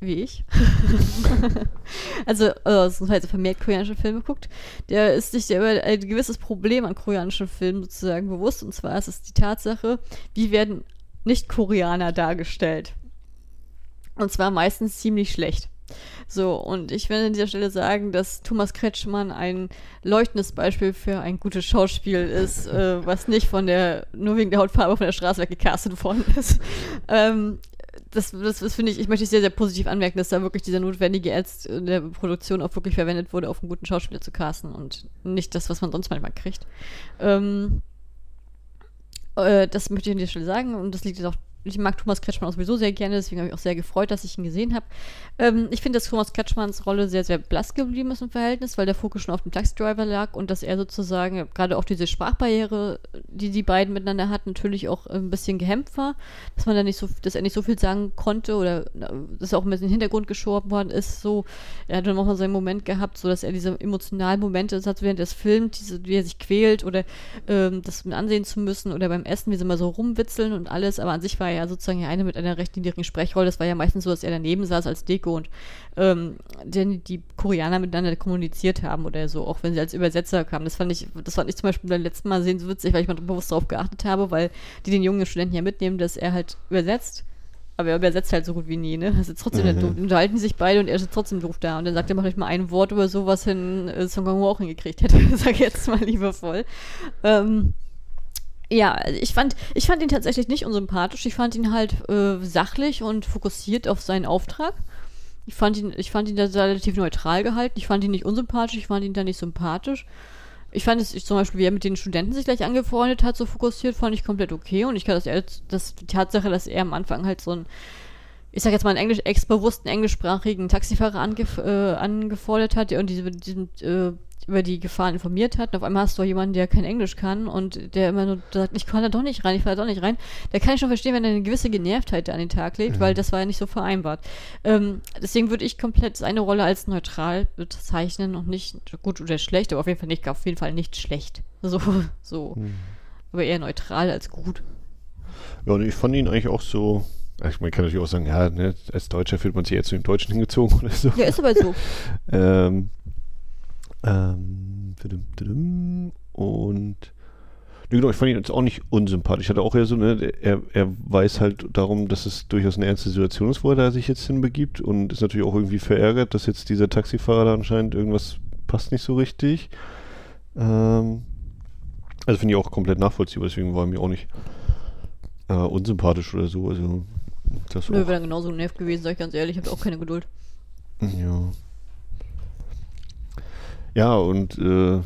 wie ich, also, also vermehrt koreanische Filme guckt, der ist sich über ein gewisses Problem an koreanischen Filmen sozusagen bewusst. Und zwar ist es die Tatsache, wie werden Nicht-Koreaner dargestellt. Und zwar meistens ziemlich schlecht. So, und ich will an dieser Stelle sagen, dass Thomas Kretschmann ein leuchtendes Beispiel für ein gutes Schauspiel ist, äh, was nicht von der, nur wegen der Hautfarbe von der Straße weggecastet worden ist. Ähm, das, das, das finde ich, ich möchte sehr, sehr positiv anmerken, dass da wirklich dieser notwendige Ernst in der Produktion auch wirklich verwendet wurde, auf einen guten Schauspieler zu casten und nicht das, was man sonst manchmal kriegt. Ähm, äh, das möchte ich an dieser Stelle sagen und das liegt jetzt auch ich mag Thomas Kretschmann auch sowieso sehr gerne, deswegen habe ich auch sehr gefreut, dass ich ihn gesehen habe. Ähm, ich finde, dass Thomas Kretschmanns Rolle sehr, sehr blass geblieben ist im Verhältnis, weil der Fokus schon auf dem Taxidriver lag und dass er sozusagen gerade auch diese Sprachbarriere, die die beiden miteinander hatten, natürlich auch ein bisschen gehemmt war, dass man da nicht so, dass er nicht so viel sagen konnte oder dass er auch ein bisschen in den Hintergrund geschoben worden ist. So, er hat dann auch mal so einen Moment gehabt, so dass er diese emotionalen Momente hat während des Films, diese, wie er sich quält oder ähm, das ansehen zu müssen oder beim Essen, wie sie mal so rumwitzeln und alles, aber an sich war er ja sozusagen eine mit einer recht niedrigen Sprechrolle. Das war ja meistens so, dass er daneben saß als Deko und ähm, denn die Koreaner miteinander kommuniziert haben oder so, auch wenn sie als Übersetzer kamen. Das fand ich, das fand ich zum Beispiel beim letzten Mal sehen so witzig, weil ich mal bewusst darauf geachtet habe, weil die den jungen Studenten ja mitnehmen, dass er halt übersetzt. Aber er übersetzt halt so gut wie nie, ne? Also trotzdem, mhm. unterhalten sich beide und er ist trotzdem doof da. Und dann sagt er, mach ich mal ein Wort über sowas hin, äh, Song Kang auch hingekriegt hätte, sag ich jetzt mal liebevoll. Ähm, ja, ich fand, ich fand ihn tatsächlich nicht unsympathisch. Ich fand ihn halt äh, sachlich und fokussiert auf seinen Auftrag. Ich fand ihn, ich fand ihn da relativ neutral gehalten. Ich fand ihn nicht unsympathisch, ich fand ihn da nicht sympathisch. Ich fand es, ich, zum Beispiel, wie er mit den Studenten sich gleich angefreundet hat, so fokussiert, fand ich komplett okay. Und ich kann das, das die Tatsache, dass er am Anfang halt so ein, ich sag jetzt mal, einen englisch, ex-bewussten englischsprachigen Taxifahrer angef äh, angefordert hat und diese, diesen äh, über die Gefahren informiert hat. Und auf einmal hast du jemanden, der kein Englisch kann und der immer nur sagt, ich kann da doch nicht rein, ich fahre da doch nicht rein. Da kann ich schon verstehen, wenn er eine gewisse Genervtheit an den Tag legt, mhm. weil das war ja nicht so vereinbart. Ähm, deswegen würde ich komplett seine Rolle als neutral bezeichnen und nicht gut oder schlecht, aber auf jeden Fall nicht, auf jeden Fall nicht schlecht. So, so. Mhm. Aber eher neutral als gut. Ja, und ich fand ihn eigentlich auch so Also man kann natürlich auch sagen, ja, ne, als Deutscher fühlt man sich eher zu den Deutschen hingezogen oder so. Ja, ist aber so. ähm, ähm, und ne, genau, ich fand ihn jetzt auch nicht unsympathisch. Ich hatte auch eher so, ne, er, er weiß halt darum, dass es durchaus eine ernste Situation ist, wo er da sich jetzt hinbegibt und ist natürlich auch irgendwie verärgert, dass jetzt dieser Taxifahrer da anscheinend irgendwas passt nicht so richtig. Ähm, also finde ich auch komplett nachvollziehbar, deswegen war er mir auch nicht äh, unsympathisch oder so. Also das Nö, wäre dann genauso nervt gewesen, sag ich ganz ehrlich. Ich habe auch keine Geduld. ja. Ja, und äh,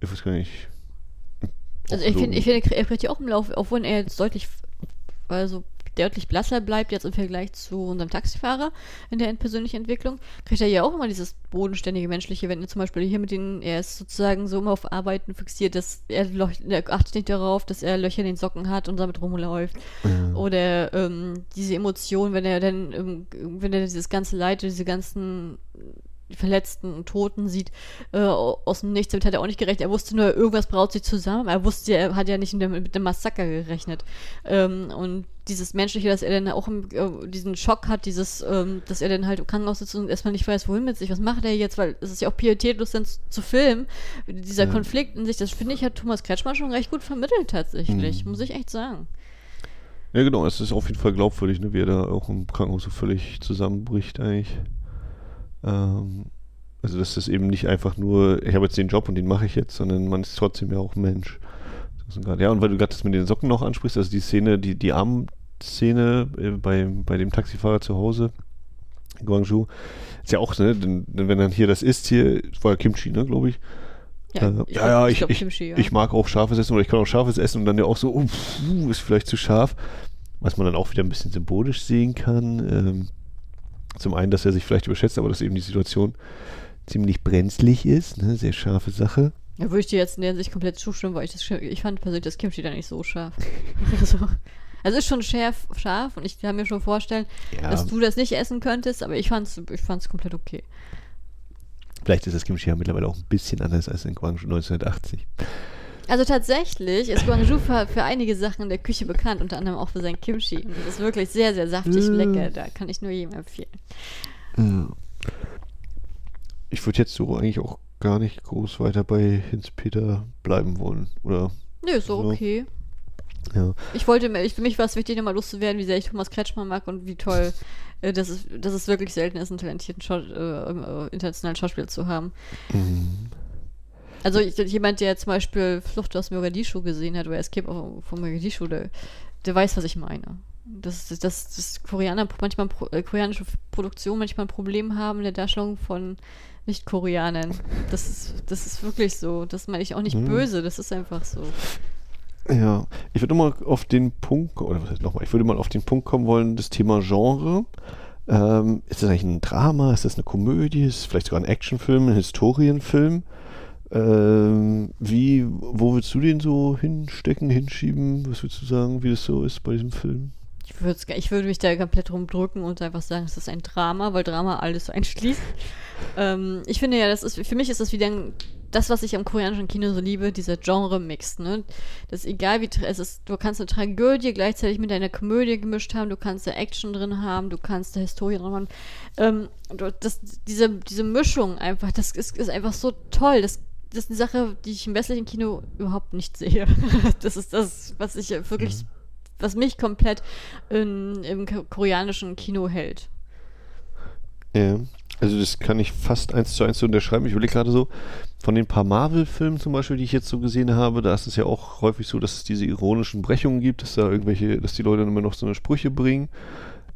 ich weiß gar nicht. Also ich finde, ich finde, er kriegt ja auch im Lauf, obwohl er jetzt deutlich, also deutlich blasser bleibt jetzt im Vergleich zu unserem Taxifahrer in der persönlichen Entwicklung, kriegt er ja auch immer dieses bodenständige Menschliche, wenn er zum Beispiel hier mit den, er ist sozusagen so immer auf Arbeiten fixiert, dass er, er achtet nicht darauf, dass er Löcher in den Socken hat und damit rumläuft. Ja. Oder ähm, diese Emotion, wenn er dann, ähm, wenn er dieses ganze Leid, diese ganzen Verletzten und Toten sieht, äh, aus dem Nichts, damit hat er auch nicht gerechnet. Er wusste nur, irgendwas braut sich zusammen. Er wusste, er hat ja nicht mit dem, mit dem Massaker gerechnet. Ähm, und dieses Menschliche, dass er dann auch im, äh, diesen Schock hat, dieses, ähm, dass er dann halt im Krankenhaus sitzt und erstmal nicht weiß, wohin mit sich, was macht er jetzt, weil es ist ja auch pietätlos dann zu, zu filmen. Dieser Ja. Konflikt in sich, das finde ich, hat Thomas Kretschmann schon recht gut vermittelt tatsächlich, Mhm. muss ich echt sagen. Ja, genau, es ist auf jeden Fall glaubwürdig, ne, wie er da auch im Krankenhaus so völlig zusammenbricht eigentlich. Ähm, also dass das eben nicht einfach nur, ich habe jetzt den Job und den mache ich jetzt, sondern man ist trotzdem ja auch Mensch. Ja, und weil du gerade das mit den Socken noch ansprichst, also die Szene, die, die Armszene äh, bei, bei dem Taxifahrer zu Hause Guangzhou, ist ja auch, ne, denn, denn wenn dann hier das ist, hier, war ja Kimchi, ne, glaube ich. Äh, ja, glaub- ja, ich, glaub, ich, Kimchi, ja. ich mag auch scharfes Essen oder ich kann auch scharfes essen und dann ja auch so, puh, ist vielleicht zu scharf. Was man dann auch wieder ein bisschen symbolisch sehen kann. Ähm, zum einen, dass er sich vielleicht überschätzt, aber dass eben die Situation ziemlich brenzlig ist. Ne? Sehr scharfe Sache. Ja, würde ich dir jetzt in der Hinsicht komplett zustimmen, weil ich das ich fand persönlich das Kimchi da nicht so scharf. also, also ist schon scharf, scharf und ich kann mir schon vorstellen, Ja, dass du das nicht essen könntest, aber ich fand's, ich fand's komplett okay. vielleicht ist das Kimchi ja mittlerweile auch ein bisschen anders als in Guangzhou 1980. Also tatsächlich ist Guangzhou für, für einige Sachen in der Küche bekannt, unter anderem auch für sein Kimchi. Und das ist wirklich sehr, sehr saftig Mm. lecker. Da kann ich nur jedem empfehlen. Ich würde jetzt so eigentlich auch gar nicht groß weiter bei Hinz-Peter bleiben wollen. Oder, Nö, ist so So. okay. ja. Ich wollte, mir- ich, für mich war es wichtig, nochmal loszuwerden, wie sehr ich Thomas Kretschmann mag und wie toll, äh, dass, es, dass es wirklich selten ist, einen talentierten Schau äh, äh, internationalen Schauspieler zu haben. Mhm. Also ich, jemand, der zum Beispiel Flucht aus Mogadischu gesehen hat oder Escape von Mogadischu, der, der weiß, was ich meine. Dass, dass, dass Koreaner manchmal äh, koreanische Produktionen manchmal ein Problem haben in der Darstellung von Nicht-Koreanern. Das ist, das ist wirklich so. Das meine ich auch nicht Mhm. böse, das ist einfach so. Ja, ich würde nochmal auf den Punkt, oder was heißt nochmal, ich würde mal auf den Punkt kommen wollen, das Thema Genre. Ähm, ist das eigentlich ein Drama? Ist das eine Komödie? Ist es vielleicht sogar ein Actionfilm, ein Historienfilm? Ähm, wie, wo willst du den so hinstecken, hinschieben? Was würdest du sagen, wie das so ist bei diesem Film? Ich, würd's ich würde mich da komplett rumdrücken und einfach sagen, es ist ein Drama, weil Drama alles einschließt. ähm, ich finde ja, das ist, für mich ist das wieder ein, das, was ich am koreanischen Kino so liebe, dieser Genre-Mix, ne? Das ist egal wie, es ist, du kannst eine Tragödie gleichzeitig mit einer Komödie gemischt haben, du kannst da Action drin haben, du kannst da Historie drin haben. Ähm, das, diese, diese Mischung einfach, das ist, ist einfach so toll. Das, das ist eine Sache, die ich im westlichen Kino überhaupt nicht sehe. das ist das, was ich wirklich was mich komplett in, im ko- koreanischen Kino hält. Ja, also das kann ich fast eins zu eins unterschreiben. Ich überlege gerade so, von den paar Marvel-Filmen zum Beispiel, die ich jetzt so gesehen habe, da ist es ja auch häufig so, dass es diese ironischen Brechungen gibt, dass da irgendwelche, dass die Leute dann immer noch so eine Sprüche bringen.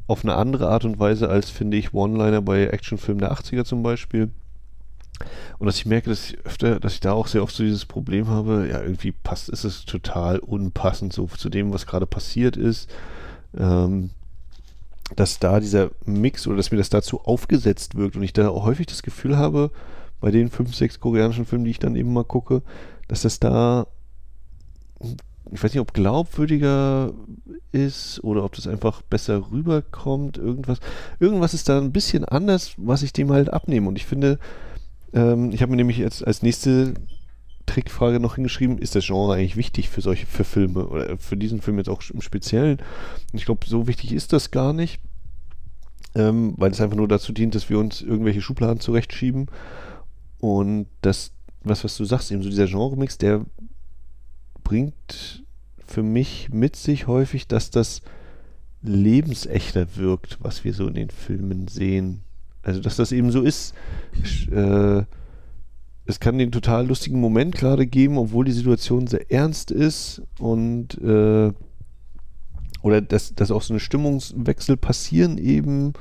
Auf eine andere Art und Weise als, finde ich, One-Liner bei Actionfilmen der 80er zum Beispiel. Und dass ich merke, dass ich öfter, dass ich da auch sehr oft so dieses Problem habe, ja, irgendwie passt, ist es total unpassend so zu dem, was gerade passiert ist. Ähm, dass da dieser Mix oder dass mir das dazu aufgesetzt wirkt und ich da auch häufig das Gefühl habe, bei den fünf, sechs koreanischen Filmen, die ich dann eben mal gucke, dass das da, ich weiß nicht, ob glaubwürdiger ist oder ob das einfach besser rüberkommt, irgendwas. Irgendwas ist da ein bisschen anders, was ich dem halt abnehme und ich finde, ähm, ich habe mir nämlich jetzt als nächste Trickfrage noch hingeschrieben, ist das Genre eigentlich wichtig für solche, für Filme oder für diesen Film jetzt auch im Speziellen? Und ich glaube, so wichtig ist das gar nicht, ähm, weil es einfach nur dazu dient, dass wir uns irgendwelche Schubladen zurechtschieben und das, was, was du sagst, eben so dieser Genre-Mix, der bringt für mich mit sich häufig, dass das lebensechter wirkt, was wir so in den Filmen sehen. Also, dass das eben so ist. Äh, es kann den total lustigen Moment gerade geben, obwohl die Situation sehr ernst ist und äh, oder dass, dass auch so eine Stimmungswechsel passieren eben,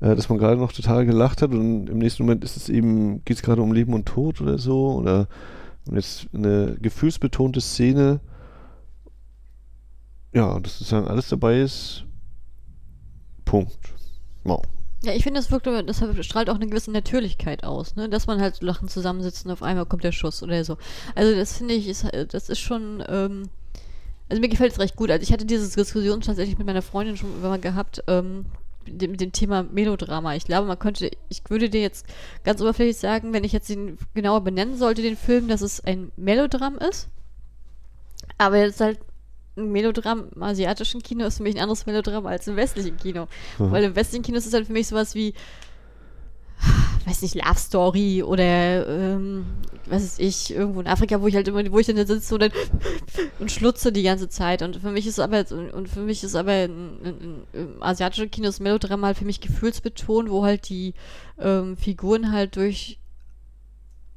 äh, dass man gerade noch total gelacht hat und im nächsten Moment ist es eben, geht es gerade um Leben und Tod oder so oder jetzt eine gefühlsbetonte Szene. Ja, dass sozusagen alles dabei ist. Punkt. Wow. Ja, ich finde, das wirkt, das strahlt auch eine gewisse Natürlichkeit aus, ne? Dass man halt so lachen zusammensitzt und auf einmal kommt der Schuss oder so. Also das finde ich, ist, das ist schon, ähm, also mir gefällt es recht gut. Also ich hatte diese Diskussion tatsächlich mit meiner Freundin schon mal gehabt, ähm, mit dem, Thema Melodrama. Ich glaube, man könnte, ich würde dir jetzt ganz oberflächlich sagen, wenn ich jetzt den genauer benennen sollte, den Film, dass es ein Melodram ist. Aber jetzt halt ein Melodram im asiatischen Kino ist für mich ein anderes Melodram als im westlichen Kino. Mhm. Weil im westlichen Kino ist es halt für mich sowas wie, weiß nicht, Love Story oder ähm, was weiß ich, irgendwo in Afrika, wo ich halt immer, wo ich dann sitze und, dann und schlutze die ganze Zeit. Und für mich ist aber, und für mich ist aber ein, ein, asiatische Kino das Melodram halt für mich gefühlsbetont, wo halt die ähm, Figuren halt durch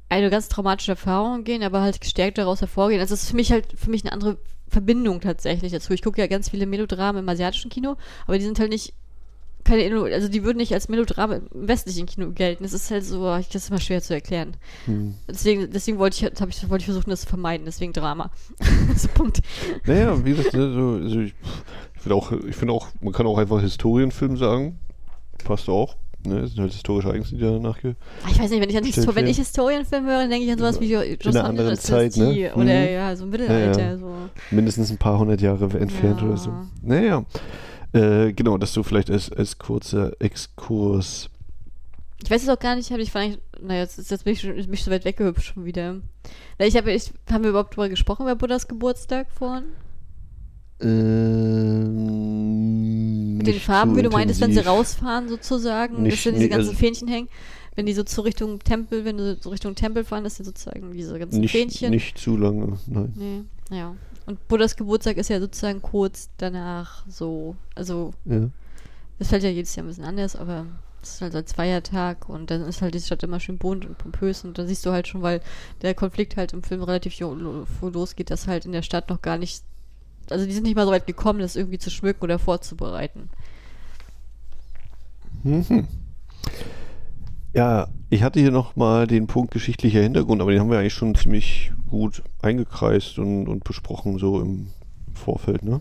eine ganz traumatische Erfahrung gehen, aber halt gestärkt daraus hervorgehen. Also es ist für mich halt für mich eine andere Verbindung tatsächlich dazu. Ich gucke ja ganz viele Melodramen im asiatischen Kino, aber die sind halt nicht keine, also die würden nicht als Melodrama im westlichen Kino gelten. Das ist halt so, das ist immer schwer zu erklären. Hm. Deswegen, deswegen wollte ich, hab ich, wollte ich versuchen, das zu vermeiden. Deswegen Drama. so Punkt. Naja, wie gesagt, also, also ich, ich finde auch, ich finde auch, man kann auch einfach Historienfilm sagen. Passt auch. Ne, das sind halt historische Ereignisse, die danach ge ah, Ich weiß nicht, wenn ich, an Histor wenn ich Historienfilm höre, dann denke ich an sowas wie Just In einer anderen Zeit, ne? Oder mhm. ja, so Mittelalter. Ja, ja. So. Mindestens ein paar hundert Jahre entfernt ja. oder so. Naja. Äh, genau, das so vielleicht als, als kurzer Exkurs. Ich weiß es auch gar nicht, habe ich vielleicht, naja, jetzt, jetzt bin ich schon mich so weit weggehüpft schon wieder. Ich habe, ich, haben wir überhaupt darüber gesprochen, über Buddhas Geburtstag vorhin? Ähm, Mit den Farben, so wie du meintest, wenn sie rausfahren sozusagen, nicht, dass dann diese nee, ganzen also Fähnchen hängen. Wenn die so zur Richtung Tempel, wenn du so Richtung Tempel fahren, dass sie sozusagen diese ganzen nicht, Fähnchen. Nicht zu lange, nein. Nee, ja. Und Buddhas Geburtstag ist ja sozusagen kurz danach so, also ja. das fällt ja jedes Jahr ein bisschen anders, aber es ist halt als Feiertag und dann ist halt die Stadt immer schön bunt und pompös und da siehst du halt schon, weil der Konflikt halt im Film relativ losgeht, dass halt in der Stadt noch gar nicht, also die sind nicht mal so weit gekommen, das irgendwie zu schmücken oder vorzubereiten. Mhm. Ja, ich hatte hier nochmal den Punkt geschichtlicher Hintergrund, aber den haben wir eigentlich schon ziemlich gut eingekreist und, und besprochen, so im Vorfeld, ne?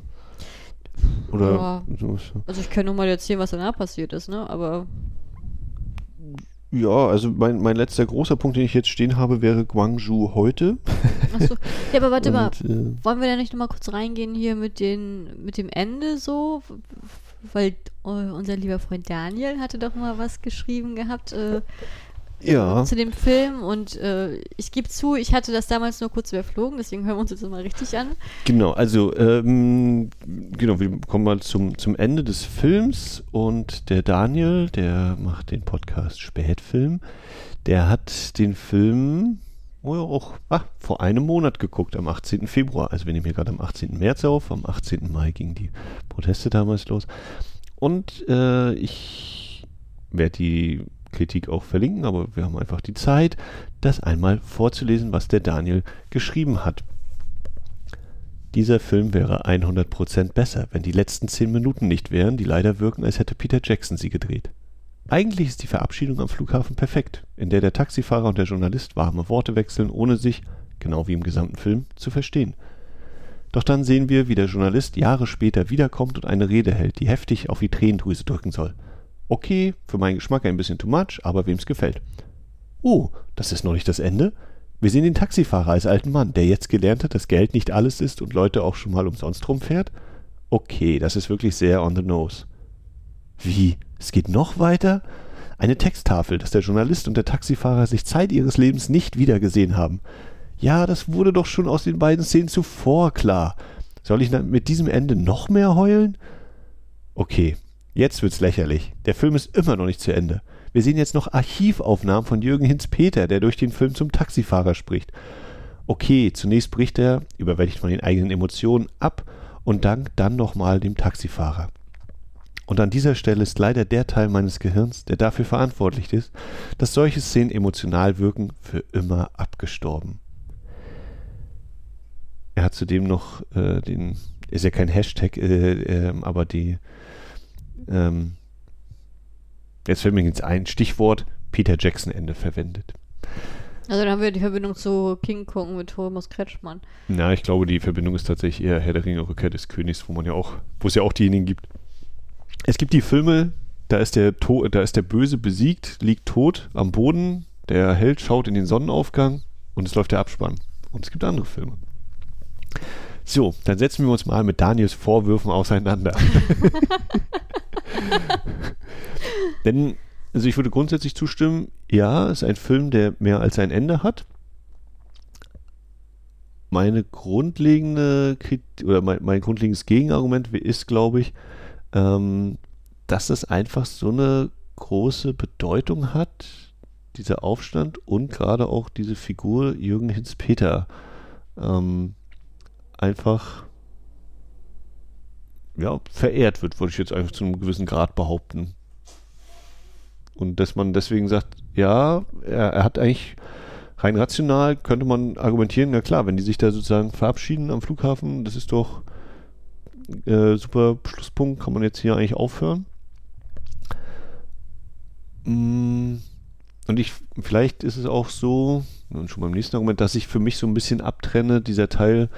Oder ja. so. Also ich kann nur mal erzählen, was danach passiert ist, ne? Aber. Ja, also mein, mein letzter großer Punkt, den ich jetzt stehen habe, wäre Guangzhou heute. Achso. Ja, aber warte und, mal, äh, wollen wir da nicht nochmal kurz reingehen hier mit den mit dem Ende so? Weil äh, unser lieber Freund Daniel hatte doch mal was geschrieben gehabt. Äh, ja. zu dem Film und äh, ich gebe zu, ich hatte das damals nur kurz überflogen, deswegen hören wir uns jetzt mal richtig an. Genau, also ähm, genau, wir kommen mal zum, zum Ende des Films und der Daniel, der macht den Podcast Spätfilm, der hat den Film oh ja, auch ah, vor einem Monat geguckt, am 18. Februar. Also wir nehmen hier gerade am 18. März auf, am 18. Mai gingen die Proteste damals los. Und äh, ich werde die Kritik auch verlinken, aber wir haben einfach die Zeit, das einmal vorzulesen, was der Daniel geschrieben hat. Dieser Film wäre 100% besser, wenn die letzten 10 Minuten nicht wären, die leider wirken, als hätte Peter Jackson sie gedreht. Eigentlich ist die Verabschiedung am Flughafen perfekt, in der der Taxifahrer und der Journalist warme Worte wechseln, ohne sich, genau wie im gesamten Film, zu verstehen. Doch dann sehen wir, wie der Journalist Jahre später wiederkommt und eine Rede hält, die heftig auf die Tränendrüse drücken soll. Okay, für meinen Geschmack ein bisschen too much, aber wem's gefällt. Oh, das ist noch nicht das Ende? Wir sehen den Taxifahrer als alten Mann, der jetzt gelernt hat, dass Geld nicht alles ist und Leute auch schon mal umsonst rumfährt. Okay, das ist wirklich sehr on the nose. Wie? Es geht noch weiter? Eine Texttafel, dass der Journalist und der Taxifahrer sich Zeit ihres Lebens nicht wiedergesehen haben. Ja, das wurde doch schon aus den beiden Szenen zuvor klar. Soll ich mit diesem Ende noch mehr heulen? Okay, jetzt wird's lächerlich. Der Film ist immer noch nicht zu Ende. Wir sehen jetzt noch Archivaufnahmen von Jürgen Hinz-Peter, der durch den Film zum Taxifahrer spricht. Okay, zunächst bricht er, überwältigt von den eigenen Emotionen, ab und dankt dann nochmal dem Taxifahrer. Und an dieser Stelle ist leider der Teil meines Gehirns, der dafür verantwortlich ist, dass solche Szenen emotional wirken, für immer abgestorben. Er hat zudem noch äh, den, ist ja kein Hashtag, äh, äh, aber die, ähm, jetzt fällt mir jetzt ein Stichwort, Peter Jackson Ende verwendet. Also dann haben wir die Verbindung zu King Kong mit Thomas Kretschmann. Na, ich glaube, die Verbindung ist tatsächlich eher Herr der Ringe, Rückkehr des Königs, wo man ja auch, wo es ja auch diejenigen gibt, es gibt die Filme, da ist der, to da ist der Böse besiegt, liegt tot am Boden, der Held schaut in den Sonnenaufgang und es läuft der Abspann. Und es gibt andere Filme. So, dann setzen wir uns mal mit Daniels Vorwürfen auseinander. Denn, also ich würde grundsätzlich zustimmen, ja, es ist ein Film, der mehr als ein Ende hat. Meine grundlegende oder mein, mein grundlegendes Gegenargument ist, glaube ich, ähm, dass es einfach so eine große Bedeutung hat, dieser Aufstand und gerade auch diese Figur Jürgen Hinz-Peter ähm, einfach ja, verehrt wird, würde ich jetzt einfach zu einem gewissen Grad behaupten. Und dass man deswegen sagt, ja, er, er hat eigentlich rein rational könnte man argumentieren, na klar, wenn die sich da sozusagen verabschieden am Flughafen, das ist doch äh, super Schlusspunkt, kann man jetzt hier eigentlich aufhören. Mm, und ich, vielleicht ist es auch so, und schon beim nächsten Argument, dass ich für mich so ein bisschen abtrenne, dieser Teil,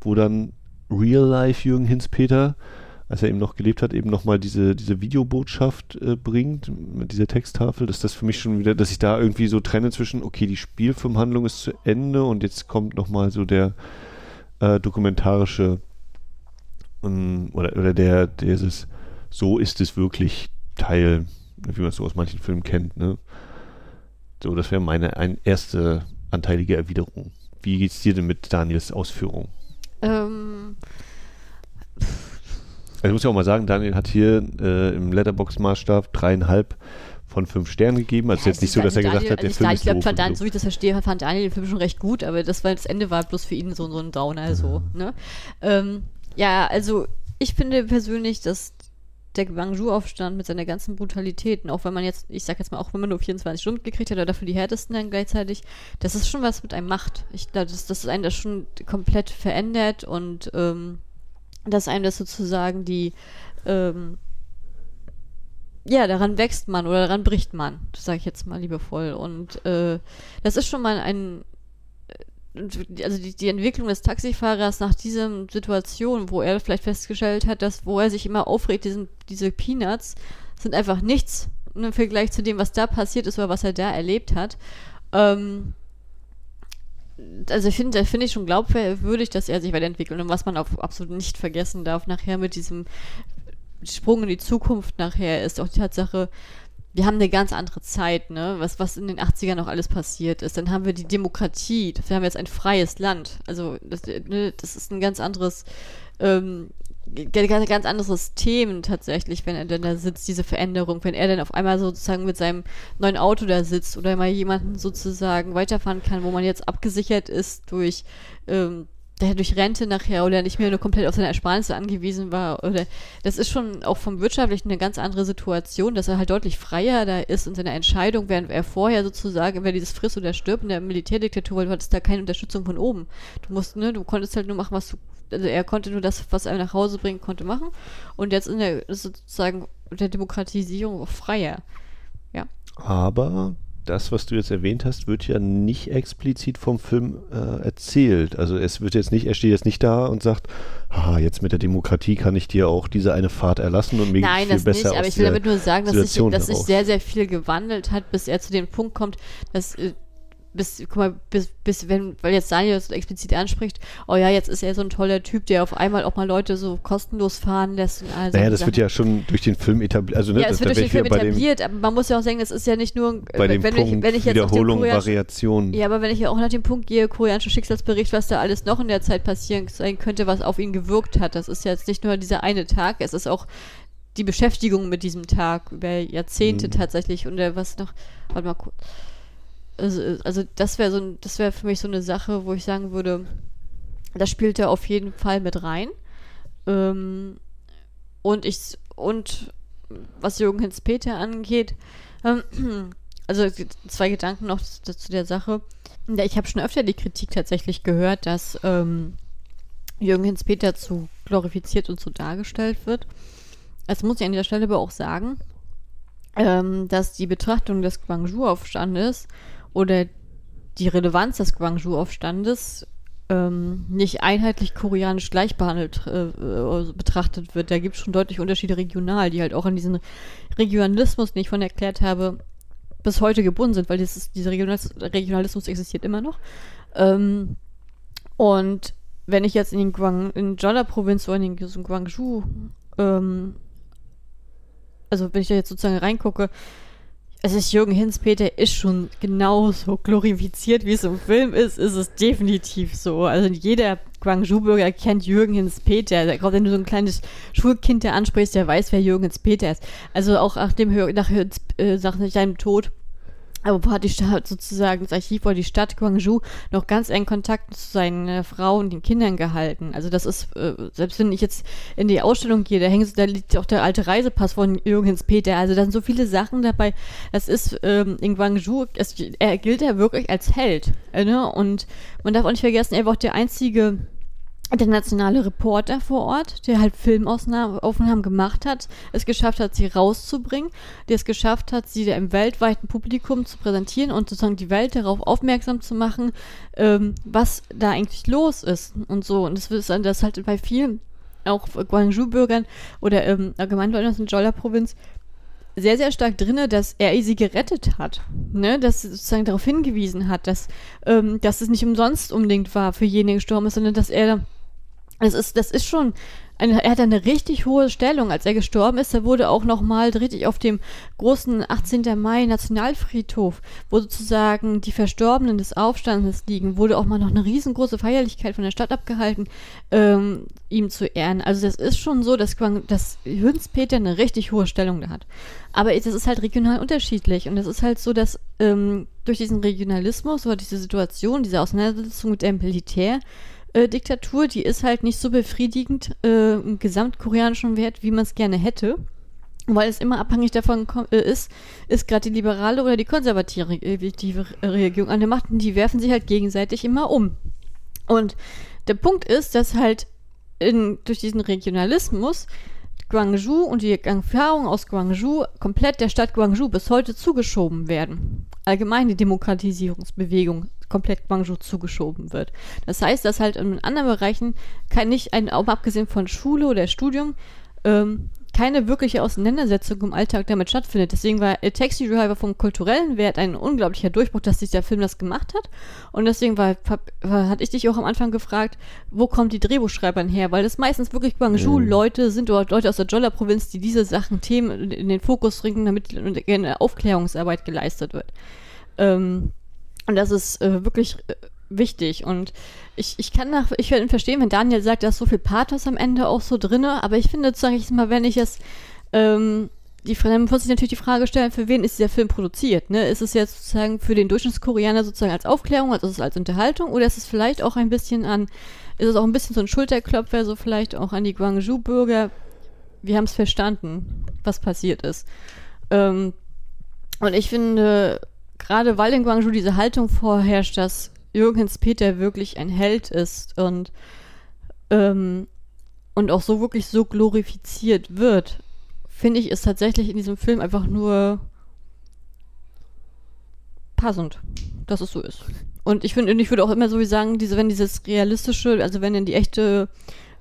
wo dann Real Life Jürgen Hinz-Peter, als er eben noch gelebt hat, eben nochmal diese, diese Videobotschaft äh, bringt, mit dieser Texttafel, dass das für mich schon wieder, dass ich da irgendwie so trenne zwischen, okay, die Spielfilmhandlung ist zu Ende und jetzt kommt nochmal so der äh, dokumentarische um, oder, oder der, dieses so ist es wirklich Teil, wie man es so aus manchen Filmen kennt, ne? So, das wäre meine ein, erste anteilige Erwiderung. Wie geht es dir denn mit Daniels Ausführung? Ähm. Also ich muss ja auch mal sagen, Daniel hat hier äh, im Letterbox-Maßstab dreieinhalb von fünf Sternen gegeben. Also ja, jetzt nicht so, dass er Daniel, gesagt hat, der also Film ich, ist glaub, fand, so. so wie ich das verstehe, fand Daniel den Film schon recht gut, aber das, weil das Ende war bloß für ihn so, so ein Downer, so, ne? Ähm, ja, also ich finde persönlich, dass der Gwangju-Aufstand mit seiner ganzen Brutalitäten, auch wenn man jetzt, ich sag jetzt mal, auch wenn man nur 24 Stunden gekriegt hat, oder dafür die härtesten dann gleichzeitig, das ist schon was mit einem macht. Ich glaube, das, das ist einen das schon komplett verändert und ähm, dass einem das sozusagen die, ähm, ja, daran wächst man oder daran bricht man, sage ich jetzt mal liebevoll. Und äh, das ist schon mal ein also die, die, Entwicklung des Taxifahrers nach dieser Situation, wo er vielleicht festgestellt hat, dass wo er sich immer aufregt, diesen, diese Peanuts sind einfach nichts im Vergleich zu dem, was da passiert ist oder was er da erlebt hat. Ähm, also finde, finde ich schon glaubwürdig, dass er sich weiterentwickelt und was man auch absolut nicht vergessen darf nachher mit diesem Sprung in die Zukunft nachher ist auch die Tatsache, wir haben eine ganz andere Zeit, ne? Was, was in den 80ern noch alles passiert ist. Dann haben wir die Demokratie. Wir haben jetzt ein freies Land. Also, das, ne, das ist ein ganz anderes, ähm, ganz, anderes Thema tatsächlich, wenn er denn da sitzt, diese Veränderung. Wenn er dann auf einmal sozusagen mit seinem neuen Auto da sitzt oder mal jemanden sozusagen weiterfahren kann, wo man jetzt abgesichert ist durch, ähm, der durch Rente nachher oder nicht mehr nur komplett auf seine Ersparnisse angewiesen war. Oder das ist schon auch vom Wirtschaftlichen eine ganz andere Situation, dass er halt deutlich freier da ist in seiner Entscheidung, während er vorher sozusagen, wer dieses frisst oder stirbt in der Militärdiktatur, weil du hattest da keine Unterstützung von oben. Du musst, ne, du konntest halt nur machen, was du, also er konnte nur das, was er nach Hause bringen konnte, machen. Und jetzt in der sozusagen der Demokratisierung auch freier. Ja. Aber das, was du jetzt erwähnt hast, wird ja nicht explizit vom Film äh, erzählt. Also es wird jetzt nicht, er steht jetzt nicht da und sagt, ah, jetzt mit der Demokratie kann ich dir auch diese eine Fahrt erlassen und mir Nein, viel das besser nicht, aber ich will damit nur sagen, dass sich, dass sich sehr, sehr viel gewandelt hat, bis er zu dem Punkt kommt, dass äh, bis, guck mal, bis, bis, wenn, weil jetzt Daniel das explizit anspricht, oh ja, jetzt ist er so ein toller Typ, der auf einmal auch mal Leute so kostenlos fahren lässt und all Naja, das Sachen. wird ja schon durch den Film etabliert. Also, ne, ja, es wird durch den Film etabliert, aber man muss ja auch sagen, es ist ja nicht nur, bei dem wenn, Punkt ich, wenn ich jetzt Wiederholung, Variation. Ja, aber wenn ich ja auch nach dem Punkt gehe, koreanischer Schicksalsbericht, was da alles noch in der Zeit passieren sein könnte, was auf ihn gewirkt hat, das ist ja jetzt nicht nur dieser eine Tag, es ist auch die Beschäftigung mit diesem Tag über Jahrzehnte mhm. tatsächlich und was noch, warte mal kurz. Also, also das wäre so das wäre für mich so eine Sache, wo ich sagen würde, das spielt er auf jeden Fall mit rein. Ähm, und ich und was Jürgen Hens-Peter angeht, ähm, also zwei Gedanken noch zu, der Sache. Ich habe schon öfter die Kritik tatsächlich gehört, dass ähm, Jürgen Hens-Peter zu glorifiziert und zu dargestellt wird. Das muss ich an dieser Stelle aber auch sagen, ähm, dass die Betrachtung des Guangzhou-Aufstandes oder die Relevanz des Guangzhou-Aufstandes ähm, nicht einheitlich koreanisch gleich behandelt äh, äh, betrachtet wird. Da gibt es schon deutliche Unterschiede regional, die halt auch an diesen Regionalismus, den ich von erklärt habe, bis heute gebunden sind, weil dieses, dieser Regionalismus existiert immer noch. Ähm, und wenn ich jetzt in den Guang, in Jeolla-Provinz oder in den Guangzhou ähm, also wenn ich da jetzt sozusagen reingucke, es ist Jürgen Hinz-Peter ist schon genauso glorifiziert, wie es im Film ist, ist es definitiv so. Also jeder Guangzhou-Bürger kennt Jürgen Hinz-Peter. Wenn du so ein kleines Schulkind der ansprichst, der weiß, wer Jürgen Hinz-Peter ist. Also auch nach dem nach, äh, nach seinem Tod aber hat die Stadt sozusagen das Archiv oder die Stadt Guangzhou noch ganz eng Kontakt zu seinen äh, Frau und den Kindern gehalten. Also das ist, äh, selbst wenn ich jetzt in die Ausstellung gehe, da hängt, da liegt auch der alte Reisepass von Jürgens Peter. Also da sind so viele Sachen dabei. Das ist ähm, in Guangzhou, es, er gilt ja wirklich als Held. Äh, ne? Und man darf auch nicht vergessen, er war auch der einzige der nationale Reporter vor Ort, der halt Filmaufnahmen gemacht hat, es geschafft hat, sie rauszubringen, der es geschafft hat, sie im weltweiten Publikum zu präsentieren und sozusagen die Welt darauf aufmerksam zu machen, ähm, was da eigentlich los ist und so. Und das ist das halt bei vielen, auch Guangzhou-Bürgern oder ähm, allgemein Leuten aus der Jolla-Provinz, sehr, sehr stark drinne, dass er sie gerettet hat. Ne? Dass er sozusagen darauf hingewiesen hat, dass, ähm, dass es nicht umsonst unbedingt war für jene gestorben ist, sondern dass er das ist, das ist schon, eine, er hat eine richtig hohe Stellung. Als er gestorben ist, da wurde auch nochmal richtig auf dem großen 18. Mai Nationalfriedhof, wo sozusagen die Verstorbenen des Aufstandes liegen, wurde auch mal noch eine riesengroße Feierlichkeit von der Stadt abgehalten, ähm, ihm zu ehren. Also das ist schon so, dass, dass Hünz-Peter eine richtig hohe Stellung da hat. Aber das ist halt regional unterschiedlich und es ist halt so, dass ähm, durch diesen Regionalismus oder diese Situation, diese Auseinandersetzung mit dem Militär, äh, Diktatur, die ist halt nicht so befriedigend äh, im gesamtkoreanischen Wert, wie man es gerne hätte. Weil es immer abhängig davon äh, ist, ist gerade die liberale oder die konservative äh, Regierung an der Macht und die werfen sich halt gegenseitig immer um. Und der Punkt ist, dass halt in, durch diesen Regionalismus Guangzhou und die Erfahrungen aus Guangzhou komplett der Stadt Guangzhou bis heute zugeschoben werden. Allgemeine Demokratisierungsbewegung komplett Guangzhou zugeschoben wird. Das heißt, dass halt in anderen Bereichen kein, nicht ein, abgesehen von Schule oder Studium, ähm, keine wirkliche Auseinandersetzung im Alltag damit stattfindet. Deswegen war A Taxi Driver vom kulturellen Wert ein unglaublicher Durchbruch, dass sich der Film das gemacht hat. Und deswegen war, hatte ich dich auch am Anfang gefragt, wo kommen die Drehbuchschreibern her? Weil das meistens wirklich Guangzhou-Leute sind oder Leute aus der Jolla-Provinz, die diese Sachen, Themen in den Fokus bringen, damit eine Aufklärungsarbeit geleistet wird. Ähm, und das ist äh, wirklich äh, wichtig. Und ich, ich kann nach, ich kann verstehen, wenn Daniel sagt, da ist so viel Pathos am Ende auch so drinne, aber ich finde, sage ich mal, wenn ich es, ähm, die, dann muss ich natürlich die Frage stellen, für wen ist dieser Film produziert? Ne? Ist es jetzt sozusagen für den Durchschnittskoreaner sozusagen als Aufklärung, also ist es als Unterhaltung, oder ist es vielleicht auch ein bisschen an, ist es auch ein bisschen so ein Schulterklopfer, so vielleicht auch an die Guangzhou-Bürger? Wir haben es verstanden, was passiert ist. Ähm, und ich finde, gerade weil in Guangzhou diese Haltung vorherrscht, dass Jürgens Peter wirklich ein Held ist und, ähm, und auch so wirklich so glorifiziert wird, finde ich, ist tatsächlich in diesem Film einfach nur passend, dass es so ist. Und ich finde, ich würde auch immer so wie sagen, diese, wenn dieses realistische, also wenn in die echte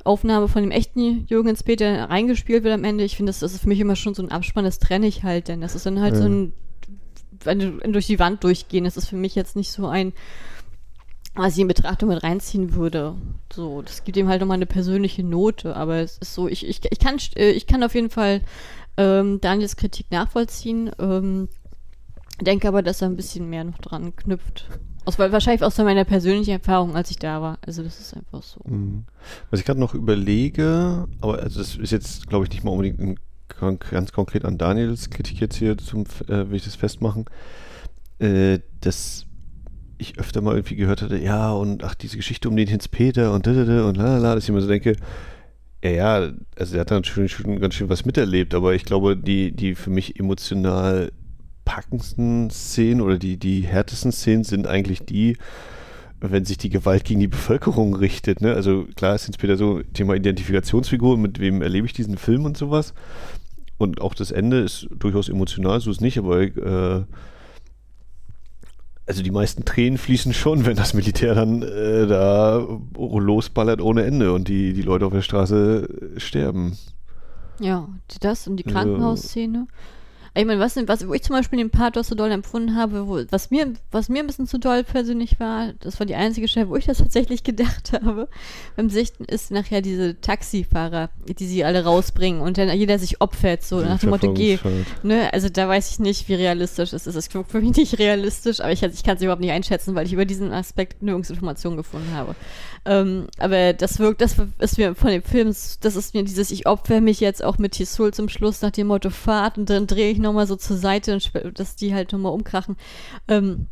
Aufnahme von dem echten Jürgens Peter reingespielt wird am Ende, ich finde, das, das ist für mich immer schon so ein Abspann, das trenne ich halt, denn das ist dann halt ja. so ein durch die Wand durchgehen. Das ist für mich jetzt nicht so ein, was ich in Betrachtung mit reinziehen würde. So, das gibt ihm halt nochmal eine persönliche Note, aber es ist so, ich, ich, ich, kann, äh, ich kann auf jeden Fall ähm, Daniels Kritik nachvollziehen. Ähm, denke aber, dass er ein bisschen mehr noch dran knüpft. Aus, wahrscheinlich aus meiner persönlichen Erfahrung, als ich da war. Also das ist einfach so. Mhm. Was ich gerade noch überlege, aber also das ist jetzt, glaube ich, nicht mal unbedingt ganz konkret an Daniels Kritik jetzt hier zum, äh, will ich das festmachen, äh, dass ich öfter mal irgendwie gehört hatte, ja, und ach, diese Geschichte um den Hinz Peter und und lalala, dass ich immer so denke, ja, ja, also er hat natürlich schon ganz schön was miterlebt, aber ich glaube, die, die für mich emotional packendsten Szenen oder die, die härtesten Szenen sind eigentlich die, wenn sich die Gewalt gegen die Bevölkerung richtet. Ne? Also klar ist jetzt Peter so Thema Identifikationsfigur, mit wem erlebe ich diesen Film und sowas. Und auch das Ende ist durchaus emotional, so ist nicht, aber äh, also die meisten Tränen fließen schon, wenn das Militär dann äh, da losballert ohne Ende und die, die Leute auf der Straße sterben. Ja, das und die Krankenhausszene. Ich meine, was, was, wo ich zum Beispiel den Pathos so doll empfunden habe, wo, was, mir, was mir ein bisschen zu doll persönlich war, das war die einzige Stelle, wo ich das tatsächlich gedacht habe, beim Sichten ist nachher diese Taxifahrer, die sie alle rausbringen und dann jeder sich opfert, so nach dem Motto, geh. Ne? Also da weiß ich nicht, wie realistisch es ist. Es klingt für mich nicht realistisch, aber ich, ich kann es überhaupt nicht einschätzen, weil ich über diesen Aspekt nirgends Informationen gefunden habe. Ähm, aber das wirkt, das ist mir von dem Film, das ist mir dieses, ich opfer mich jetzt auch mit Tisul zum Schluss nach dem Motto Fahrt und dann drehe ich nochmal so zur Seite, und dass die halt nochmal umkrachen. Ähm,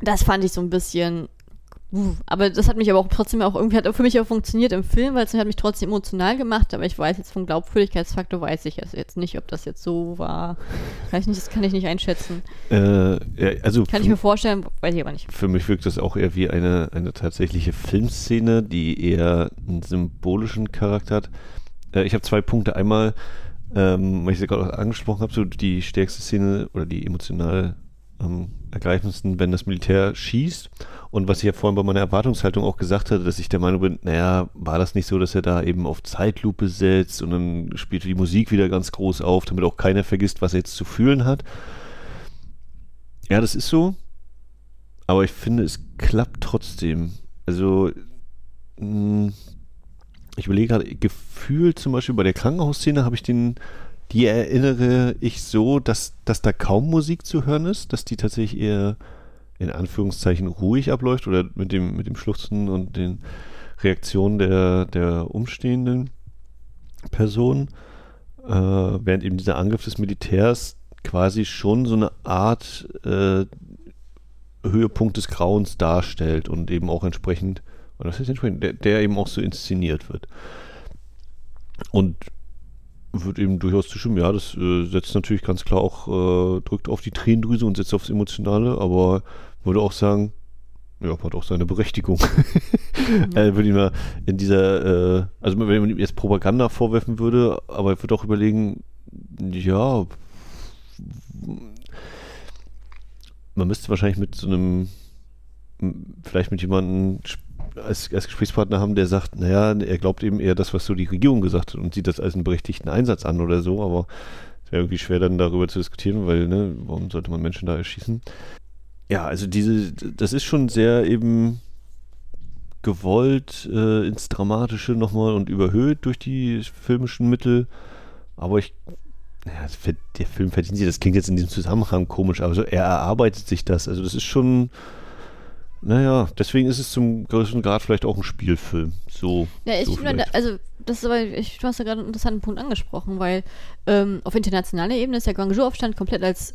das fand ich so ein bisschen aber das hat mich aber auch trotzdem auch irgendwie, hat für mich auch funktioniert im Film, weil es hat mich trotzdem emotional gemacht, aber ich weiß jetzt vom Glaubwürdigkeitsfaktor, weiß ich jetzt nicht, ob das jetzt so war. Ich nicht, das kann ich nicht einschätzen. Äh, also kann ich mir vorstellen, weiß ich aber nicht. Für mich wirkt das auch eher wie eine, eine tatsächliche Filmszene, die eher einen symbolischen Charakter hat. Äh, ich habe zwei Punkte. Einmal, ähm, weil ich es ja gerade angesprochen habe, so die stärkste Szene oder die emotional am ergreifendsten, wenn das Militär schießt und was ich ja vorhin bei meiner Erwartungshaltung auch gesagt hatte, dass ich der Meinung bin, naja, war das nicht so, dass er da eben auf Zeitlupe setzt und dann spielte die Musik wieder ganz groß auf, damit auch keiner vergisst, was er jetzt zu fühlen hat. Ja, das ist so. Aber ich finde, es klappt trotzdem. Also, hm, ich überlege gerade, gefühlt zum Beispiel bei der Krankenhausszene habe ich den, die erinnere ich so, dass, dass da kaum Musik zu hören ist, dass die tatsächlich eher in Anführungszeichen ruhig abläuft oder mit dem, mit dem Schluchzen und den Reaktionen der, der umstehenden Personen, äh, während eben dieser Angriff des Militärs quasi schon so eine Art äh, Höhepunkt des Grauens darstellt und eben auch entsprechend, oder was heißt entsprechend, der, der eben auch so inszeniert wird. Und wird eben durchaus zustimmen, ja, das äh, setzt natürlich ganz klar auch, äh, drückt auf die Tränendrüse und setzt aufs Emotionale, aber würde auch sagen, ja, hat auch seine Berechtigung. Mhm. er würde ihm mal in dieser, äh, also wenn man ihm jetzt Propaganda vorwerfen würde, aber er würde auch überlegen, ja, man müsste wahrscheinlich mit so einem, vielleicht mit jemandem als, als Gesprächspartner haben, der sagt, naja, er glaubt eben eher das, was so die Regierung gesagt hat und sieht das als einen berechtigten Einsatz an oder so, aber es wäre irgendwie schwer dann darüber zu diskutieren, weil, ne, warum sollte man Menschen da erschießen? ja, also diese, das ist schon sehr eben gewollt äh, ins Dramatische nochmal und überhöht durch die filmischen Mittel. Aber ich, ja, der Film verdient sich, das klingt jetzt in diesem Zusammenhang komisch, aber so, er erarbeitet sich das. Also das ist schon, naja, deswegen ist es zum größten Grad vielleicht auch ein Spielfilm. So. Ja, ich so finde, also das ist aber, ich, du hast ja gerade einen interessanten Punkt angesprochen, weil ähm, auf internationaler Ebene ist der Guangzhou-Aufstand komplett als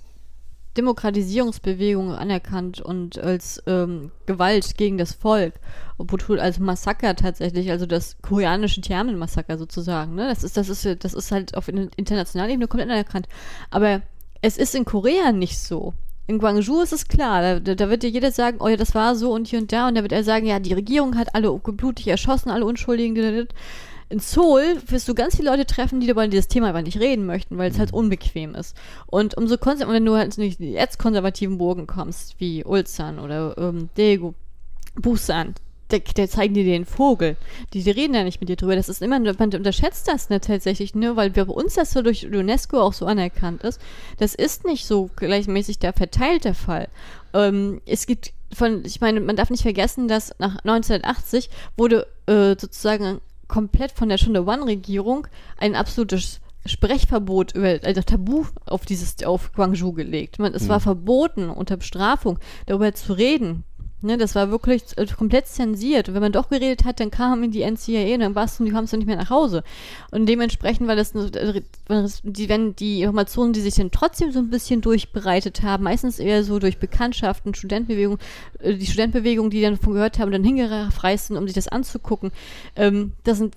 Demokratisierungsbewegung anerkannt und als ähm, Gewalt gegen das Volk, obwohl als Massaker tatsächlich, also das koreanische Tiananmen-Massaker sozusagen, ne? Das ist, das ist, das ist halt auf internationaler Ebene komplett anerkannt. Aber es ist in Korea nicht so. In Guangzhou ist es klar, da, da wird dir jeder sagen, oh ja, das war so und hier und da, und da wird er sagen, ja, die Regierung hat alle blutig erschossen, alle Unschuldigen, in Seoul wirst du ganz viele Leute treffen, die über dieses Thema aber nicht reden möchten, weil es halt mhm. unbequem ist. Und umso konservativer, wenn du halt nicht die jetzt konservativen Burgen kommst, wie Ulsan oder ähm, Daegu, Busan, der, der zeigen dir den Vogel. Die, die reden ja nicht mit dir drüber. Das ist immer, man unterschätzt das ne, tatsächlich, ne, weil bei uns das so durch UNESCO auch so anerkannt ist. Das ist nicht so gleichmäßig der verteilte Fall. Ähm, es gibt von, ich meine, man darf nicht vergessen, dass nach 1980 wurde äh, sozusagen komplett von der Stunde One-Regierung ein absolutes Sprechverbot über also Tabu auf dieses auf Guangzhou gelegt. Man, es mhm. war verboten unter Bestrafung darüber zu reden. Ne, das war wirklich äh, komplett zensiert. Und wenn man doch geredet hat, dann kam in die NCAA und dann warst du, die kamst du nicht mehr nach Hause. Und dementsprechend war das, äh, wenn die Informationen, die sich dann trotzdem so ein bisschen durchbereitet haben, meistens eher so durch Bekanntschaften, Studentenbewegung, äh, die Studentenbewegung, die dann davon gehört haben, dann hingereist um sich das anzugucken. Ähm, das sind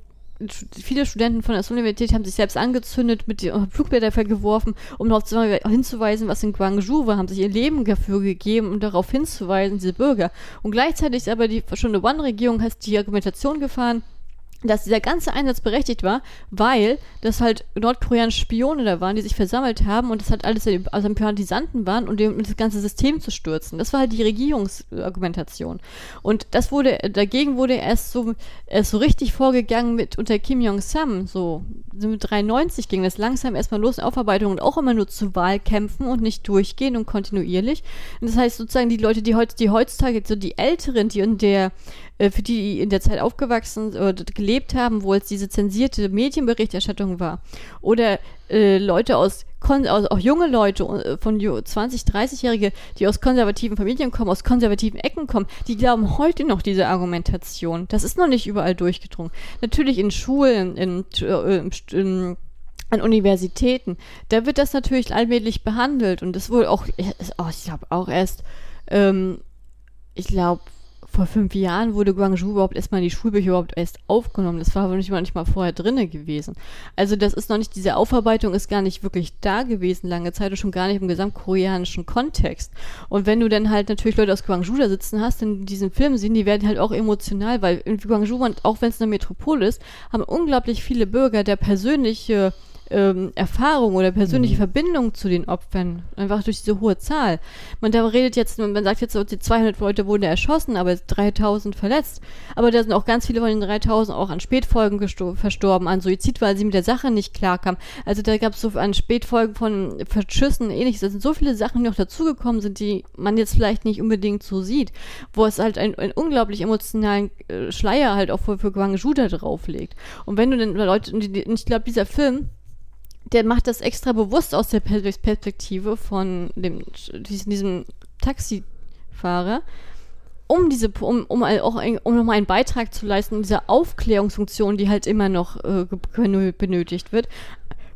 viele Studenten von der Universität haben sich selbst angezündet, mit Flugblätter vergeworfen, um darauf hinzuweisen, was in Guangzhou war, haben sich ihr Leben dafür gegeben, um darauf hinzuweisen, diese Bürger. Und gleichzeitig aber die schon eine One-Regierung hat die Argumentation gefahren, dass dieser ganze Einsatz berechtigt war, weil das halt nordkoreanische Spione da waren, die sich versammelt haben und das halt alles also Sympathisanten waren und um das ganze System zu stürzen. Das war halt die Regierungsargumentation. Und das wurde, dagegen wurde erst so, erst so richtig vorgegangen mit unter Kim Jong-sam, so, mit 93 ging das langsam erstmal los in Aufarbeitung und auch immer nur zu Wahlkämpfen und nicht durchgehend und kontinuierlich. Und das heißt sozusagen die Leute, die heutzutage, so die Älteren, die in der für die in der Zeit aufgewachsen oder gelebt haben, wo es diese zensierte Medienberichterstattung war. Oder äh, Leute aus, aus, auch junge Leute äh, von 20, 30-Jährige, die aus konservativen Familien kommen, aus konservativen Ecken kommen, die glauben heute noch diese Argumentation. Das ist noch nicht überall durchgedrungen. Natürlich in Schulen, in, in, in an Universitäten, da wird das natürlich allmählich behandelt und das wohl auch, oh, ich glaube auch erst, ähm, ich glaube, vor fünf Jahren wurde Guangzhou überhaupt erstmal in die Schulbücher überhaupt erst aufgenommen. Das war aber nicht mal, nicht mal vorher drinne gewesen. Also das ist noch nicht, diese Aufarbeitung ist gar nicht wirklich da gewesen lange Zeit und schon gar nicht im gesamtkoreanischen Kontext. Und wenn du dann halt natürlich Leute aus Guangzhou da sitzen hast, in diesen Filmen sehen, die werden halt auch emotional, weil in Guangzhou, auch wenn es eine Metropole ist, haben unglaublich viele Bürger der persönliche ähm, Erfahrung oder persönliche mhm. Verbindung zu den Opfern, einfach durch diese hohe Zahl. Man da redet jetzt, man sagt jetzt, die 200 Leute wurden erschossen, aber 3000 verletzt. Aber da sind auch ganz viele von den 3000 auch an Spätfolgen verstorben, an Suizid, weil sie mit der Sache nicht klarkamen. Also da gab es so an Spätfolgen von Verschüssen, ähnliches. Da sind so viele Sachen, die noch dazugekommen sind, die man jetzt vielleicht nicht unbedingt so sieht, wo es halt einen, einen unglaublich emotionalen äh, Schleier halt auch für, für Guangzhou da drauflegt. Und wenn du dann Leute, und ich glaube, dieser Film, der macht das extra bewusst aus der Perspektive von dem, diesem Taxifahrer, um diese, um, um auch um nochmal einen Beitrag zu leisten, diese Aufklärungsfunktion, die halt immer noch äh, benötigt wird,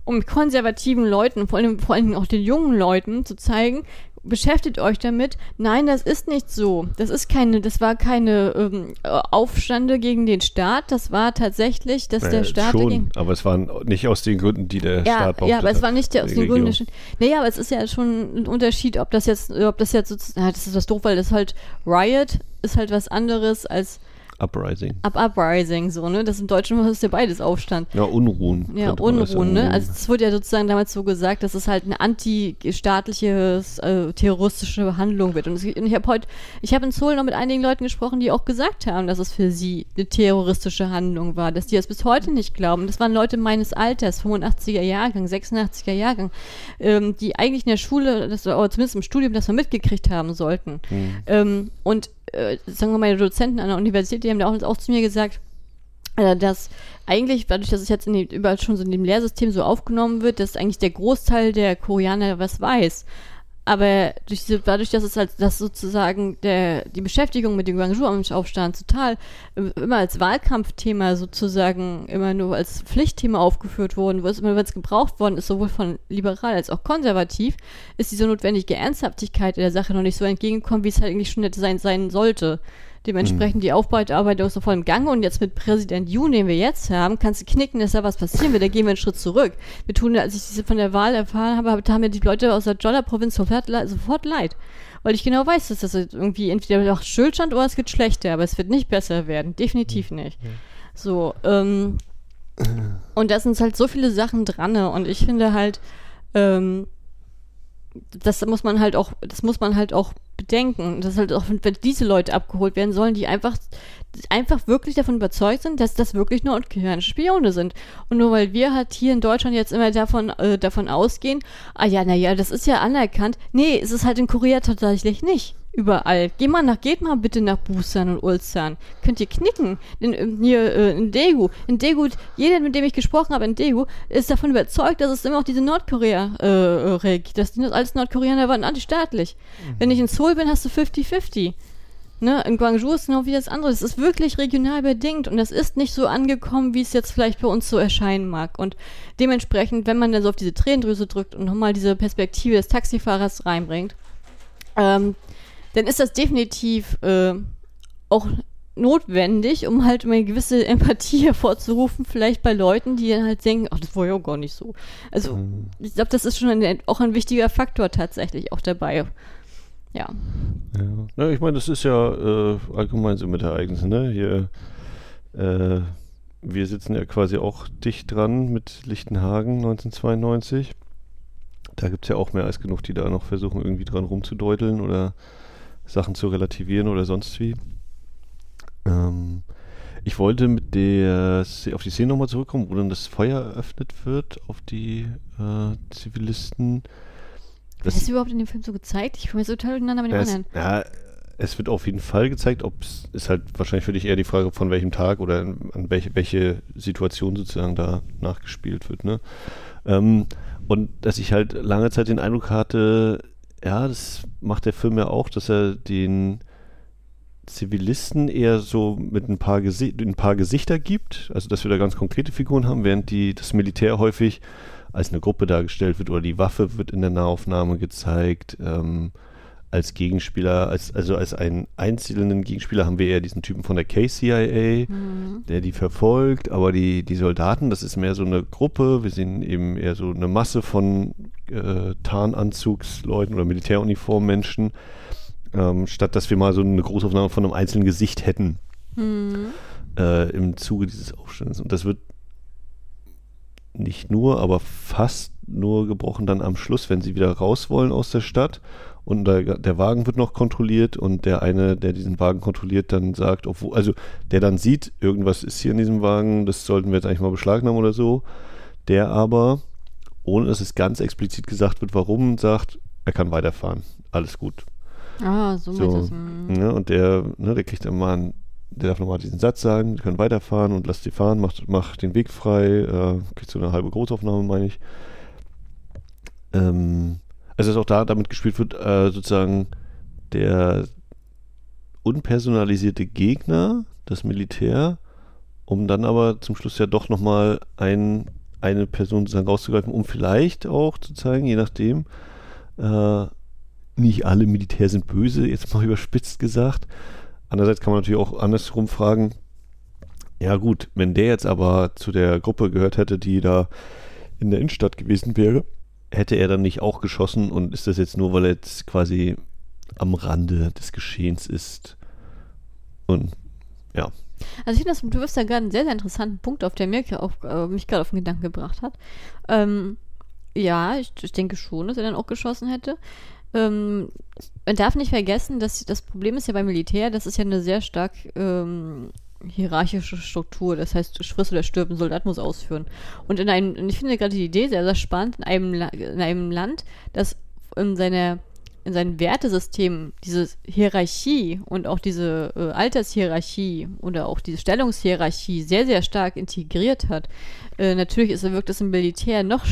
um konservativen Leuten, vor allem, vor allem auch den jungen Leuten zu zeigen, beschäftigt euch damit. Nein, das ist nicht so. Das ist keine, das war keine ähm, Aufstände gegen den Staat. Das war tatsächlich, dass naja, der Staat schon, dagegen, aber es waren nicht aus den Gründen, die der ja, Staat brauchte. Ja, aber es war nicht der, aus den Gründen. Naja, aber es ist ja schon ein Unterschied, ob das jetzt, ob das jetzt sozusagen, das ist was doof, weil das halt Riot ist halt was anderes als Uprising. Up Uprising, so, ne? Das im Deutschen ist ja beides Aufstand. Ja, Unruhen. Ja, Unruhen, ne? Also es wurde ja sozusagen damals so gesagt, dass es halt eine antistaatliche, äh, terroristische Handlung wird. Und, es, und ich habe heute, ich habe in Seoul noch mit einigen Leuten gesprochen, die auch gesagt haben, dass es für sie eine terroristische Handlung war, dass die das bis heute nicht glauben. Das waren Leute meines Alters, 85er Jahrgang, 86er Jahrgang, ähm, die eigentlich in der Schule, das, oder zumindest im Studium das mal mitgekriegt haben sollten. Mhm. Ähm, und äh, sagen wir mal, Dozenten an der Universität, die haben da auch, auch zu mir gesagt, äh, dass eigentlich, dadurch, dass es jetzt in die, überall schon so in dem Lehrsystem so aufgenommen wird, dass eigentlich der Großteil der Koreaner was weiß. Aber durch diese, dadurch, dass es halt, dass sozusagen der, die Beschäftigung mit dem Guangzhou-Aufstand total immer als Wahlkampfthema sozusagen immer nur als Pflichtthema aufgeführt worden, wo es immer, es gebraucht worden ist, sowohl von liberal als auch konservativ, ist diese notwendige Ernsthaftigkeit der Sache noch nicht so entgegengekommen, wie es halt eigentlich schon hätte sein, sein sollte. Dementsprechend mhm. die Aufbauarbeit ist so voll im Gange und jetzt mit Präsident Yoon, den wir jetzt haben, kannst du knicken, dass da was passieren wird. Da gehen wir einen Schritt zurück. Wir tun, als ich diese von der Wahl erfahren habe, haben mir die Leute aus der Jolla-Provinz sofort, sofort leid. Weil ich genau weiß, dass das irgendwie entweder noch Stillstand oder es wird schlechter, aber es wird nicht besser werden. Definitiv nicht. So, ähm, und da sind halt so viele Sachen dran und ich finde halt, ähm, das muss man halt auch, das muss man halt auch bedenken, dass halt auch, wenn diese Leute abgeholt werden sollen, die einfach, einfach wirklich davon überzeugt sind, dass das wirklich nordkoreanische Spione sind. Und nur weil wir halt hier in Deutschland jetzt immer davon, äh, davon ausgehen, ah ja, naja, das ist ja anerkannt. Nee, es ist halt in Korea tatsächlich nicht überall. Geh mal nach, geht mal bitte nach Busan und Ulsan. Könnt ihr knicken. In, in, hier äh, in Daegu. In Daegu, jeder, mit dem ich gesprochen habe in Daegu, ist davon überzeugt, dass es immer auch diese Nordkorea äh, äh dass die alles Nordkoreaner waren antistaatlich. Mhm. Wenn ich in Seoul bin, hast du 50-50. Ne, in Guangzhou ist noch wie das andere. Es ist wirklich regional bedingt und das ist nicht so angekommen, wie es jetzt vielleicht bei uns so erscheinen mag. Und dementsprechend, wenn man dann so auf diese Tränendrüse drückt und nochmal diese Perspektive des Taxifahrers reinbringt, ähm, dann ist das definitiv äh, auch notwendig, um halt eine gewisse Empathie hervorzurufen, vielleicht bei Leuten, die dann halt denken, ach, das war ja auch gar nicht so. Also, mhm. ich glaube, das ist schon ein, auch ein wichtiger Faktor tatsächlich auch dabei. Ja. Ja, ja ich meine, das ist ja äh, allgemein so mit Ereignissen, ne? Hier, äh, wir sitzen ja quasi auch dicht dran mit Lichtenhagen 1992. Da gibt es ja auch mehr als genug, die da noch versuchen, irgendwie dran rumzudeuteln oder Sachen zu relativieren oder sonst wie. Ähm, ich wollte mit der auf die Szene nochmal zurückkommen, wo dann das Feuer eröffnet wird auf die äh, Zivilisten. Das ist überhaupt in dem Film so gezeigt? Ich komme jetzt total durcheinander mit dem anderen. Ja, es wird auf jeden Fall gezeigt, ob es ist halt wahrscheinlich für dich eher die Frage, von welchem Tag oder an welche, welche Situation sozusagen da nachgespielt wird. Ne? Ähm, und dass ich halt lange Zeit den Eindruck hatte, ja, das macht der Film ja auch, dass er den Zivilisten eher so mit ein paar, Gesi ein paar Gesichter gibt, also dass wir da ganz konkrete Figuren haben, während die, das Militär häufig als eine Gruppe dargestellt wird oder die Waffe wird in der Nahaufnahme gezeigt. Ähm, als Gegenspieler, als, also als einen einzelnen Gegenspieler haben wir eher diesen Typen von der KCIA, mhm. der die verfolgt, aber die, die Soldaten, das ist mehr so eine Gruppe, wir sehen eben eher so eine Masse von äh, Tarnanzugsleuten oder Militäruniformmenschen, ähm, statt dass wir mal so eine Großaufnahme von einem einzelnen Gesicht hätten mhm. äh, im Zuge dieses Aufstands. Und das wird nicht nur, aber fast nur gebrochen dann am Schluss, wenn sie wieder raus wollen aus der Stadt und der, der, Wagen wird noch kontrolliert und der eine, der diesen Wagen kontrolliert, dann sagt, obwohl, also der dann sieht, irgendwas ist hier in diesem Wagen, das sollten wir jetzt eigentlich mal beschlagnahmen oder so, der aber, ohne dass es ganz explizit gesagt wird, warum, sagt, er kann weiterfahren, alles gut. Ah, so, so es. Ne, und der, ne, der kriegt dann mal einen, der darf nochmal diesen Satz sagen, wir können weiterfahren und lass die fahren, macht, macht den Weg frei, äh, kriegt so eine halbe Großaufnahme, meine ich. Ähm, also dass auch da damit gespielt wird, äh, sozusagen der unpersonalisierte Gegner, das Militär, um dann aber zum Schluss ja doch nochmal ein, eine Person sozusagen rauszugreifen, um vielleicht auch zu zeigen, je nachdem, äh, nicht alle Militär sind böse, jetzt mal überspitzt gesagt. Andererseits kann man natürlich auch andersrum fragen, ja gut, wenn der jetzt aber zu der Gruppe gehört hätte, die da in der Innenstadt gewesen wäre, hätte er dann nicht auch geschossen und ist das jetzt nur, weil er jetzt quasi am Rande des Geschehens ist? Und ja. Also ich finde, du wirst da gerade einen sehr, sehr interessanten Punkt auf, der mir auf, äh, mich gerade auf den Gedanken gebracht hat. Ähm, ja, ich, ich, denke schon, dass er dann auch geschossen hätte. Ähm, man darf nicht vergessen, dass das Problem ist ja beim Militär, das ist ja eine sehr stark ähm, hierarchische Struktur. Das heißt, friss oder stirb, ein Soldat muss ausführen. Und in einem, ich finde gerade die Idee sehr, sehr spannend, in einem, in einem Land, das in seiner in seinem Wertesystem diese Hierarchie und auch diese äh, Altershierarchie oder auch diese Stellungshierarchie sehr, sehr stark integriert hat. Äh, natürlich ist, wirkt es im Militär noch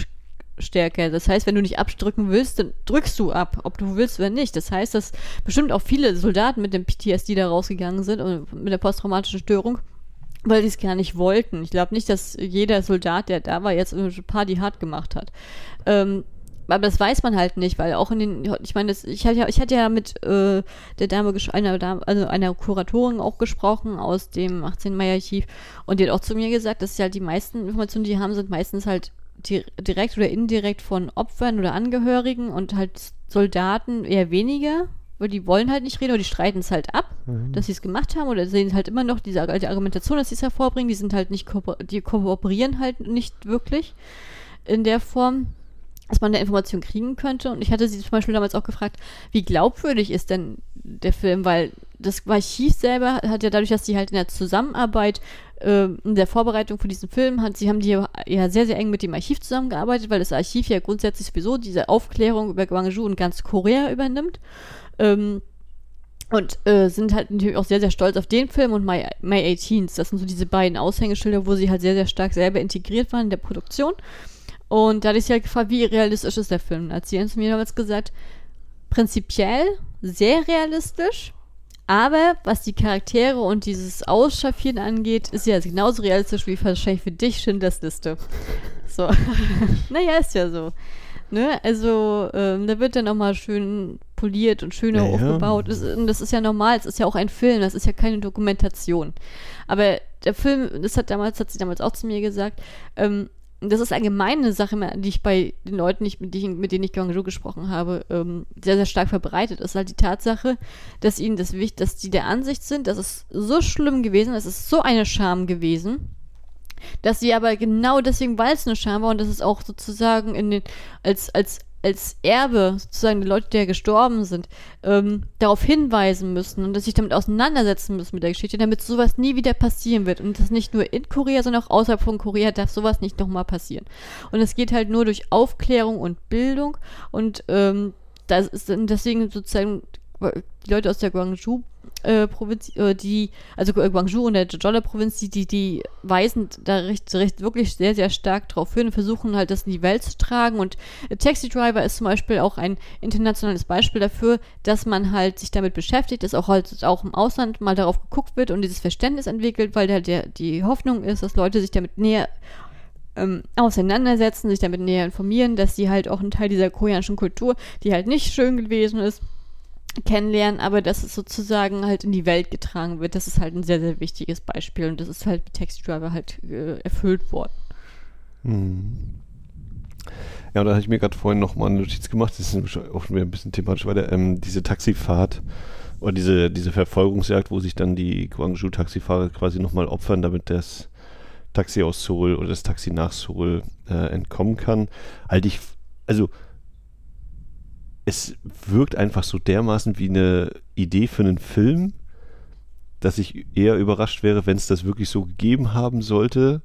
stärker. Das heißt, wenn du nicht abdrücken willst, dann drückst du ab, ob du willst oder nicht. Das heißt, dass bestimmt auch viele Soldaten mit dem PTSD da rausgegangen sind und mit der posttraumatischen Störung, weil sie es gar nicht wollten. Ich glaube nicht, dass jeder Soldat, der da war, jetzt eine Party hart gemacht hat. Ähm, aber das weiß man halt nicht, weil auch in den, ich meine, ich hatte ja, ich hatte ja mit äh, der Dame, einer Dame, also einer Kuratorin auch gesprochen aus dem 18. Mai Archiv und die hat auch zu mir gesagt, dass ja halt die meisten Informationen, die haben, sind meistens halt direkt oder indirekt von Opfern oder Angehörigen und halt Soldaten eher weniger, weil die wollen halt nicht reden oder die streiten es halt ab, mhm. dass sie es gemacht haben oder sehen halt immer noch diese alte Argumentation, dass sie es hervorbringen, die sind halt nicht, die kooperieren halt nicht wirklich in der Form. dass man da Informationen kriegen könnte. Und ich hatte sie zum Beispiel damals auch gefragt, wie glaubwürdig ist denn der Film? Weil das Archiv selber hat ja dadurch, dass sie halt in der Zusammenarbeit, äh, in der Vorbereitung für diesen Film, hat, sie haben die ja sehr, sehr eng mit dem Archiv zusammengearbeitet, weil das Archiv ja grundsätzlich sowieso diese Aufklärung über Gwangju und ganz Korea übernimmt. Ähm, und äh, sind halt natürlich auch sehr, sehr stolz auf den Film und My, My 18s. Das sind so diese beiden Aushängeschilder, wo sie halt sehr, sehr stark selber integriert waren in der Produktion. Und da hatte ich sie halt gefragt, wie realistisch ist der Film? Als sie uns mir damals gesagt, prinzipiell sehr realistisch, aber was die Charaktere und dieses Ausschaffieren angeht, ist ja genauso realistisch wie wahrscheinlich für dich Schindlers Liste. So. naja, ist ja so. Ne? Also, ähm, da wird dann nochmal schön poliert und schöner ja, aufgebaut. Das, das, ist ja normal, es ist ja auch ein Film, das ist ja keine Dokumentation. Aber der Film, das hat damals, hat sie damals auch zu mir gesagt, ähm, das ist allgemein eine Sache, die ich bei den Leuten, nicht, mit, denen, ich Guangzhou gesprochen habe, ähm, sehr, sehr stark verbreitet ist. Halt die Tatsache, dass ihnen das wichtig, dass die der Ansicht sind, dass es so schlimm gewesen, es ist so eine Scham gewesen, dass sie aber genau deswegen, weil es eine Scham war und das ist auch sozusagen in den, als, als als Erbe, sozusagen die Leute, die ja gestorben sind, ähm, darauf hinweisen müssen und dass sich damit auseinandersetzen müssen mit der Geschichte, damit sowas nie wieder passieren wird. Und das nicht nur in Korea, sondern auch außerhalb von Korea darf sowas nicht nochmal passieren. Und es geht halt nur durch Aufklärung und Bildung und ähm, das ist deswegen sozusagen die Leute aus der Guangzhou äh, Provinz, äh, die, also Guangzhou und der Jeolla-Provinz, die, die, die weisen da recht, recht wirklich sehr, sehr stark drauf hin und versuchen halt das in die Welt zu tragen. Und Taxi Driver ist zum Beispiel auch ein internationales Beispiel dafür, dass man halt sich damit beschäftigt, dass auch halt auch im Ausland mal darauf geguckt wird und dieses Verständnis entwickelt, weil der, der die Hoffnung ist, dass Leute sich damit näher ähm, auseinandersetzen, sich damit näher informieren, dass sie halt auch ein Teil dieser koreanischen Kultur, die halt nicht schön gewesen ist, kennenlernen, aber dass es sozusagen halt in die Welt getragen wird, das ist halt ein sehr, sehr wichtiges Beispiel und das ist halt mit Taxi Driver halt äh, erfüllt worden. Hm. Ja, und da habe ich mir gerade vorhin nochmal eine Notiz gemacht, das ist auch schon wieder ein bisschen thematisch weiter, ähm, diese Taxifahrt oder diese, diese Verfolgungsjagd, wo sich dann die Guangzhou-Taxifahrer quasi nochmal opfern, damit das Taxi aus Seoul oder das Taxi nach Seoul äh, entkommen kann, halte ich, also es wirkt einfach so dermaßen wie eine Idee für einen Film, dass ich eher überrascht wäre, wenn es das wirklich so gegeben haben sollte.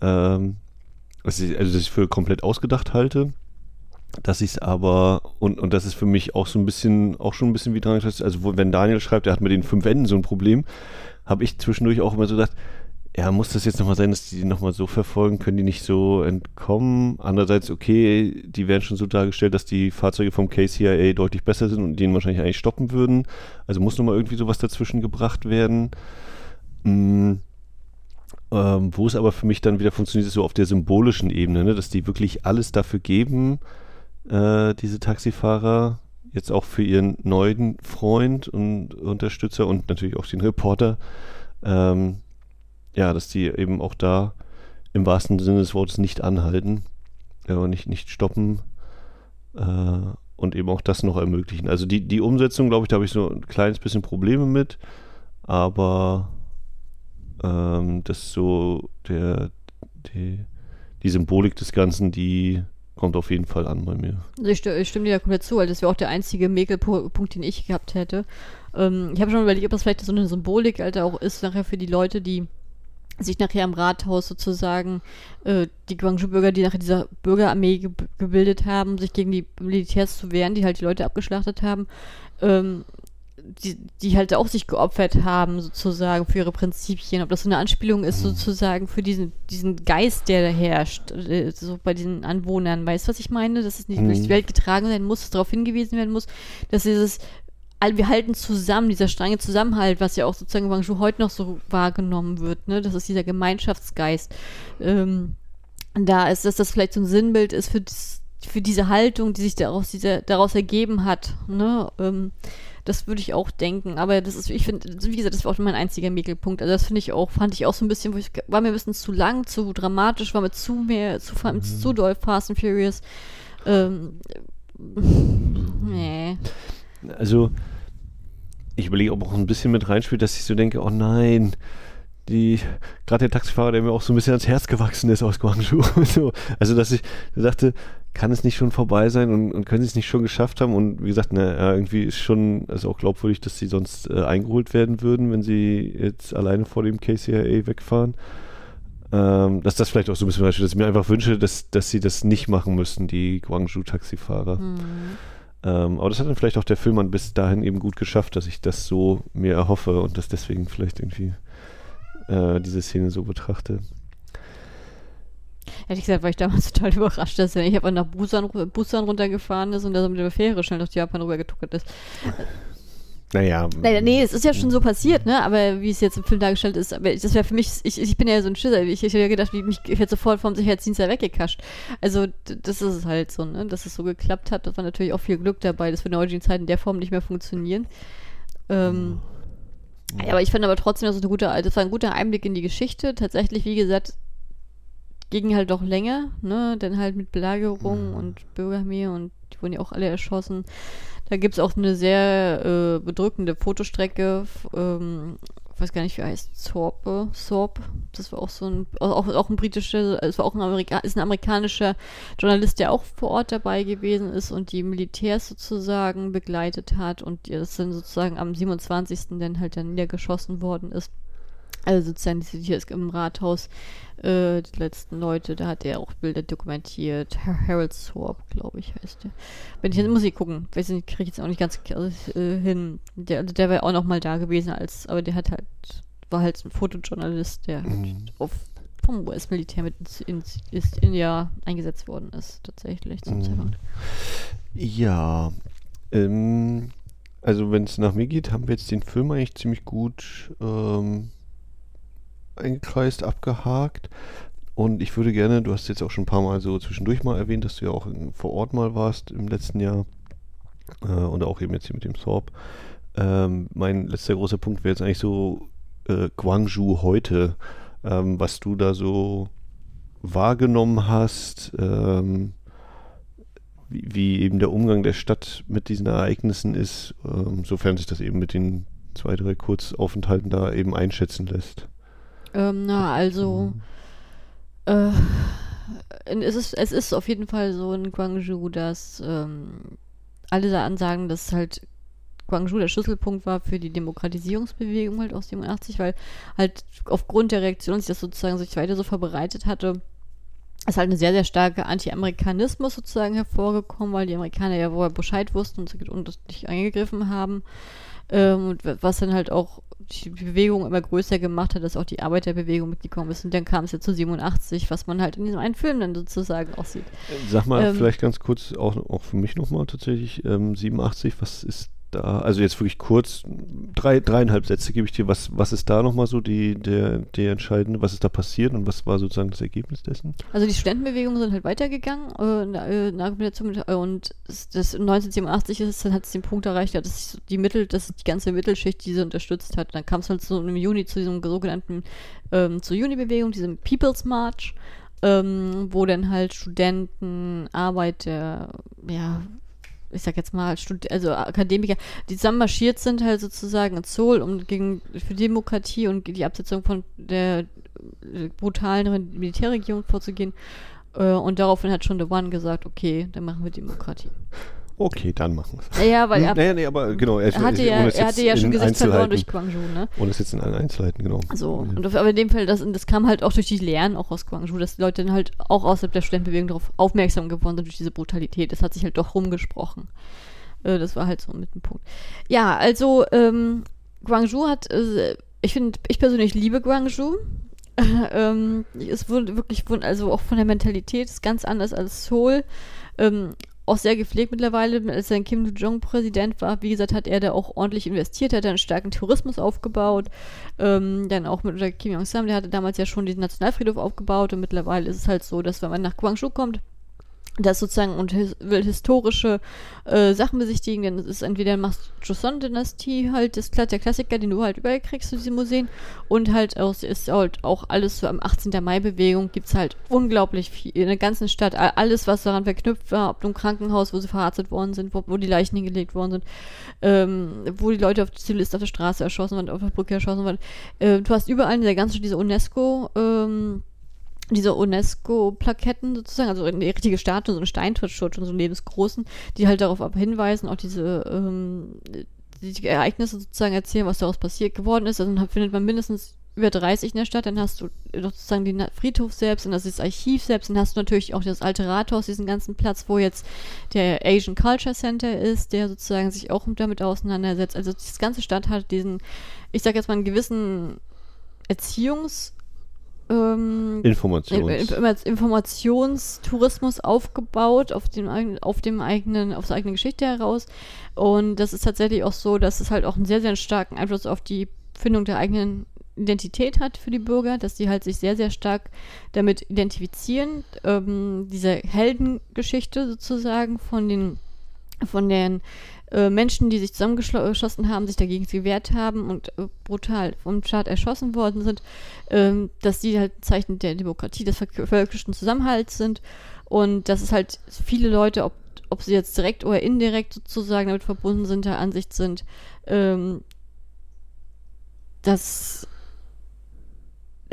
Ähm, also, dass ich es für komplett ausgedacht halte. Dass ich es aber, und, und das ist für mich auch so ein bisschen, auch schon ein bisschen wie dran, also wenn Daniel schreibt, er hat mit den fünf Enden so ein Problem, habe ich zwischendurch auch immer so gedacht, ja, muss das jetzt nochmal sein, dass die nochmal so verfolgen, können die nicht so entkommen? Andererseits, okay, die werden schon so dargestellt, dass die Fahrzeuge vom KCIA deutlich besser sind und den wahrscheinlich eigentlich stoppen würden. Also muss nochmal irgendwie sowas dazwischen gebracht werden. Mhm. Ähm, wo es aber für mich dann wieder funktioniert, ist so auf der symbolischen Ebene, ne? dass die wirklich alles dafür geben, äh, diese Taxifahrer, jetzt auch für ihren neuen Freund und Unterstützer und natürlich auch den Reporter, ähm, ja, dass die eben auch da im wahrsten Sinne des Wortes nicht anhalten, äh, nicht, nicht stoppen äh, und eben auch das noch ermöglichen. Also die, die Umsetzung, glaube ich, da habe ich so ein kleines bisschen Probleme mit, aber ähm, das so der, die, die Symbolik des Ganzen, die kommt auf jeden Fall an bei mir. Also ich, stimme dir ja komplett zu, weil das wäre auch der einzige Mäkelpunkt, den ich gehabt hätte. Ähm, ich habe schon überlegt, ob das vielleicht so eine Symbolik Alter, auch ist nachher für die Leute, die sich nachher im Rathaus sozusagen äh, die Guangzhou-Bürger, die nachher diese Bürgerarmee ge gebildet haben, sich gegen die Militärs zu wehren, die halt die Leute abgeschlachtet haben, ähm, die, die halt auch sich geopfert haben, sozusagen, für ihre Prinzipien. Ob das so eine Anspielung ist, mhm. sozusagen, für diesen, diesen Geist, der da herrscht, äh, so bei diesen Anwohnern. Weißt du, was ich meine? Dass es nicht mhm. durch die Welt getragen werden muss, dass darauf hingewiesen werden muss, dass dieses wir halten zusammen, dieser strenge Zusammenhalt, was ja auch sozusagen Guangzhou heute noch so wahrgenommen wird, ne? Das ist dieser Gemeinschaftsgeist. Ähm, da ist, dass das vielleicht so ein Sinnbild ist für, das, für diese Haltung, die sich daraus, diese, daraus ergeben hat, ne? Ähm, das würde ich auch denken. Aber das ist, ich finde, wie gesagt, das war auch mein einziger Mäkelpunkt. Also das finde ich auch, fand ich auch so ein bisschen, wo ich, war mir ein bisschen zu lang, zu dramatisch, war mir zu mehr, zu, mhm. zu doll Fast and Furious. Ähm, nee. Also, ich überlege, ob auch ein bisschen mit reinspielt, dass ich so denke, oh nein, die, gerade der Taxifahrer, der mir auch so ein bisschen ans Herz gewachsen ist aus Guangzhou. so, also, dass ich dachte, kann es nicht schon vorbei sein und, und können sie es nicht schon geschafft haben? Und wie gesagt, ne, irgendwie ist schon also auch glaubwürdig, dass sie sonst äh, eingeholt werden würden, wenn sie jetzt alleine vor dem KCIA wegfahren. Ähm, dass das vielleicht auch so ein bisschen Beispiel, dass ich mir einfach wünsche, dass, dass sie das nicht machen müssen, die Guangzhou-Taxifahrer. Mhm. Ähm, aber das hat dann vielleicht auch der Filmmann bis dahin eben gut geschafft, dass ich das so mir erhoffe und das deswegen vielleicht irgendwie äh, diese Szene so betrachte. Ehrlich gesagt war ich damals total überrascht, dass er nicht einfach nach Busan, Busan runtergefahren ist und da so mit der Fähre schnell durch Japan rübergetuckert ist. Naja. Nee, nee, es ist ja schon so passiert, ne? Aber wie es jetzt im Film dargestellt ist, aber das wäre für mich, ich, ich bin ja so ein Schisser, ich, ich hätte ja gedacht, ich, ich hätte sofort vom Sicherheitsdienst da weggekascht. Also, das ist es halt so, ne? Dass es so geklappt hat, das war natürlich auch viel Glück dabei, dass wir in der heutigen Zeit in der Form nicht mehr funktionieren. Ähm, ja. aber ich fand aber trotzdem, das, eine gute, das war ein guter Einblick in die Geschichte. Tatsächlich, wie gesagt, ging halt doch länger, ne? Dann halt mit Belagerung mhm. und Bürgerarmee und die wurden ja auch alle erschossen. Da gibt es auch eine sehr äh, bedrückende Fotostrecke. Ähm, ich weiß gar nicht, wie heißt Sorpe, Sorp. Das war auch so ein, auch, auch ein britischer, es war auch ein Amerika ist ein amerikanischer Journalist, der auch vor Ort dabei gewesen ist und die Militärs sozusagen begleitet hat und das dann sozusagen am 27. dann halt dann niedergeschossen worden ist. Also sozusagen hier ist im Rathaus äh, die letzten Leute, da hat er auch Bilder dokumentiert. Harold Thorpe, glaube ich, heißt der. Wenn ich jetzt muss ich gucken, weiß nicht, kriege ich jetzt auch nicht ganz äh, hin. Der, also der war auch noch mal da gewesen als, aber der hat halt, war halt ein Fotojournalist, der mhm. auf vom US-Militär mit ins, ins, ins India eingesetzt worden ist, tatsächlich zum mhm. Zeitpunkt. Ja, ähm, also wenn es nach mir geht, haben wir jetzt den Film eigentlich ziemlich gut ähm, eingekreist, abgehakt. Und ich würde gerne, du hast jetzt auch schon ein paar Mal so zwischendurch mal erwähnt, dass du ja auch in, vor Ort mal warst im letzten Jahr. Äh, und auch eben jetzt hier mit dem Thorpe. Ähm, mein letzter großer Punkt wäre jetzt eigentlich so äh, Guangzhou heute, ähm, was du da so wahrgenommen hast, ähm, wie, wie, eben der Umgang der Stadt mit diesen Ereignissen ist, ähm, sofern sich das eben mit den zwei, drei Kurzaufenthalten da eben einschätzen lässt. Ähm, na, also äh, es, ist, es ist auf jeden Fall so in Guangzhou, dass ähm, alle da ansagen, dass halt Guangzhou der Schlüsselpunkt war für die Demokratisierungsbewegung halt aus 87, weil halt aufgrund der Reaktion sich das sozusagen sich weiter so verbreitet hatte, ist halt eine sehr, sehr starke Anti-Amerikanismus sozusagen hervorgekommen, weil die Amerikaner ja vorher Bescheid wussten und, und nicht eingegriffen haben. Ähm, was dann halt auch die Bewegung immer größer gemacht hat, dass auch die Arbeiterbewegung mitgekommen ist. Und dann kam es ja zu 87, was man halt in diesem einen Film dann sozusagen auch sieht. Sag mal ähm, vielleicht ganz kurz, auch, auch für mich nochmal tatsächlich, ähm, 87, was ist da, also jetzt wirklich kurz, drei, dreieinhalb Sätze gebe ich dir, was, was ist da nochmal so die, der, der entscheidende, was ist da passiert und was war sozusagen das Ergebnis dessen? Also die Studentenbewegungen sind halt weitergegangen äh, nach äh, und das 1987 ist, dann hat es den Punkt erreicht, dass die Mittel, dass die ganze Mittelschicht diese unterstützt hat. Dann kam es halt so im Juni zu diesem sogenannten ähm, zur Juni-Bewegung, diesem People's March, ähm, wo dann halt Studenten, Arbeiter, ja, ich sag jetzt mal, Studi also Akademiker, die zusammen marschiert sind halt sozusagen in Seoul, um gegen für Demokratie und die Absetzung von der äh, brutalen Militärregierung vorzugehen. Äh, und daraufhin hat schon The One gesagt, okay, dann machen wir Demokratie. Okay, dann machen wir es. Ja, weil er, naja, nee, aber genau, er, hatte ja, er hatte ja schon Gesicht verloren durch Guangzhou, ne? Und es jetzt in allen Einzelheiten, genau. So, und auf, aber in dem Fall, das, das kam halt auch durch die Lehren auch aus Guangzhou, dass die Leute dann halt auch außerhalb der Studentenbewegung darauf aufmerksam geworden sind durch diese Brutalität. Das hat sich halt doch rumgesprochen. Äh, das war halt so mit dem Punkt. Ja, also, ähm, Guangzhou hat, äh, ich finde, ich persönlich liebe Guangzhou. ähm, es wurde wirklich, also auch von der Mentalität ist ganz anders als Seoul. Ähm, auch sehr gepflegt mittlerweile. Als sein Kim Jong Präsident war, wie gesagt, hat er da auch ordentlich investiert, hat einen starken Tourismus aufgebaut. Ähm, dann auch mit Kim Jong-sam, der hatte damals ja schon den Nationalfriedhof aufgebaut und mittlerweile ist es halt so, dass wenn man nach Guangzhou kommt, das sozusagen und his will historische äh, Sachen besichtigen, dann ist entweder Joseon-Dynastie halt das der Klassiker, den du halt überall kriegst zu diesen Museen und halt auch, ist halt auch alles so am 18. Mai-Bewegung gibt es halt unglaublich viel in der ganzen Stadt, alles was daran verknüpft war, ob im Krankenhaus, wo sie verarztet worden sind, wo, wo die Leichen hingelegt worden sind, ähm, wo die Leute auf Zivilisten auf der Straße erschossen waren, auf der Brücke erschossen waren. Äh, du hast überall in der ganzen Stadt diese UNESCO ähm, diese UNESCO-Plaketten sozusagen, also eine richtige Statue, so eine Steintortschutt so lebensgroßen, die halt darauf hinweisen, auch diese ähm, die Ereignisse sozusagen erzählen, was daraus passiert geworden ist. Also dann findet man mindestens über 30 in der Stadt, dann hast du sozusagen den Friedhof selbst und das ist das Archiv selbst, dann hast du natürlich auch das alte Rathaus, diesen ganzen Platz, wo jetzt der Asian Culture Center ist, der sozusagen sich auch damit auseinandersetzt. Also das ganze Stadt hat diesen, ich sag jetzt mal, einen gewissen Erziehungs- ähm, Informations. Informationstourismus aufgebaut auf dem, auf dem eigenen, auf der eigenen Geschichte heraus. Und das ist tatsächlich auch so, dass es halt auch einen sehr, sehr starken Einfluss auf die Findung der eigenen Identität hat für die Bürger, dass die halt sich sehr, sehr stark damit identifizieren. Ähm, diese Heldengeschichte sozusagen von den, von den äh, Menschen, die sich zusammengeschossen haben, sich dagegen gewehrt haben und äh, brutal vom Staat erschossen worden sind, ähm, dass die halt Zeichen der Demokratie, des völkischen Zusammenhalts sind. Und dass es halt viele Leute, ob, ob sie jetzt direkt oder indirekt sozusagen damit verbunden sind, der Ansicht sind, ähm, dass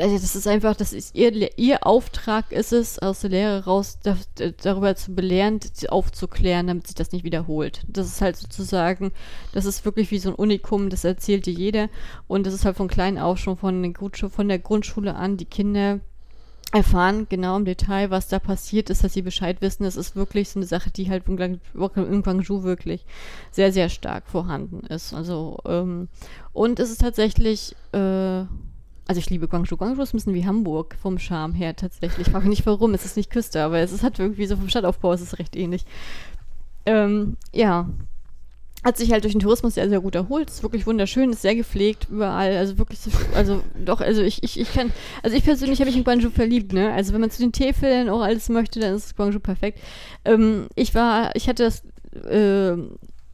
also das ist einfach, das ist ihr, ihr Auftrag ist es, aus der Lehre raus da, darüber zu belehren, aufzuklären, damit sich das nicht wiederholt. Das ist halt sozusagen, das ist wirklich wie so ein Unikum, das erzählt dir jeder. Und das ist halt von klein auf schon von von der Grundschule an, die Kinder erfahren genau im Detail, was da passiert ist, dass sie Bescheid wissen. Das ist wirklich so eine Sache, die halt in Guangzhou wirklich sehr, sehr stark vorhanden ist. Also, ähm, und es ist tatsächlich, äh, also ich liebe Guangzhou. Guangzhou ist ein bisschen wie Hamburg vom Charme her tatsächlich. Ich frage nicht warum, es ist nicht Küste, aber es ist, hat irgendwie so vom Stadtaufbau ist es recht ähnlich. Ähm, ja. Hat sich halt durch den Tourismus sehr, sehr gut erholt. Ist wirklich wunderschön, ist sehr gepflegt überall. Also wirklich, so, also doch, also ich, ich, ich kann, also ich persönlich habe mich in Guangzhou verliebt, ne? Also wenn man zu den Teefällen auch alles möchte, dann ist Guangzhou perfekt. Ähm, ich war, ich hatte das, äh,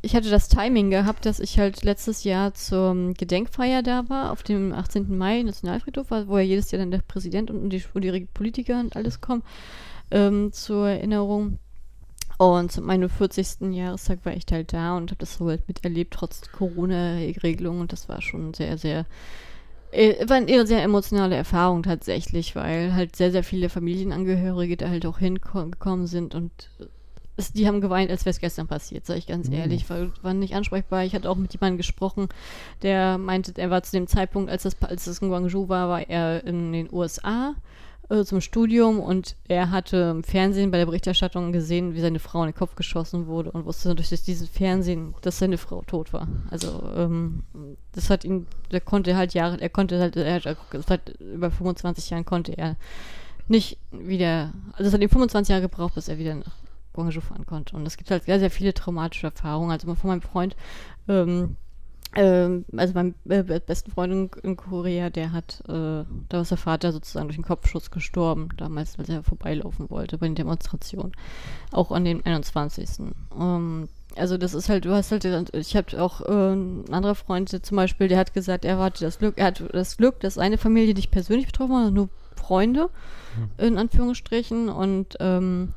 ich hatte das Timing gehabt, dass ich halt letztes Jahr zur Gedenkfeier da war, auf dem 18. Mai Nationalfriedhof, wo ja jedes Jahr dann der Präsident und die, und die Politiker und alles kommen, ähm, zur Erinnerung. Und zu meinem 40. Jahrestag war ich halt da und habe das so halt miterlebt, trotz Corona-Regelung. Und das war schon sehr, sehr, äh, war eine sehr emotionale Erfahrung tatsächlich, weil halt sehr, sehr viele Familienangehörige da halt auch hingekommen sind und die haben geweint, als wäre es gestern passiert, sage ich ganz mhm. ehrlich. War, war nicht ansprechbar. Ich hatte auch mit jemandem gesprochen, der meinte, er war zu dem Zeitpunkt, als das, als das in Guangzhou war, war er in den USA äh, zum Studium und er hatte im Fernsehen bei der Berichterstattung gesehen, wie seine Frau in den Kopf geschossen wurde und wusste durch dieses Fernsehen, dass seine Frau tot war. Also ähm, das hat ihn, der konnte halt Jahre, er konnte halt, er hat, seit über 25 Jahren konnte er nicht wieder, also es hat ihm 25 Jahre gebraucht, bis er wieder Guangzhou fahren konnte. Und es gibt halt sehr, sehr viele traumatische Erfahrungen. Also von meinem Freund, ähm, ähm, also meinem äh, besten Freund in, in, Korea, der hat, äh, da ist der Vater sozusagen durch einen Kopfschuss gestorben, damals, als er vorbeilaufen wollte bei den Demonstrationen. Auch an dem 21. Ähm, also das ist halt, du hast halt, ich habe auch äh, ein anderer Freund zum Beispiel, der hat gesagt, er hatte das Glück, er hat das Glück, dass eine Familie nicht persönlich betroffen war, nur Freunde, mhm. in Anführungsstrichen. Und ähm,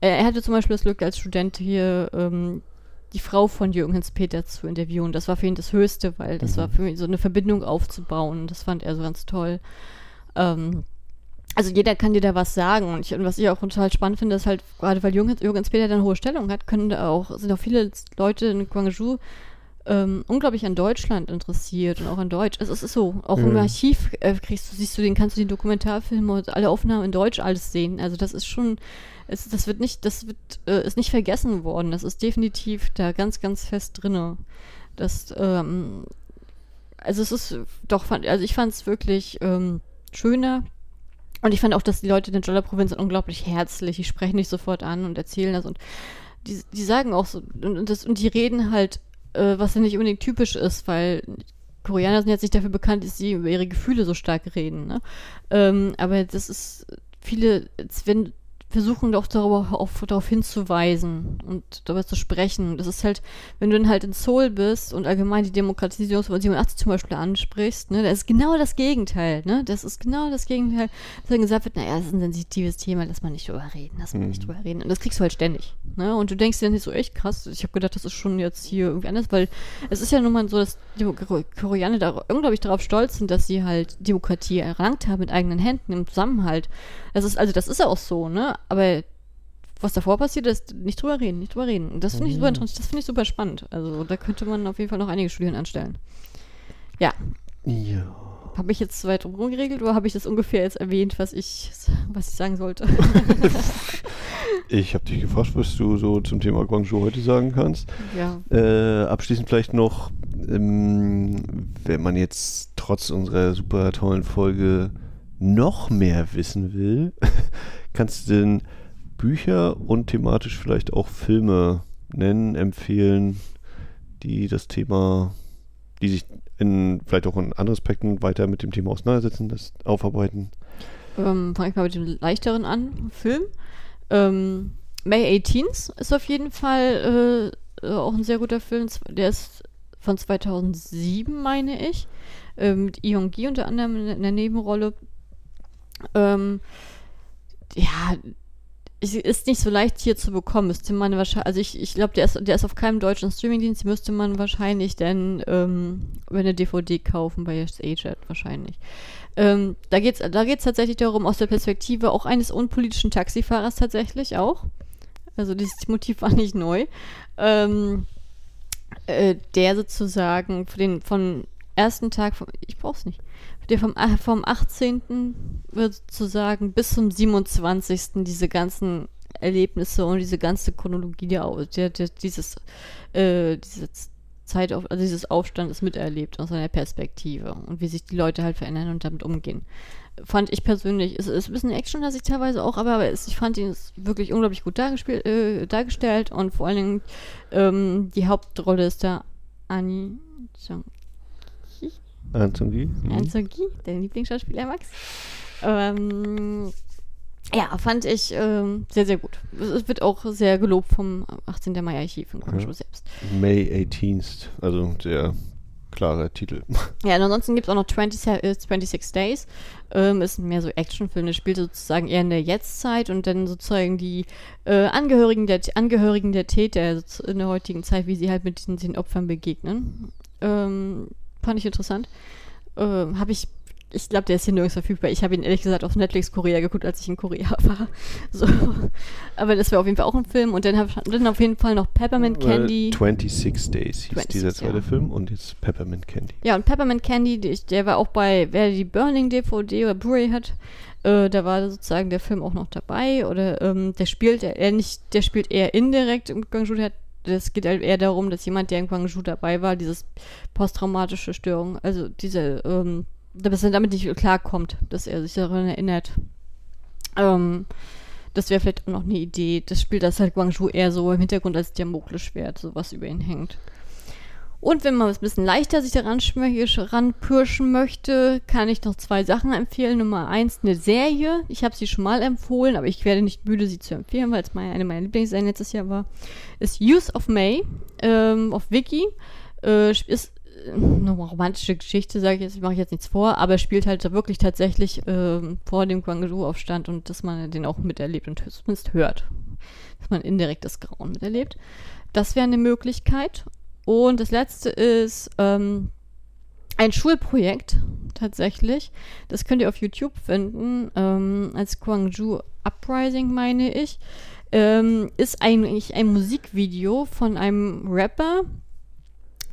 er hatte zum Beispiel das Glück, als Student hier ähm, die Frau von Jürgen Hans-Peter zu interviewen. Das war für ihn das Höchste, weil das mhm. war für ihn so eine Verbindung aufzubauen. Das fand er so ganz toll. Ähm, also jeder kann dir da was sagen. Und, ich, und, was ich auch total spannend finde, ist halt, gerade weil Jürgen, Jürgen Hans-Peter dann hohe Stellung hat, können da auch, sind auch viele Leute in Guangzhou ähm, unglaublich an Deutschland interessiert und auch an Deutsch. Also es ist so, auch mhm. im Archiv äh, kriegst du, siehst du den, kannst du den Dokumentarfilm und alle Aufnahmen in Deutsch alles sehen. Also das ist schon es, das wird nicht, das wird, äh, ist nicht vergessen worden. Das ist definitiv da ganz, ganz fest drinne. Das, ähm, also es ist doch, also ich fand es wirklich ähm, schöner. Und ich fand auch, dass die Leute in der Jolla-Provinz unglaublich herzlich. Die sprechen nicht sofort an und erzählen das und die, die sagen auch so, und, das, und die reden halt, äh, was ja nicht unbedingt typisch ist, weil Koreaner sind jetzt nicht dafür bekannt, dass sie über ihre Gefühle so stark reden. Ne? Ähm, aber das ist viele, wenn versuchen doch darüber auf, darauf hinzuweisen und darüber zu sprechen. Das ist halt, wenn du dann halt in Seoul bist und allgemein die Demokratisierung von 87 zum Beispiel ansprichst, ne, das ist genau das Gegenteil, ne? Das ist genau das Gegenteil, dass dann gesagt wird, naja, das ist ein sensitives Thema, lass mal nicht drüber reden, lass mal mhm. nicht drüber reden. Und das kriegst du halt ständig. Ne? Und du denkst dir dann nicht so, echt krass, ich habe gedacht, das ist schon jetzt hier irgendwie anders, weil es ist ja nun mal so, dass die Koreaner da unglaublich darauf stolz sind, dass sie halt Demokratie erlangt haben mit eigenen Händen im Zusammenhalt. Das ist, also das ist ja auch so, ne? Aber was davor passiert ist, nicht drüber reden, nicht drüber reden. Und das finde ich super interessant, das finde ich super spannend. Also da könnte man auf jeden Fall noch einige Studien anstellen. Ja. Ja. Habe ich jetzt weit rum geregelt oder habe ich das ungefähr jetzt erwähnt, was ich, was ich sagen sollte? ich habe dich gefragt, was du so zum Thema Guangzhou heute sagen kannst. Ja. Äh, abschließend vielleicht noch, ähm, wenn man jetzt trotz unserer super tollen Folge noch mehr wissen will, kannst du denn Bücher und thematisch vielleicht auch Filme nennen, empfehlen, die das Thema, die sich in vielleicht auch in anderen Aspekten weiter mit dem Thema auseinandersetzen, das aufarbeiten? Ähm, Fange ich mal mit dem leichteren an, Film. Ähm, May 18th ist auf jeden Fall äh, auch ein sehr guter Film. Der ist von 2007, meine ich. Ähm, mit Ion Gi unter anderem in der Nebenrolle. Ähm, ja, ist nicht so leicht hier zu bekommen. Müsste man wahrscheinlich, also ich, ich glaube, der ist, der ist auf keinem deutschen Streamingdienst, müsste man wahrscheinlich dann ähm, über eine DVD kaufen bei AJet wahrscheinlich. Ähm, da geht es da geht's tatsächlich darum, aus der Perspektive auch eines unpolitischen Taxifahrers tatsächlich auch. Also dieses Motiv war nicht neu. Ähm, äh, der sozusagen von den, von ersten Tag, vom, ich brauch's nicht, der vom, äh, vom 18. sozusagen bis zum 27. diese ganzen Erlebnisse und diese ganze Chronologie der, der, der dieses, äh, diese Zeit, also dieses Aufstandes miterlebt aus seiner Perspektive und wie sich die Leute halt verändern und damit umgehen. Fand ich persönlich, es ist ein bisschen Action, dass ich teilweise auch, aber es, ich fand ihn wirklich unglaublich gut äh, dargestellt und vor allen Dingen ähm, die Hauptrolle ist da Annie Jung Anzungi. Mhm. Anzungi, dein Lieblingsschauspieler, Max. Ähm, ja, fand ich ähm, sehr, sehr gut. Es wird auch sehr gelobt vom 18. Mai-Archiv in Guangzhou ja. selbst. May 18th, also der klare Titel. Ja, und ansonsten gibt es auch noch 20, äh, 26 Days. Ähm, ist mehr so Actionfilm. Das spielt sozusagen eher in der Jetztzeit und dann sozusagen die äh, Angehörigen, der, Angehörigen der Täter in der heutigen Zeit, wie sie halt mit diesen, den Opfern begegnen. Ähm, Fand ich interessant. Äh, habe ich, ich glaube, der ist hier nirgends verfügbar. Ich habe ihn ehrlich gesagt auf Netflix Korea geguckt, als ich in Korea war. So. Aber das wäre auf jeden Fall auch ein Film. Und dann, hab, dann auf jeden Fall noch Peppermint Candy. 26 Days hieß 26, dieser zweite ja. Film und jetzt Peppermint Candy. Ja, und Peppermint Candy, der war auch bei, wer die Burning DVD oder Blu-ray hat, äh, da war sozusagen der Film auch noch dabei. Oder ähm, der spielt er nicht, der spielt eher indirekt im Guangzhou, der hat es geht halt eher darum, dass jemand, der in Guangzhou dabei war, dieses posttraumatische Störung, also diese, ähm, dass er damit nicht klarkommt, dass er sich daran erinnert. Ähm, das wäre vielleicht auch noch eine Idee. Das spielt das halt Guangzhou eher so im Hintergrund als Damoklesschwert, so was über ihn hängt. Und wenn man es ein bisschen leichter sich daran ranpirschen möchte, kann ich noch zwei Sachen empfehlen. Nummer eins, eine Serie. Ich habe sie schon mal empfohlen, aber ich werde nicht müde, sie zu empfehlen, weil es meine, eine meiner Lieblingsserien letztes Jahr war. Ist Youth of May ähm, auf Wiki. Äh, ist äh, eine romantische Geschichte, sage ich jetzt, mache ich jetzt nichts vor, aber spielt halt wirklich tatsächlich äh, vor dem Guangzhou-Aufstand und dass man den auch miterlebt und zumindest hört. Dass man indirekt das Grauen miterlebt. Das wäre eine Möglichkeit. Und das letzte ist ähm, ein Schulprojekt tatsächlich. Das könnt ihr auf YouTube finden, ähm, als Guangzhou Uprising, meine ich. Ähm, ist eigentlich ein Musikvideo von einem Rapper,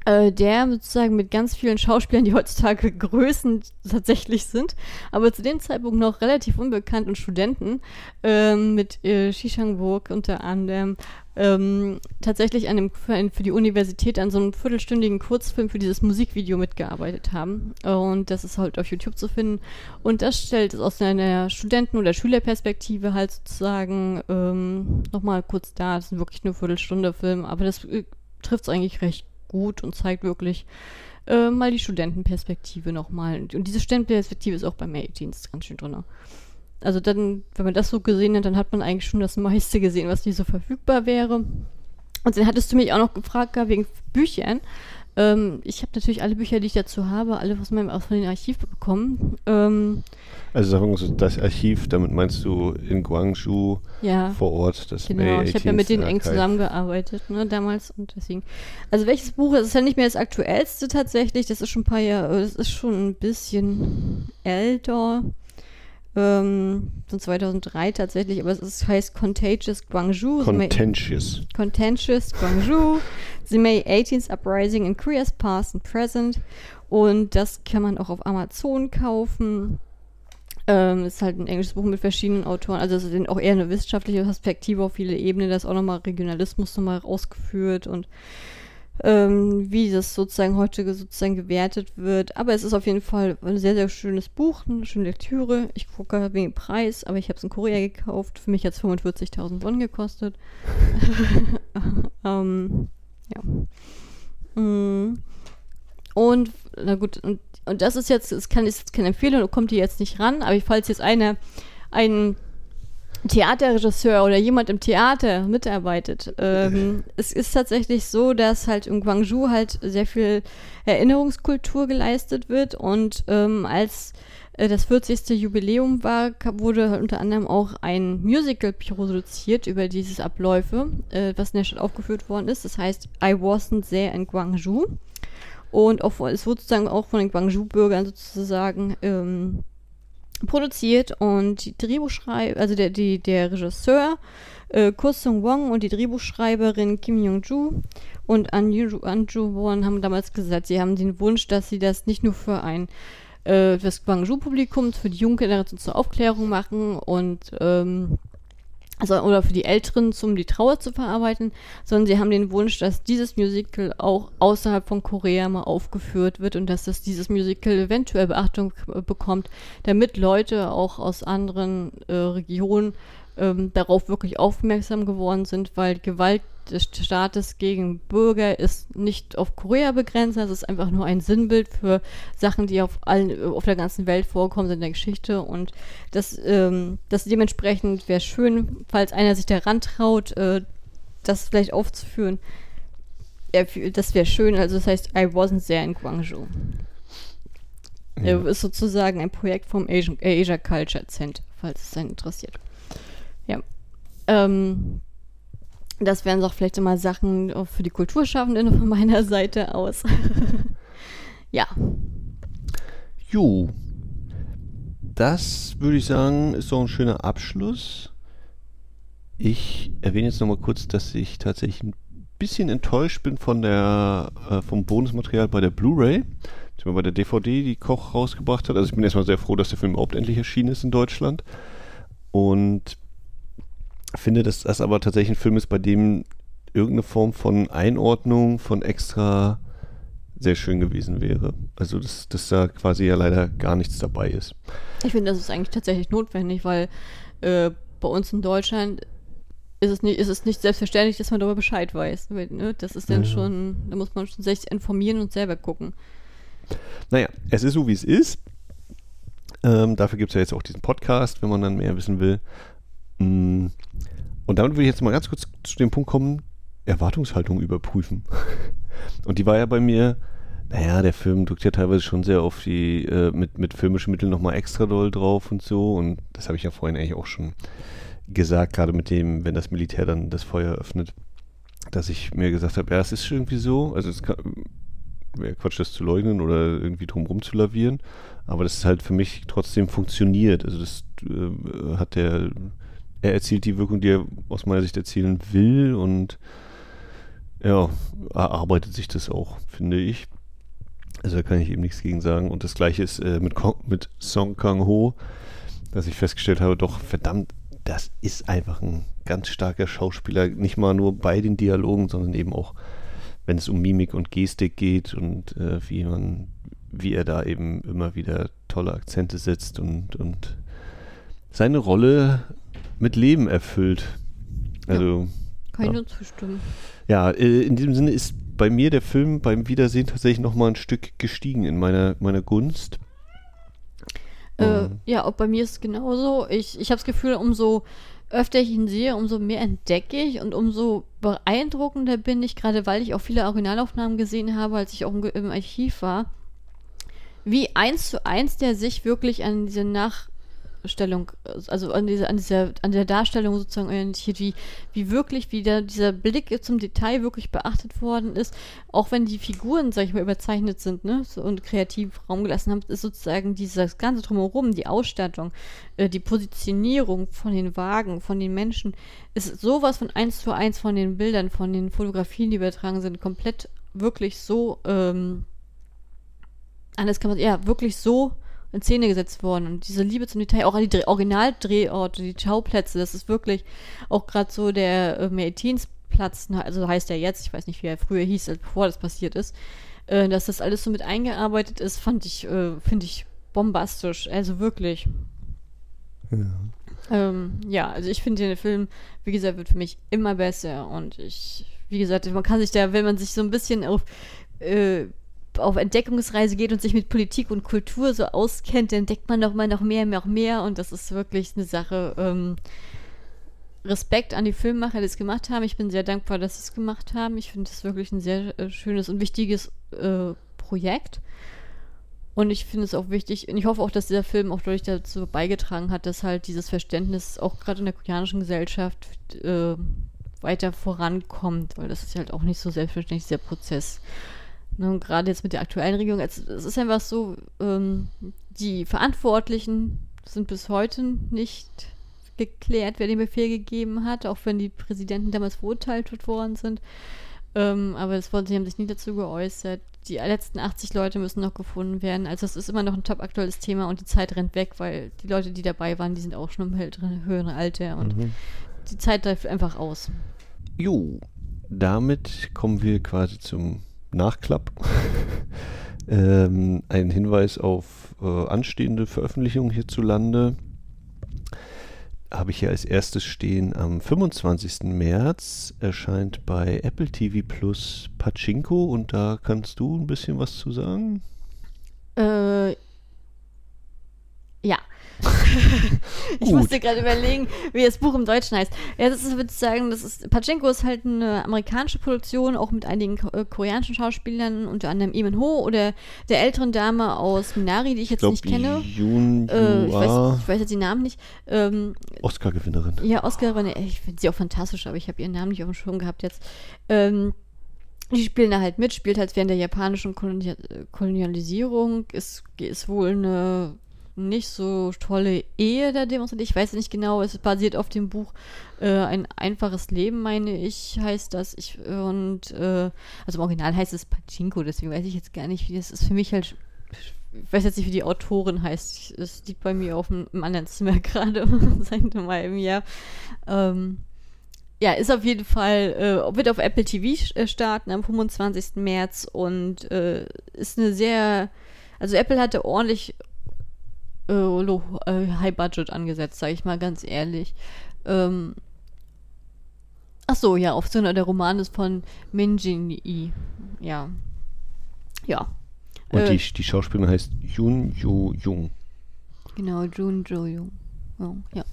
äh, der sozusagen mit ganz vielen Schauspielern, die heutzutage Größen tatsächlich sind, aber zu dem Zeitpunkt noch relativ unbekannt und Studenten, ähm, mit äh, Shishangburg unter anderem, ähm, tatsächlich an dem, für, für, die Universität an so einem viertelstündigen Kurzfilm für dieses Musikvideo mitgearbeitet haben. Und das ist halt auf YouTube zu finden. Und das stellt es aus einer Studenten- oder Schülerperspektive halt sozusagen ähm, nochmal kurz dar. Das ist wirklich nur Viertelstunde Film, aber das äh, trifft es eigentlich recht gut und zeigt wirklich äh, mal die Studentenperspektive nochmal. Und diese Studentenperspektive ist auch beim May-Dienst ganz schön drin. also dann, wenn man das so gesehen hat, dann hat man eigentlich schon das meiste gesehen, was die so verfügbar wäre. Und dann hattest du mich auch noch gefragt wegen Büchern. Ähm, ich habe natürlich alle Bücher, die ich dazu habe, alle aus meinem aus dem Archiv bekommen. Ähm, also sagen wir so, das Archiv, damit meinst du in Guangzhou ja, vor Ort das Genau, ich habe ja mit denen eng zusammengearbeitet, ne, damals und deswegen. Also welches Buch, das ist ja nicht mehr das aktuellste tatsächlich, das ist schon ein paar Jahre, das ist schon ein bisschen älter. Ähm, von 2003 tatsächlich, aber es ist, heißt Contagious Guangzhou. The May- Contentious. Contentious Guangzhou, The May 18th Uprising in Korea's Past and Present. Und das kann man auch auf Amazon kaufen. Ähm, ist halt ein englisches Buch mit verschiedenen Autoren. Also es ist auch eher eine wissenschaftliche Perspektive auf viele Ebenen. Da ist auch nochmal Regionalismus nochmal rausgeführt und ähm, wie das sozusagen heute ge- sozusagen gewertet wird. Aber es ist auf jeden Fall ein sehr, sehr schönes Buch, eine schöne Lektüre. Ich gucke wegen Preis, aber ich habe es in Korea gekauft. Für mich hat es 45.000 Won gekostet. ähm, ja. Mm. Und, na gut, und, und das ist jetzt, es kann ist jetzt keine Empfehlung, kommt die jetzt nicht ran, aber falls jetzt eine, ein Theaterregisseur oder jemand im Theater mitarbeitet, ähm, es ist tatsächlich so, dass halt in Guangzhou halt sehr viel Erinnerungskultur geleistet wird und ähm, als äh, das 40. Jubiläum war, wurde halt unter anderem auch ein Musical produziert über diese Abläufe, äh, was in der Stadt aufgeführt worden ist. Das heißt, I wasn't there in Guangzhou. Und auch, es wurde sozusagen auch von den Guangzhou-Bürgern sozusagen ähm, produziert und die Drehbuchschreiber, also der, die, der Regisseur äh, Ko Sung Wong und die Drehbuchschreiberin Kim Young-ju und Anju Anju Won haben damals gesagt, sie haben den Wunsch, dass sie das nicht nur für ein äh, das Guangzhou-Publikum, für die junge Generation zur Aufklärung machen und ähm, also, oder für die Älteren, um die Trauer zu verarbeiten, sondern sie haben den Wunsch, dass dieses Musical auch außerhalb von Korea mal aufgeführt wird und dass das dieses Musical eventuell Beachtung äh, bekommt, damit Leute auch aus anderen äh, Regionen ähm, darauf wirklich aufmerksam geworden sind, weil Gewalt des Staates gegen Bürger ist nicht auf Korea begrenzt, es ist einfach nur ein Sinnbild für Sachen, die auf allen, auf der ganzen Welt vorkommen sind in der Geschichte und das, ähm, das dementsprechend wäre schön, falls einer sich daran traut, äh, das vielleicht aufzuführen. Ja, das wäre schön, also das heißt, I wasn't there in Guangzhou. Ja. Äh, ist sozusagen ein Projekt vom Asian, äh, Asia Culture Center, falls es einen interessiert. Ähm, das wären doch vielleicht mal Sachen auch für die Kulturschaffenden von meiner Seite aus. ja. Jo. Das würde ich sagen, ist so ein schöner Abschluss. Ich erwähne jetzt nochmal kurz, dass ich tatsächlich ein bisschen enttäuscht bin von der, äh, vom Bonusmaterial bei der Blu-ray, beziehungsweise bei der DVD, die Koch rausgebracht hat. Also ich bin erstmal sehr froh, dass der Film überhaupt endlich erschienen ist in Deutschland. Und finde, dass das aber tatsächlich ein Film ist, bei dem irgendeine Form von Einordnung, von extra sehr schön gewesen wäre. Also, dass, dass da quasi ja leider gar nichts dabei ist. Ich finde, das ist eigentlich tatsächlich notwendig, weil äh, bei uns in Deutschland ist es, nicht, ist es nicht selbstverständlich, dass man darüber Bescheid weiß. Weil, Ne? Das ist dann Ja. schon, da muss man schon sich informieren und selber gucken. Naja, es ist so, wie es ist. Ähm, dafür gibt es ja jetzt auch diesen Podcast, wenn man dann mehr wissen will. Mm, Und damit würde ich jetzt mal ganz kurz zu dem Punkt kommen, Erwartungshaltung überprüfen. Und die war ja bei mir, naja, der Film drückt ja teilweise schon sehr auf die, äh, mit, mit filmischen Mitteln nochmal extra doll drauf und so. Und das habe ich ja vorhin eigentlich auch schon gesagt, gerade mit dem, wenn das Militär dann das Feuer öffnet, dass ich mir gesagt habe, ja, es ist irgendwie so, also es wäre Quatsch, das zu leugnen oder irgendwie drumherum zu lavieren, aber das ist halt für mich trotzdem funktioniert. Also das äh, hat der, er erzielt die Wirkung, die er aus meiner Sicht erzielen will und ja, erarbeitet sich das auch, finde ich. Also da kann ich eben nichts gegen sagen. Und das gleiche ist äh, mit, mit Song Kang-ho, dass ich festgestellt habe, doch verdammt, das ist einfach ein ganz starker Schauspieler, nicht mal nur bei den Dialogen, sondern eben auch, wenn es um Mimik und Gestik geht und äh, wie man, wie er da eben immer wieder tolle Akzente setzt und, und seine Rolle mit Leben erfüllt. Also Kann ich Ja. nur zustimmen. ja, äh, in diesem Sinne ist bei mir der Film beim Wiedersehen tatsächlich nochmal ein Stück gestiegen in meiner, meiner Gunst. Äh, mhm. Ja, auch bei mir ist es genauso. Ich, ich habe das Gefühl, umso öfter ich ihn sehe, umso mehr entdecke ich und umso beeindruckender bin ich, gerade weil ich auch viele Originalaufnahmen gesehen habe, als ich auch im Archiv war, wie eins zu eins der sich wirklich an diese Nach Stellung, also an dieser, an dieser, an der Darstellung sozusagen orientiert, wie, wie wirklich, wie der, dieser Blick zum Detail wirklich beachtet worden ist, auch wenn die Figuren, sag ich mal, überzeichnet sind, ne, und kreativ Raum gelassen haben, ist sozusagen dieses ganze drumherum, die Ausstattung, äh, die Positionierung von den Wagen, von den Menschen, ist sowas von eins zu eins von den Bildern, von den Fotografien, die übertragen sind, komplett wirklich so, ähm, anders kann man, ja, wirklich so in Szene gesetzt worden. Und diese Liebe zum Detail, auch an die Originaldrehorte, die Schauplätze, das ist wirklich auch gerade so der äh, Platz, also heißt er jetzt, ich weiß nicht, wie er früher hieß, bevor das passiert ist, äh, dass das alles so mit eingearbeitet ist, fand ich, äh, finde ich bombastisch. Also wirklich. Ja. Ähm, ja, also ich finde den Film, wie gesagt, wird für mich immer besser und ich, wie gesagt, man kann sich da, wenn man sich so ein bisschen auf äh, auf Entdeckungsreise geht und sich mit Politik und Kultur so auskennt, dann entdeckt man noch mal noch mehr, noch mehr und das ist wirklich eine Sache. Ähm, Respekt an die Filmemacher, die es gemacht haben. Ich bin sehr dankbar, dass sie es gemacht haben. Ich finde es wirklich ein sehr äh, schönes und wichtiges äh, Projekt. Und ich finde es auch wichtig, und ich hoffe auch, dass dieser Film auch dadurch dazu beigetragen hat, dass halt dieses Verständnis auch gerade in der koreanischen Gesellschaft äh, weiter vorankommt, weil das ist halt auch nicht so selbstverständlich, dieser Prozess. Ne, und gerade jetzt mit der aktuellen Regierung, es, es ist einfach so, ähm, die Verantwortlichen sind bis heute nicht geklärt, wer den Befehl gegeben hat, auch wenn die Präsidenten damals verurteilt worden sind. Ähm, aber das sie haben sich nie dazu geäußert. Die letzten 80 Leute müssen noch gefunden werden. Also es ist immer noch ein top aktuelles Thema und die Zeit rennt weg, weil die Leute, die dabei waren, die sind auch schon im höheren Alter und mhm. die Zeit läuft einfach aus. Jo, damit kommen wir quasi zum Nachklapp. ähm, ein Hinweis auf äh, anstehende Veröffentlichungen hierzulande habe ich hier als erstes stehen. Am 25. März erscheint bei Apple TV Plus Pachinko und da kannst du ein bisschen was zu sagen? Äh, ja. Ich musste gerade überlegen, wie das Buch im Deutschen heißt. Ja, das ist, würde ich sagen, das ist, Pachinko ist halt eine amerikanische Produktion, auch mit einigen äh, koreanischen Schauspielern, unter anderem Eamon Ho oder der älteren Dame aus Minari, die ich jetzt ich glaub, nicht kenne. Jun, äh, ich, weiß, ich weiß jetzt die Namen nicht. Ähm, Oscar-Gewinnerin. Ja, Oscar-Gewinnerin. Ich finde sie auch fantastisch, aber ich habe ihren Namen nicht auf dem Schirm gehabt jetzt. Ähm, die spielen da halt mit, spielt halt während der japanischen Kolonialisierung, ist, ist wohl eine nicht so tolle Ehe der demonstriert. Ich weiß nicht genau, es basiert auf dem Buch äh, Ein einfaches Leben, meine ich, heißt das. Ich, und äh, also im Original heißt es Pachinko, deswegen weiß ich jetzt gar nicht, wie das ist für mich halt. Ich weiß jetzt nicht, wie die Autorin heißt. Es liegt bei mir auf dem, anderen Zimmer gerade seit einem halben Jahr. Ähm, ja, ist auf jeden Fall, äh, wird auf Apple TV äh, starten am 25. März und äh, ist eine sehr, also Apple hatte ordentlich äh, äh, High Budget angesetzt, sage ich mal ganz ehrlich. Ähm, ach so, ja, auf so einer, der Roman ist von Min Jin Yi. Ja. Ja. Und äh, die, die Schauspielerin heißt Jun Jo Jung. Genau, Jun Jo Jung. Ja.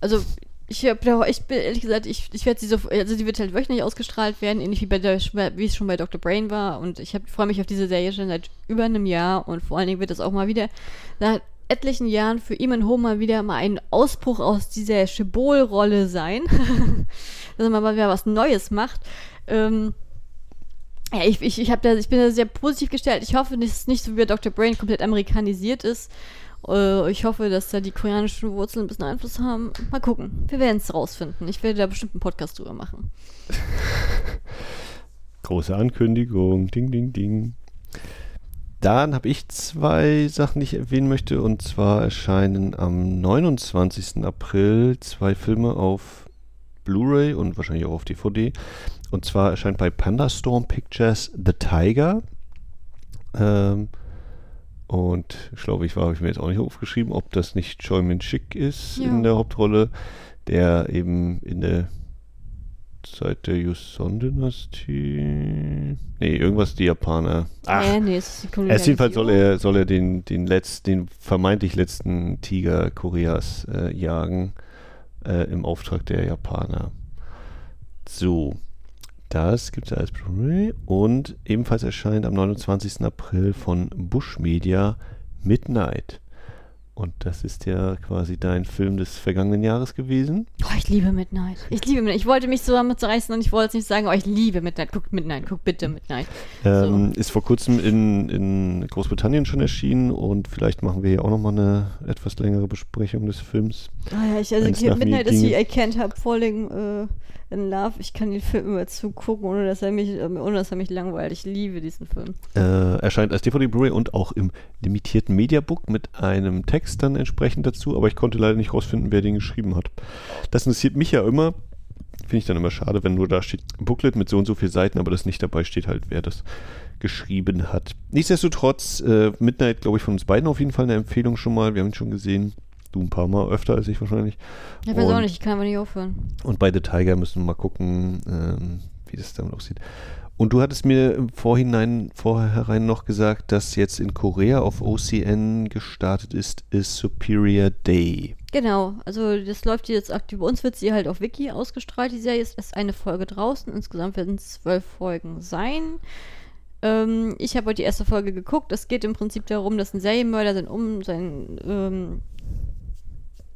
Also, ich habe ich bin ehrlich gesagt, ich, ich werde sie so, also die wird halt wöchentlich ausgestrahlt werden, ähnlich wie bei der, wie es schon bei Dr. Brain war. Und ich freue mich auf diese Serie schon seit über einem Jahr und vor allen Dingen wird es auch mal wieder nach etlichen Jahren für Eamon Ho mal wieder mal ein Ausbruch aus dieser Schibol-Rolle sein. Dass er mal wieder was Neues macht. Ähm, ja, ich, ich, ich, da, ich bin da sehr positiv gestellt. Ich hoffe, dass es nicht so wie bei Dr. Brain komplett amerikanisiert ist. Äh, ich hoffe, dass da die koreanischen Wurzeln ein bisschen Einfluss haben. Mal gucken. Wir werden es rausfinden. Ich werde da bestimmt einen Podcast drüber machen. Große Ankündigung. Ding, ding, ding. Dann habe ich zwei Sachen, die ich erwähnen möchte. Und zwar erscheinen am 29. April zwei Filme auf Blu-ray und wahrscheinlich auch auf DVD. Und zwar erscheint bei Pandastorm Pictures The Tiger. Ähm, und ich glaube, ich war, habe ich mir jetzt auch nicht aufgeschrieben, ob das nicht Choi Min Sik ist ja. in der Hauptrolle, der eben in der seit der Joseon-Dynastie. Nee, irgendwas die Japaner. Ach, nee, nee, es ist jedenfalls soll er, soll er den, den, letzten, den vermeintlich letzten Tiger Koreas äh, jagen äh, im Auftrag der Japaner. So, das gibt es als Blu-ray und ebenfalls erscheint am 29. April von Bush Media Midnight. Und das ist ja quasi dein Film des vergangenen Jahres gewesen. Oh, ich liebe Midnight. Ich liebe Midnight. Ich wollte mich so damit zerreißen und ich wollte es nicht sagen, aber ich liebe Midnight. Guckt Midnight, guck bitte Midnight. Ähm, Ist vor kurzem in, in Großbritannien schon erschienen und vielleicht machen wir hier auch nochmal eine etwas längere Besprechung des Films. Ah ja, ich, also hier, Midnight ist wie I Can't Help Falling äh, in Love. Ich kann den Film immer zugucken, ohne dass er mich, äh, ohne dass er mich langweilt. Ich liebe diesen Film. Äh, erscheint als DVD Blu-ray und auch im limitierten Mediabook mit einem Text dann entsprechend dazu, aber ich konnte leider nicht rausfinden, wer den geschrieben hat. Das interessiert mich ja immer. Finde ich dann immer schade, wenn nur da steht Booklet mit so und so viel Seiten, aber das nicht dabei steht halt, wer das geschrieben hat. Nichtsdestotrotz, äh, Midnight, glaube ich, von uns beiden auf jeden Fall eine Empfehlung schon mal. Wir haben ihn schon gesehen. Du ein paar Mal öfter als ich wahrscheinlich. Ich weiß auch nicht, ich kann aber nicht aufhören. Und bei The Tiger müssen wir mal gucken, ähm, wie das damit aussieht. Und du hattest mir Vorhinein, vorherein noch gesagt, dass jetzt in Korea auf OCN gestartet ist, ist Superior Day. Genau, also das läuft jetzt aktuell. Bei uns wird sie halt auf Wiki ausgestrahlt. Die Serie ist erst eine Folge draußen. Insgesamt werden es zwölf Folgen sein. Ähm, ich habe heute die erste Folge geguckt. Es geht im Prinzip darum, dass ein Serienmörder sein um sein ähm,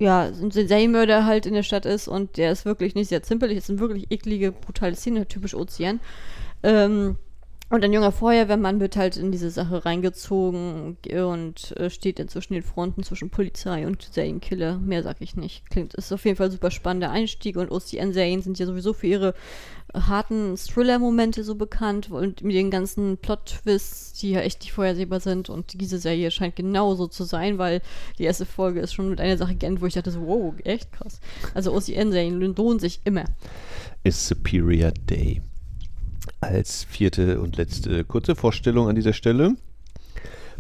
ja, ein Serienmörder halt in der Stadt ist und der ist wirklich nicht sehr zimperlich. Es sind wirklich eklige, brutale Szenen, typisch Ozean. Ähm, und ein junger Feuerwehrmann wird halt in diese Sache reingezogen und äh, steht zwischen den Fronten zwischen Polizei und Serienkiller. Mehr sag ich nicht. Klingt, ist auf jeden Fall ein super spannender Einstieg und OCN-Serien sind ja sowieso für ihre äh, harten Thriller-Momente so bekannt und mit den ganzen Plot-Twists, die ja echt nicht vorhersehbar sind. Und diese Serie scheint genauso zu sein, weil die erste Folge ist schon mit einer Sache geendet, wo ich dachte so, wow, echt krass. Also OCN-Serien lohnen sich immer. Ist Superior Day. Als vierte und letzte kurze Vorstellung an dieser Stelle,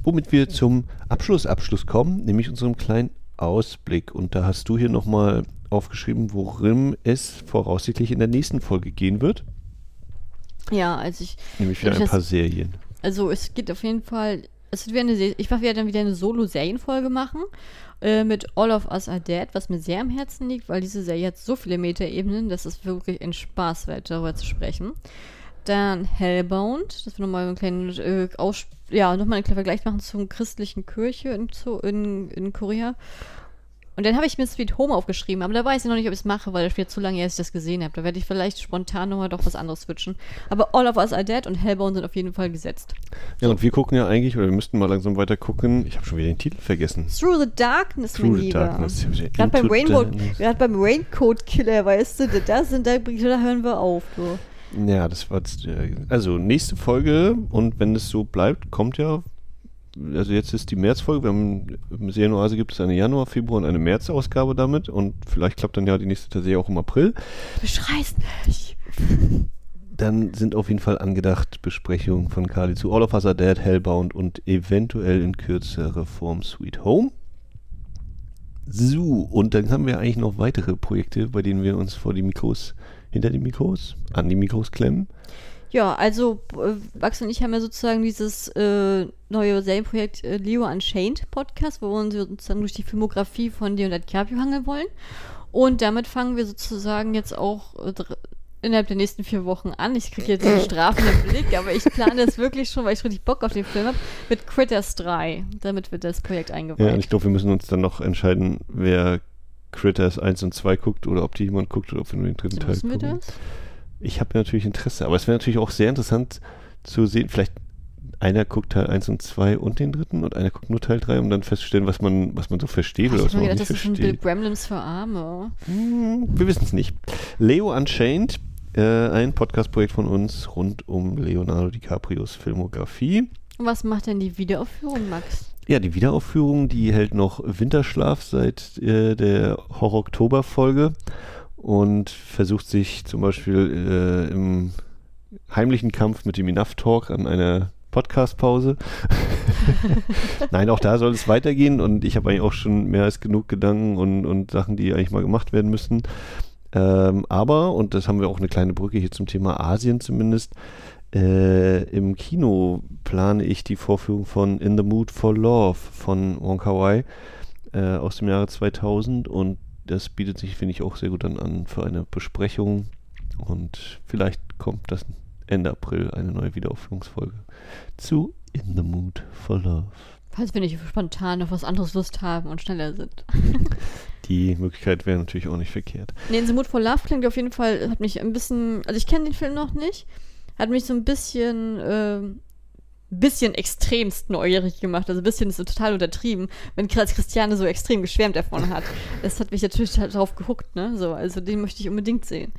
womit wir zum Abschluss Abschluss kommen, nämlich unserem kleinen Ausblick. Und da hast du hier nochmal aufgeschrieben, worum es voraussichtlich in der nächsten Folge gehen wird. Ja, als ich Nämlich wieder ich ein paar das- Serien. Also es geht auf jeden Fall. Es wird eine, ich werde dann wieder eine Solo-Serienfolge machen äh, mit All of Us Are Dead, was mir sehr am Herzen liegt, weil diese Serie hat so viele Metaebenen, dass es wirklich ein Spaß wird, darüber zu sprechen. Dann Hellbound, dass wir nochmal einen kleinen äh, Aus ja, nochmal einen kleinen Vergleich machen zur christlichen Kirche in, in, in Korea. Und dann habe ich mir Sweet Home aufgeschrieben, aber da weiß ich noch nicht, ob ich es mache, weil das wird zu lange, her, dass ich das gesehen habe. Da werde ich vielleicht spontan nochmal doch was anderes switchen. Aber All of Us Are Dead und Hellbound sind auf jeden Fall gesetzt. Ja, und wir gucken ja eigentlich, oder wir müssten mal langsam weiter gucken. Ich habe schon wieder den Titel vergessen. Through the Darkness, Through the Lieber. Darkness. Gerade beim, Rainbow, beim Raincoat Killer, weißt du, da, sind, da, da hören wir auf. Du. Ja, das war jetzt, äh, also nächste Folge und wenn es so bleibt, kommt ja, also jetzt ist die Märzfolge, wir haben im Serienoase gibt es eine Januar, Februar und eine März-Ausgabe damit und vielleicht klappt dann ja die nächste Serie auch im April. Beschreißt mich. Dann sind auf jeden Fall angedacht Besprechungen von Kali zu All of Us Are Dead, Hellbound und eventuell in kürzere Form Sweet Home. So, und dann haben wir eigentlich noch weitere Projekte, bei denen wir uns vor die Mikros, hinter die Mikros, an die Mikros klemmen. Ja, also äh, Max und ich haben ja sozusagen dieses äh, neue Serienprojekt äh, Leo Unchained Podcast, wo wir uns sozusagen durch die Filmografie von Leonard DiCaprio hangeln wollen. Und damit fangen wir sozusagen jetzt auch äh, innerhalb der nächsten vier Wochen an. Ich kriege jetzt einen strafenden Blick, aber ich plane es wirklich schon, weil ich richtig Bock auf den Film habe, mit Critters 3. Damit wird das Projekt Ja, und eingeweiht. ich glaube, wir müssen uns dann noch entscheiden, wer Critters 1 und 2 guckt oder ob die jemand guckt oder ob wir nur den dritten Teil müssen wir gucken. das? Ich habe natürlich Interesse, aber es wäre natürlich auch sehr interessant zu sehen, vielleicht einer guckt Teil 1 und 2 und den dritten und einer guckt nur Teil 3, um dann festzustellen, was man, was man so versteht oder was man mir auch gedacht, nicht das ist ein Bill versteht. Gremlins für Arme. Hm, wir wissen es nicht. Leo Unchained, äh, ein Podcast-Projekt von uns rund um Leonardo DiCaprios Filmografie. Was macht denn die Wiederaufführung, Max? Ja, die Wiederaufführung, die hält noch Winterschlaf seit äh, der Horror-Oktober-Folge und versucht sich zum Beispiel äh, im heimlichen Kampf mit dem Enough Talk an einer Podcast-Pause. Nein, auch da soll es weitergehen und ich habe eigentlich auch schon mehr als genug Gedanken und, und Sachen, die eigentlich mal gemacht werden müssten. Ähm, aber, und das haben wir auch eine kleine Brücke hier zum Thema Asien zumindest, äh, im Kino plane ich die Vorführung von In the Mood for Love von Wong Kar Wai äh, aus dem Jahre 2000 und das bietet sich, finde ich, auch sehr gut dann an für eine Besprechung und vielleicht kommt das Ende April eine neue Wiederaufführungsfolge zu In the Mood for Love. Falls wir nicht spontan auf was anderes Lust haben und schneller sind. Die Möglichkeit wäre natürlich auch nicht verkehrt. Nee, In the Mood for Love klingt auf jeden Fall, hat mich ein bisschen, also ich kenne den Film noch nicht, hat mich so ein bisschen, äh, bisschen extremst neugierig gemacht. Also ein bisschen ist so total untertrieben, wenn Christiane so extrem geschwärmt davon hat. Das hat mich natürlich drauf gehuckt, ne? So, also den möchte ich unbedingt sehen.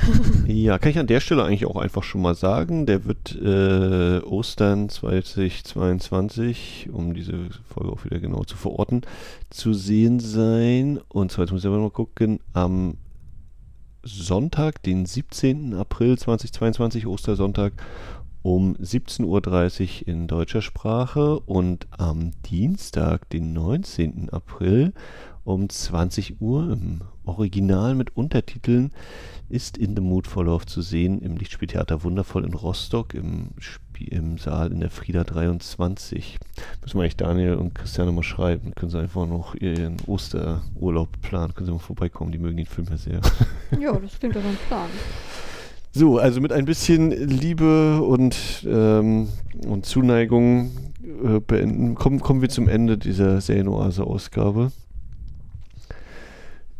Ja, kann ich an der Stelle eigentlich auch einfach schon mal sagen. Der wird äh, Ostern 2022, um diese Folge auch wieder genau zu verorten, zu sehen sein. Und zwar, jetzt muss ich aber mal gucken, am Sonntag, den 17. April 2022, Ostersonntag um 17.30 Uhr in deutscher Sprache und am Dienstag, den 19. April um 20 Uhr im Original mit Untertiteln ist In the Mood for Love zu sehen im Lichtspieltheater Wundervoll in Rostock im, Spiel, im Saal in der Frieda 23. Müssen wir eigentlich Daniel und Christiane mal schreiben. Können sie einfach noch ihren Osterurlaub planen. Können sie mal vorbeikommen. Die mögen den Film ja sehr. Ja, das klingt doch ein Plan. So, also mit ein bisschen Liebe und, ähm, und Zuneigung äh, beenden, kommen, kommen wir zum Ende dieser Serienoase-Ausgabe.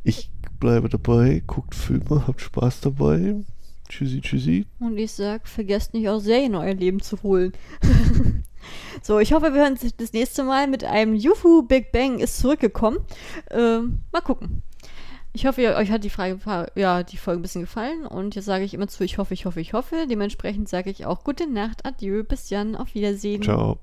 Ich bleibe dabei, guckt Filme, habt Spaß dabei. Tschüssi, tschüssi. Und ich sag, vergesst nicht auch Serien euer Leben zu holen. so, ich hoffe, wir hören uns das nächste Mal mit einem Juhu Big Bang ist zurückgekommen. Ähm, mal gucken. Ich hoffe, euch hat die Frage, ja, die Folge ein bisschen gefallen. Und jetzt sage ich immer zu, ich hoffe, ich hoffe, ich hoffe. Dementsprechend sage ich auch gute Nacht, adieu, bis dann, auf Wiedersehen. Ciao.